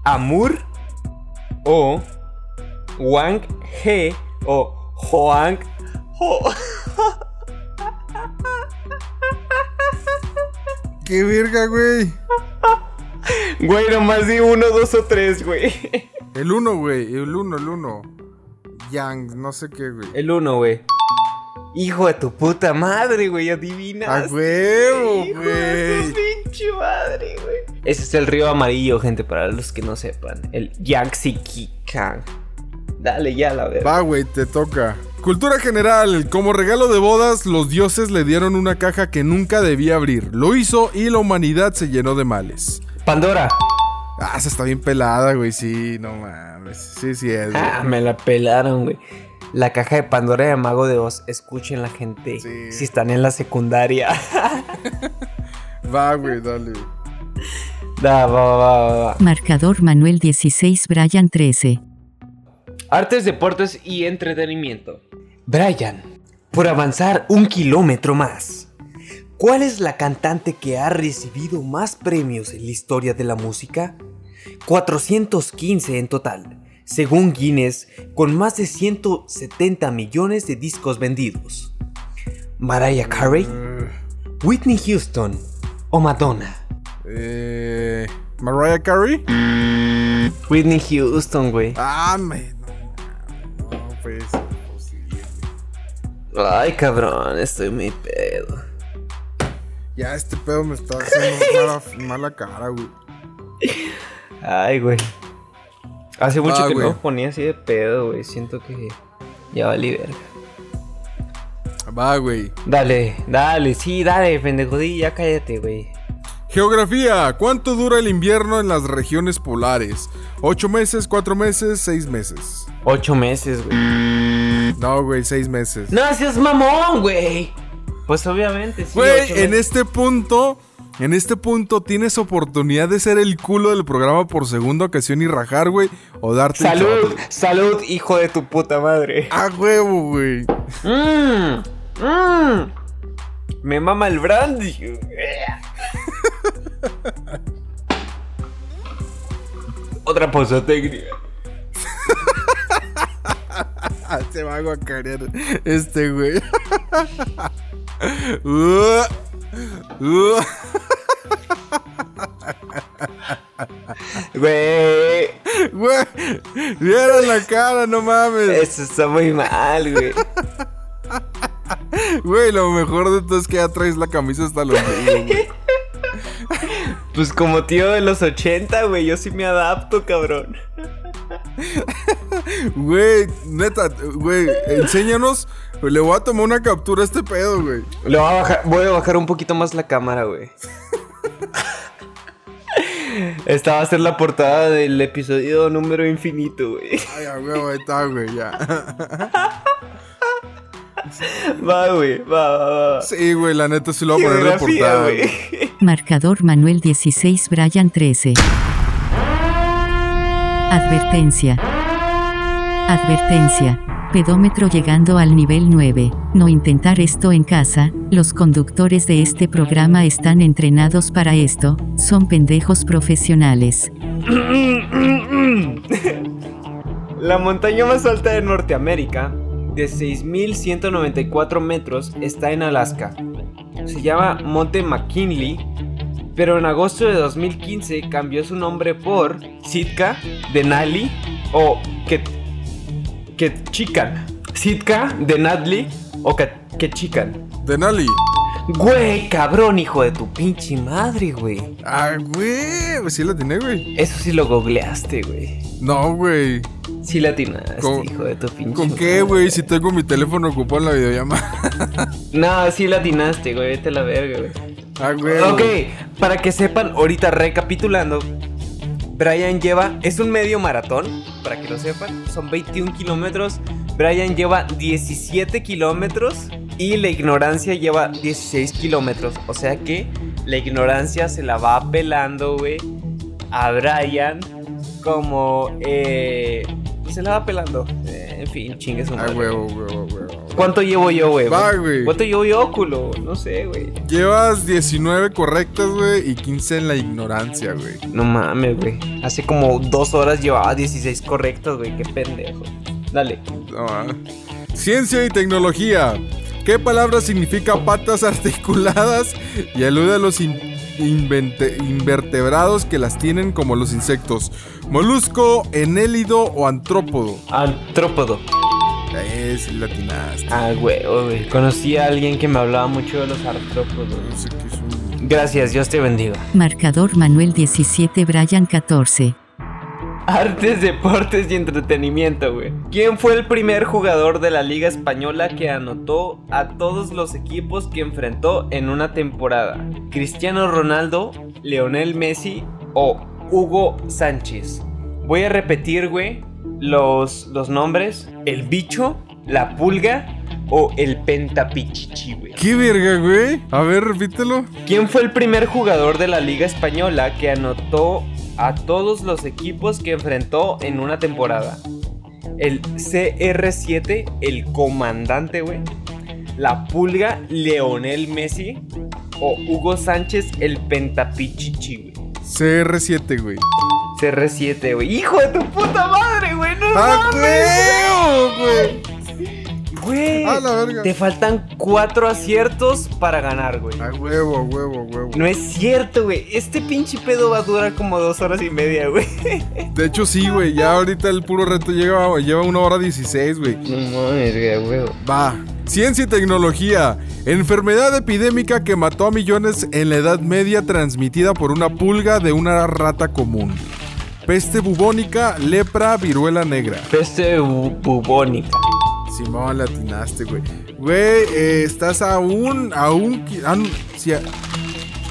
Amur o Wang He o Hoang Ho. ¡Qué verga, güey! Güey, nomás di uno, dos o tres, güey. El uno, güey. El uno, el uno. Yang, no sé qué, güey. El uno, güey. Hijo de tu puta madre, güey, adivinas. A huevo, Hijo de tu pinche madre, güey. Ese es el río amarillo, gente, para los que no sepan. El Yangtze Kiang. Dale ya, la verdad. Va, güey, te toca. Cultura general. Como regalo de bodas, los dioses le dieron una caja que nunca debía abrir. Lo hizo y la humanidad se llenó de males. Pandora. Ah, esa está bien pelada, güey. Sí, no mames. Sí, sí es. güey. Ah, me la pelaron, güey. La caja de Pandora de Mago de Oz. Escuchen la gente. Sí. Si están en la secundaria. Va, güey, dale. da, va, va, va, va. Marcador Manuel 16 Brian 13. Artes, deportes y entretenimiento. Brian, por avanzar un kilómetro más. ¿Cuál es la cantante que ha recibido más premios en la historia de la música? 415 en total, según Guinness, con más de 170 millones de discos vendidos. Mariah Carey, Whitney Houston o Madonna. Eh. Mariah Carey. Whitney Houston, güey. Ah, me. No, no, pues. imposible. Ay, cabrón, estoy muy pedo. Ya este pedo me está haciendo mala, mala cara, güey. Ay, güey. Hace mucho Ah, que güey. no ponía así de pedo, güey. Siento que ya valí verga. Va, güey. Dale, dale, sí, dale, pendejo, ya cállate, güey. Geografía. ¿Cuánto dura el invierno en las regiones polares? ¿Ocho meses, cuatro meses, seis meses? Ocho meses, güey. No, güey, seis meses. No seas mamón, güey. Pues obviamente, sí. Güey, en este punto, en este punto tienes oportunidad de ser el culo del programa por segunda ocasión y rajar, güey, o darte Salud, salud, hijo de tu puta madre. A huevo, güey. Mmm, mmm. Me mama el brandy. Otra pausa técnica. Ah, Se va a guacarear este, güey. Güey, Güey, vieron la cara, no mames. eso está muy mal, güey. Güey, lo mejor de todo es que ya traes la camisa hasta los güey. Pues como tío de los 80, güey, yo sí me adapto, cabrón. Güey, neta, güey, enséñanos. Le voy a tomar una captura a este pedo, güey. Le voy a bajar, voy a bajar un poquito más la cámara, güey. Esta va a ser la portada del episodio número infinito, güey. Ay, ya, güey, ahí está, güey, ya. Va, güey, va, va, va. Sí, güey, la neta sí lo voy a poner Geografía, portada. güey. güey. Marcador Manuel 16 Brian 13. Advertencia. Advertencia. Pedómetro llegando al nivel 9. No intentar esto en casa, los conductores de este programa están entrenados para esto, son pendejos profesionales. La montaña más alta de Norteamérica, de 6.194 metros, está en Alaska. Se llama Monte McKinley, pero en agosto de 2015 cambió su nombre por Sitka Denali o Ket Ketchikan. Sitka Denali o Ket- Ketchikan. Denali. Güey, cabrón, hijo de tu pinche madre, güey. Ah, güey, pues sí la tiene, güey. Eso sí lo googleaste, güey. No, güey. Sí la atinaste, ¿Con- hijo de tu pinche ¿Con qué, güey? Si tengo mi teléfono ocupado en la videollamada. No, sí la atinaste, güey. Vete a la verga, güey. Ah, güey. Ok, para que sepan, ahorita recapitulando, Brian lleva, es un medio maratón, para que lo sepan, son 21 kilómetros, Brian lleva 17 kilómetros y la ignorancia lleva 16 kilómetros, o sea que la ignorancia se la va pelando, güey, a Brian como, eh, se la va pelando, Eh, en fin, chingue su Ah, huevo, huevo, huevo. ¿Cuánto llevo yo, güey? Va, güey. ¿Cuánto llevo yo, culo? No sé, güey. Llevas 19 correctas, güey, y 15 en la ignorancia, güey. No mames, güey. Hace como dos horas llevaba 16 correctos, güey. Qué pendejo. Dale. No. Ciencia y tecnología. ¿Qué palabra significa patas articuladas y alude a los in- invertebrados que las tienen como los insectos? Molusco, enélido o antrópodo. Antrópodo. Es latinaste. Ah, güey, güey. Conocí a alguien que me hablaba mucho de los artrópodos. No sé qué es un- Gracias, Dios te bendiga. Marcador Manuel 17 Brian 14. Artes, deportes y entretenimiento, güey. ¿Quién fue el primer jugador de la Liga Española que anotó a todos los equipos que enfrentó en una temporada? ¿Cristiano Ronaldo, Leonel Messi o Hugo Sánchez? Voy a repetir, güey, los, los nombres. El bicho, la pulga o el pentapichichi, güey. ¿Qué verga, güey? A ver, repítelo. ¿Quién fue el primer jugador de la Liga Española que anotó a todos los equipos que enfrentó en una temporada? El CR7, el comandante, güey. La pulga, Leonel Messi. O Hugo Sánchez, el pentapichichi, güey. CR7, güey. CR7, güey. ¡Hijo de tu puta madre, güey! ¡No ¡Ah, mames! huevo, güey! Güey. ¡Ah, la verga! Te faltan cuatro aciertos para ganar, güey. ¡Ah, huevo, huevo, huevo! No es cierto, güey. Este pinche pedo va a durar como dos horas y media, güey. De hecho, sí, güey. Ya ahorita el puro reto lleva, lleva una hora 16, güey. No mames, güey, güey. Va. Ciencia y tecnología. Enfermedad epidémica que mató a millones en la Edad Media transmitida por una pulga de una rata común. Peste bubónica, lepra, viruela negra. Peste bu- bubónica. Simón, latinaste, güey. Güey, eh, estás a un... A un... qui- a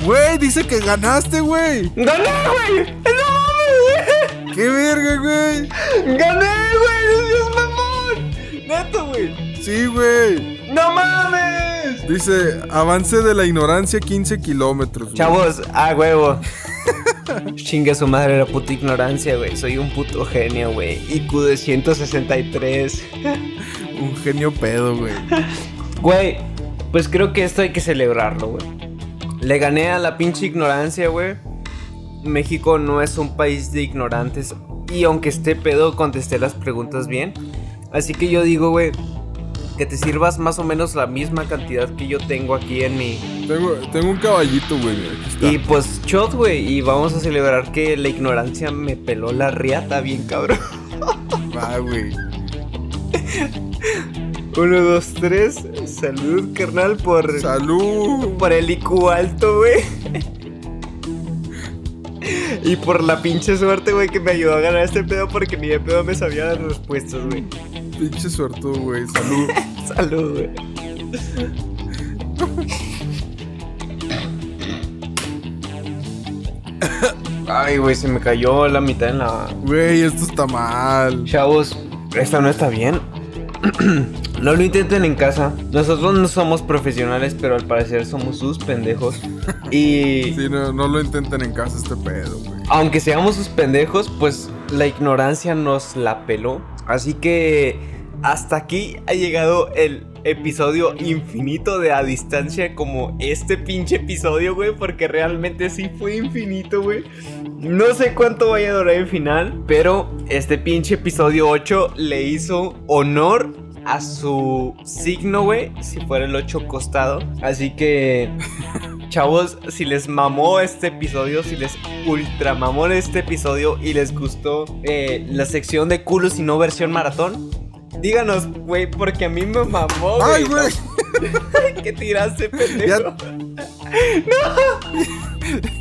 Güey, dice que ganaste, güey. ¡Gané, güey! ¡No mames, güey! ¡Qué verga, güey! ¡Gané, güey! ¡Dios mamón! ¡Neto, güey! Sí, güey. ¡No mames! Dice, avance de la ignorancia 15 kilómetros. Chavos, a huevo. Chingue su madre la puta ignorancia, güey. Soy un puto genio, güey. IQ de 163. Un genio pedo, güey. Güey, pues creo que esto hay que celebrarlo, güey. Le gané a la pinche ignorancia, güey. México no es un país de ignorantes. Y aunque esté pedo, contesté las preguntas bien. Así que yo digo, güey, que te sirvas más o menos la misma cantidad que yo tengo aquí en mi. Tengo, tengo un caballito, güey. Y pues, shot, güey. Y vamos a celebrar que la ignorancia me peló la riata bien, cabrón. Va, güey. Uno, dos, tres. Salud, carnal, por. Salud. Por el IQ alto, güey. Y por la pinche suerte, güey, que me ayudó a ganar este pedo porque ni de pedo me sabía las respuestas, güey. Pinche suerte, güey. Salud. Salud, güey. Ay, güey, se me cayó la mitad en la. Güey, esto está mal. Chavos, esta no está bien. No lo intenten en casa. Nosotros no somos profesionales, pero al parecer somos sus pendejos. Y Sí, no, no lo intenten en casa este pedo, güey. aunque seamos sus pendejos, pues la ignorancia nos la peló. Así que hasta aquí ha llegado el episodio infinito de a distancia como este pinche episodio, güey, porque realmente sí fue infinito, güey. No sé cuánto vaya a durar el final, pero este pinche episodio 8 le hizo honor a su signo, güey, si fuera el 8 costado. Así que Chavos, si les mamó este episodio, si les ultra mamó este episodio y les gustó eh, la sección de culos y no versión maratón, díganos, güey, porque a mí me mamó, güey. ¡Ay, güey! ¿Qué tiraste, pendejo?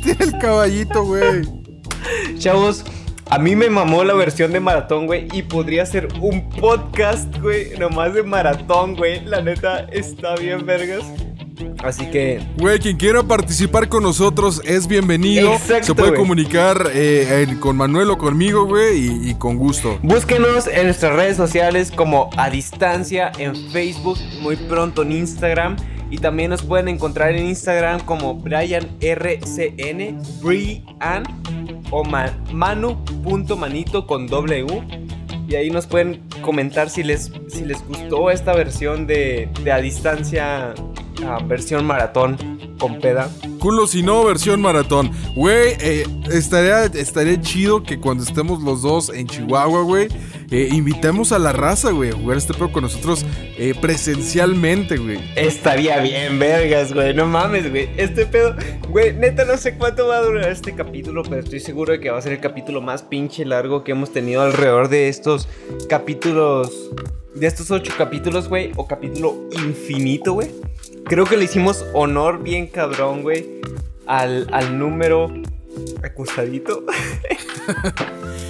Tiene el caballito, güey. Chavos, a mí me mamó la versión de maratón, güey, y podría ser un podcast, güey, nomás de maratón, güey. La neta está bien, vergas. Así que Güey, quien quiera participar con nosotros es bienvenido. Exacto, Se puede comunicar eh, con Manuel o conmigo, güey, y, y con gusto. Búsquenos en nuestras redes sociales como a distancia en Facebook, muy pronto en Instagram. Y también nos pueden encontrar en Instagram como BrianRCN, Brian o ma- Manu.manito con W. Y ahí nos pueden comentar si les, si les gustó esta versión de, de a distancia, versión maratón con peda. Culo si no, versión maratón. Güey, eh, estaría, estaría chido que cuando estemos los dos en Chihuahua, güey, eh, invitemos a la raza, güey, a jugar este juego con nosotros eh, presencialmente, güey. Estaría bien, vergas, güey. No mames, güey. Este pedo, güey, neta no sé cuánto va a durar este capítulo, pero estoy seguro de que va a ser el capítulo más pinche largo que hemos tenido alrededor de estos capítulos. De estos ocho capítulos, güey. O capítulo infinito, güey. Creo que le hicimos honor bien cabrón, güey. Al, al número acostadito.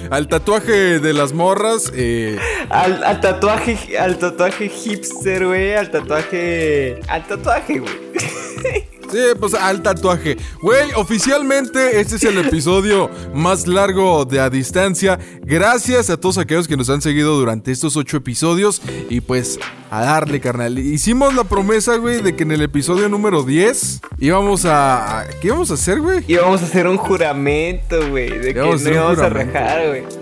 Al tatuaje de las morras, eh, Al, al tatuaje, al tatuaje hipster, güey. Al tatuaje. Al tatuaje, güey. Sí, pues al tatuaje. Güey, oficialmente este es el episodio más largo de A Distancia. Gracias a todos aquellos que nos han seguido durante estos ocho episodios. Y pues a darle, carnal. Hicimos la promesa, güey, de que en el episodio número 10 íbamos a... ¿Qué íbamos a hacer, güey? Y vamos a hacer un juramento, güey, de que Íbamos no íbamos a rajar, güey.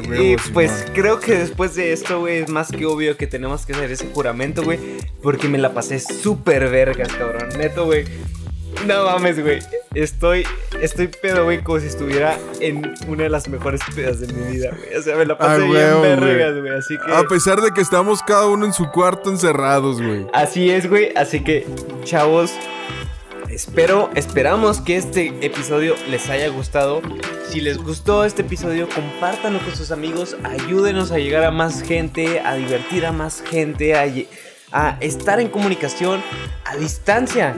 Y pues creo que después de esto, güey, es más que obvio que tenemos que hacer ese juramento, güey, porque me la pasé súper vergas, cabrón. Neto, güey. No mames, güey. Estoy, estoy pedo, güey, como si estuviera en una de las mejores pedas de mi vida, güey. O sea, me la pasé Ah, bien güey. vergas, güey. Así que. A pesar de que estamos cada uno en su cuarto encerrados, güey. Así es, güey. Así que, chavos, espero, esperamos que este episodio les haya gustado. Si les gustó este episodio, compártanlo con sus amigos. Ayúdenos a llegar a más gente, a divertir a más gente, a, a estar en comunicación a distancia.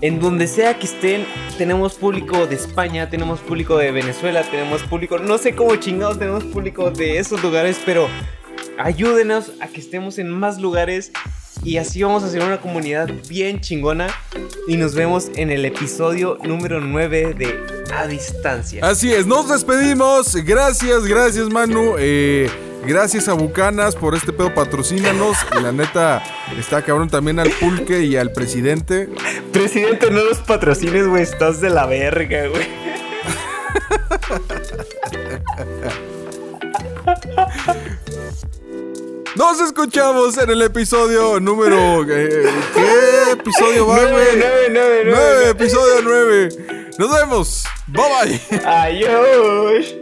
En donde sea que estén, tenemos público de España, tenemos público de Venezuela, tenemos público, no sé cómo chingados tenemos público de esos lugares, pero ayúdenos a que estemos en más lugares y así vamos a hacer una comunidad bien chingona y nos vemos en el episodio número 9 de A Distancia. Así es, nos despedimos. Gracias, gracias, Manu. Eh, gracias a Bucanas por este pedo, patrocínanos. La neta, está cabrón también al pulque y al presidente. Presidente, no los patrocines, güey, estás de la verga, güey. Nos escuchamos en el episodio número. eh, ¿Qué episodio va, Nueve, güey? nueve, nueve, nueve. Nueve, episodio 9. Nos vemos. Bye bye. Adiós.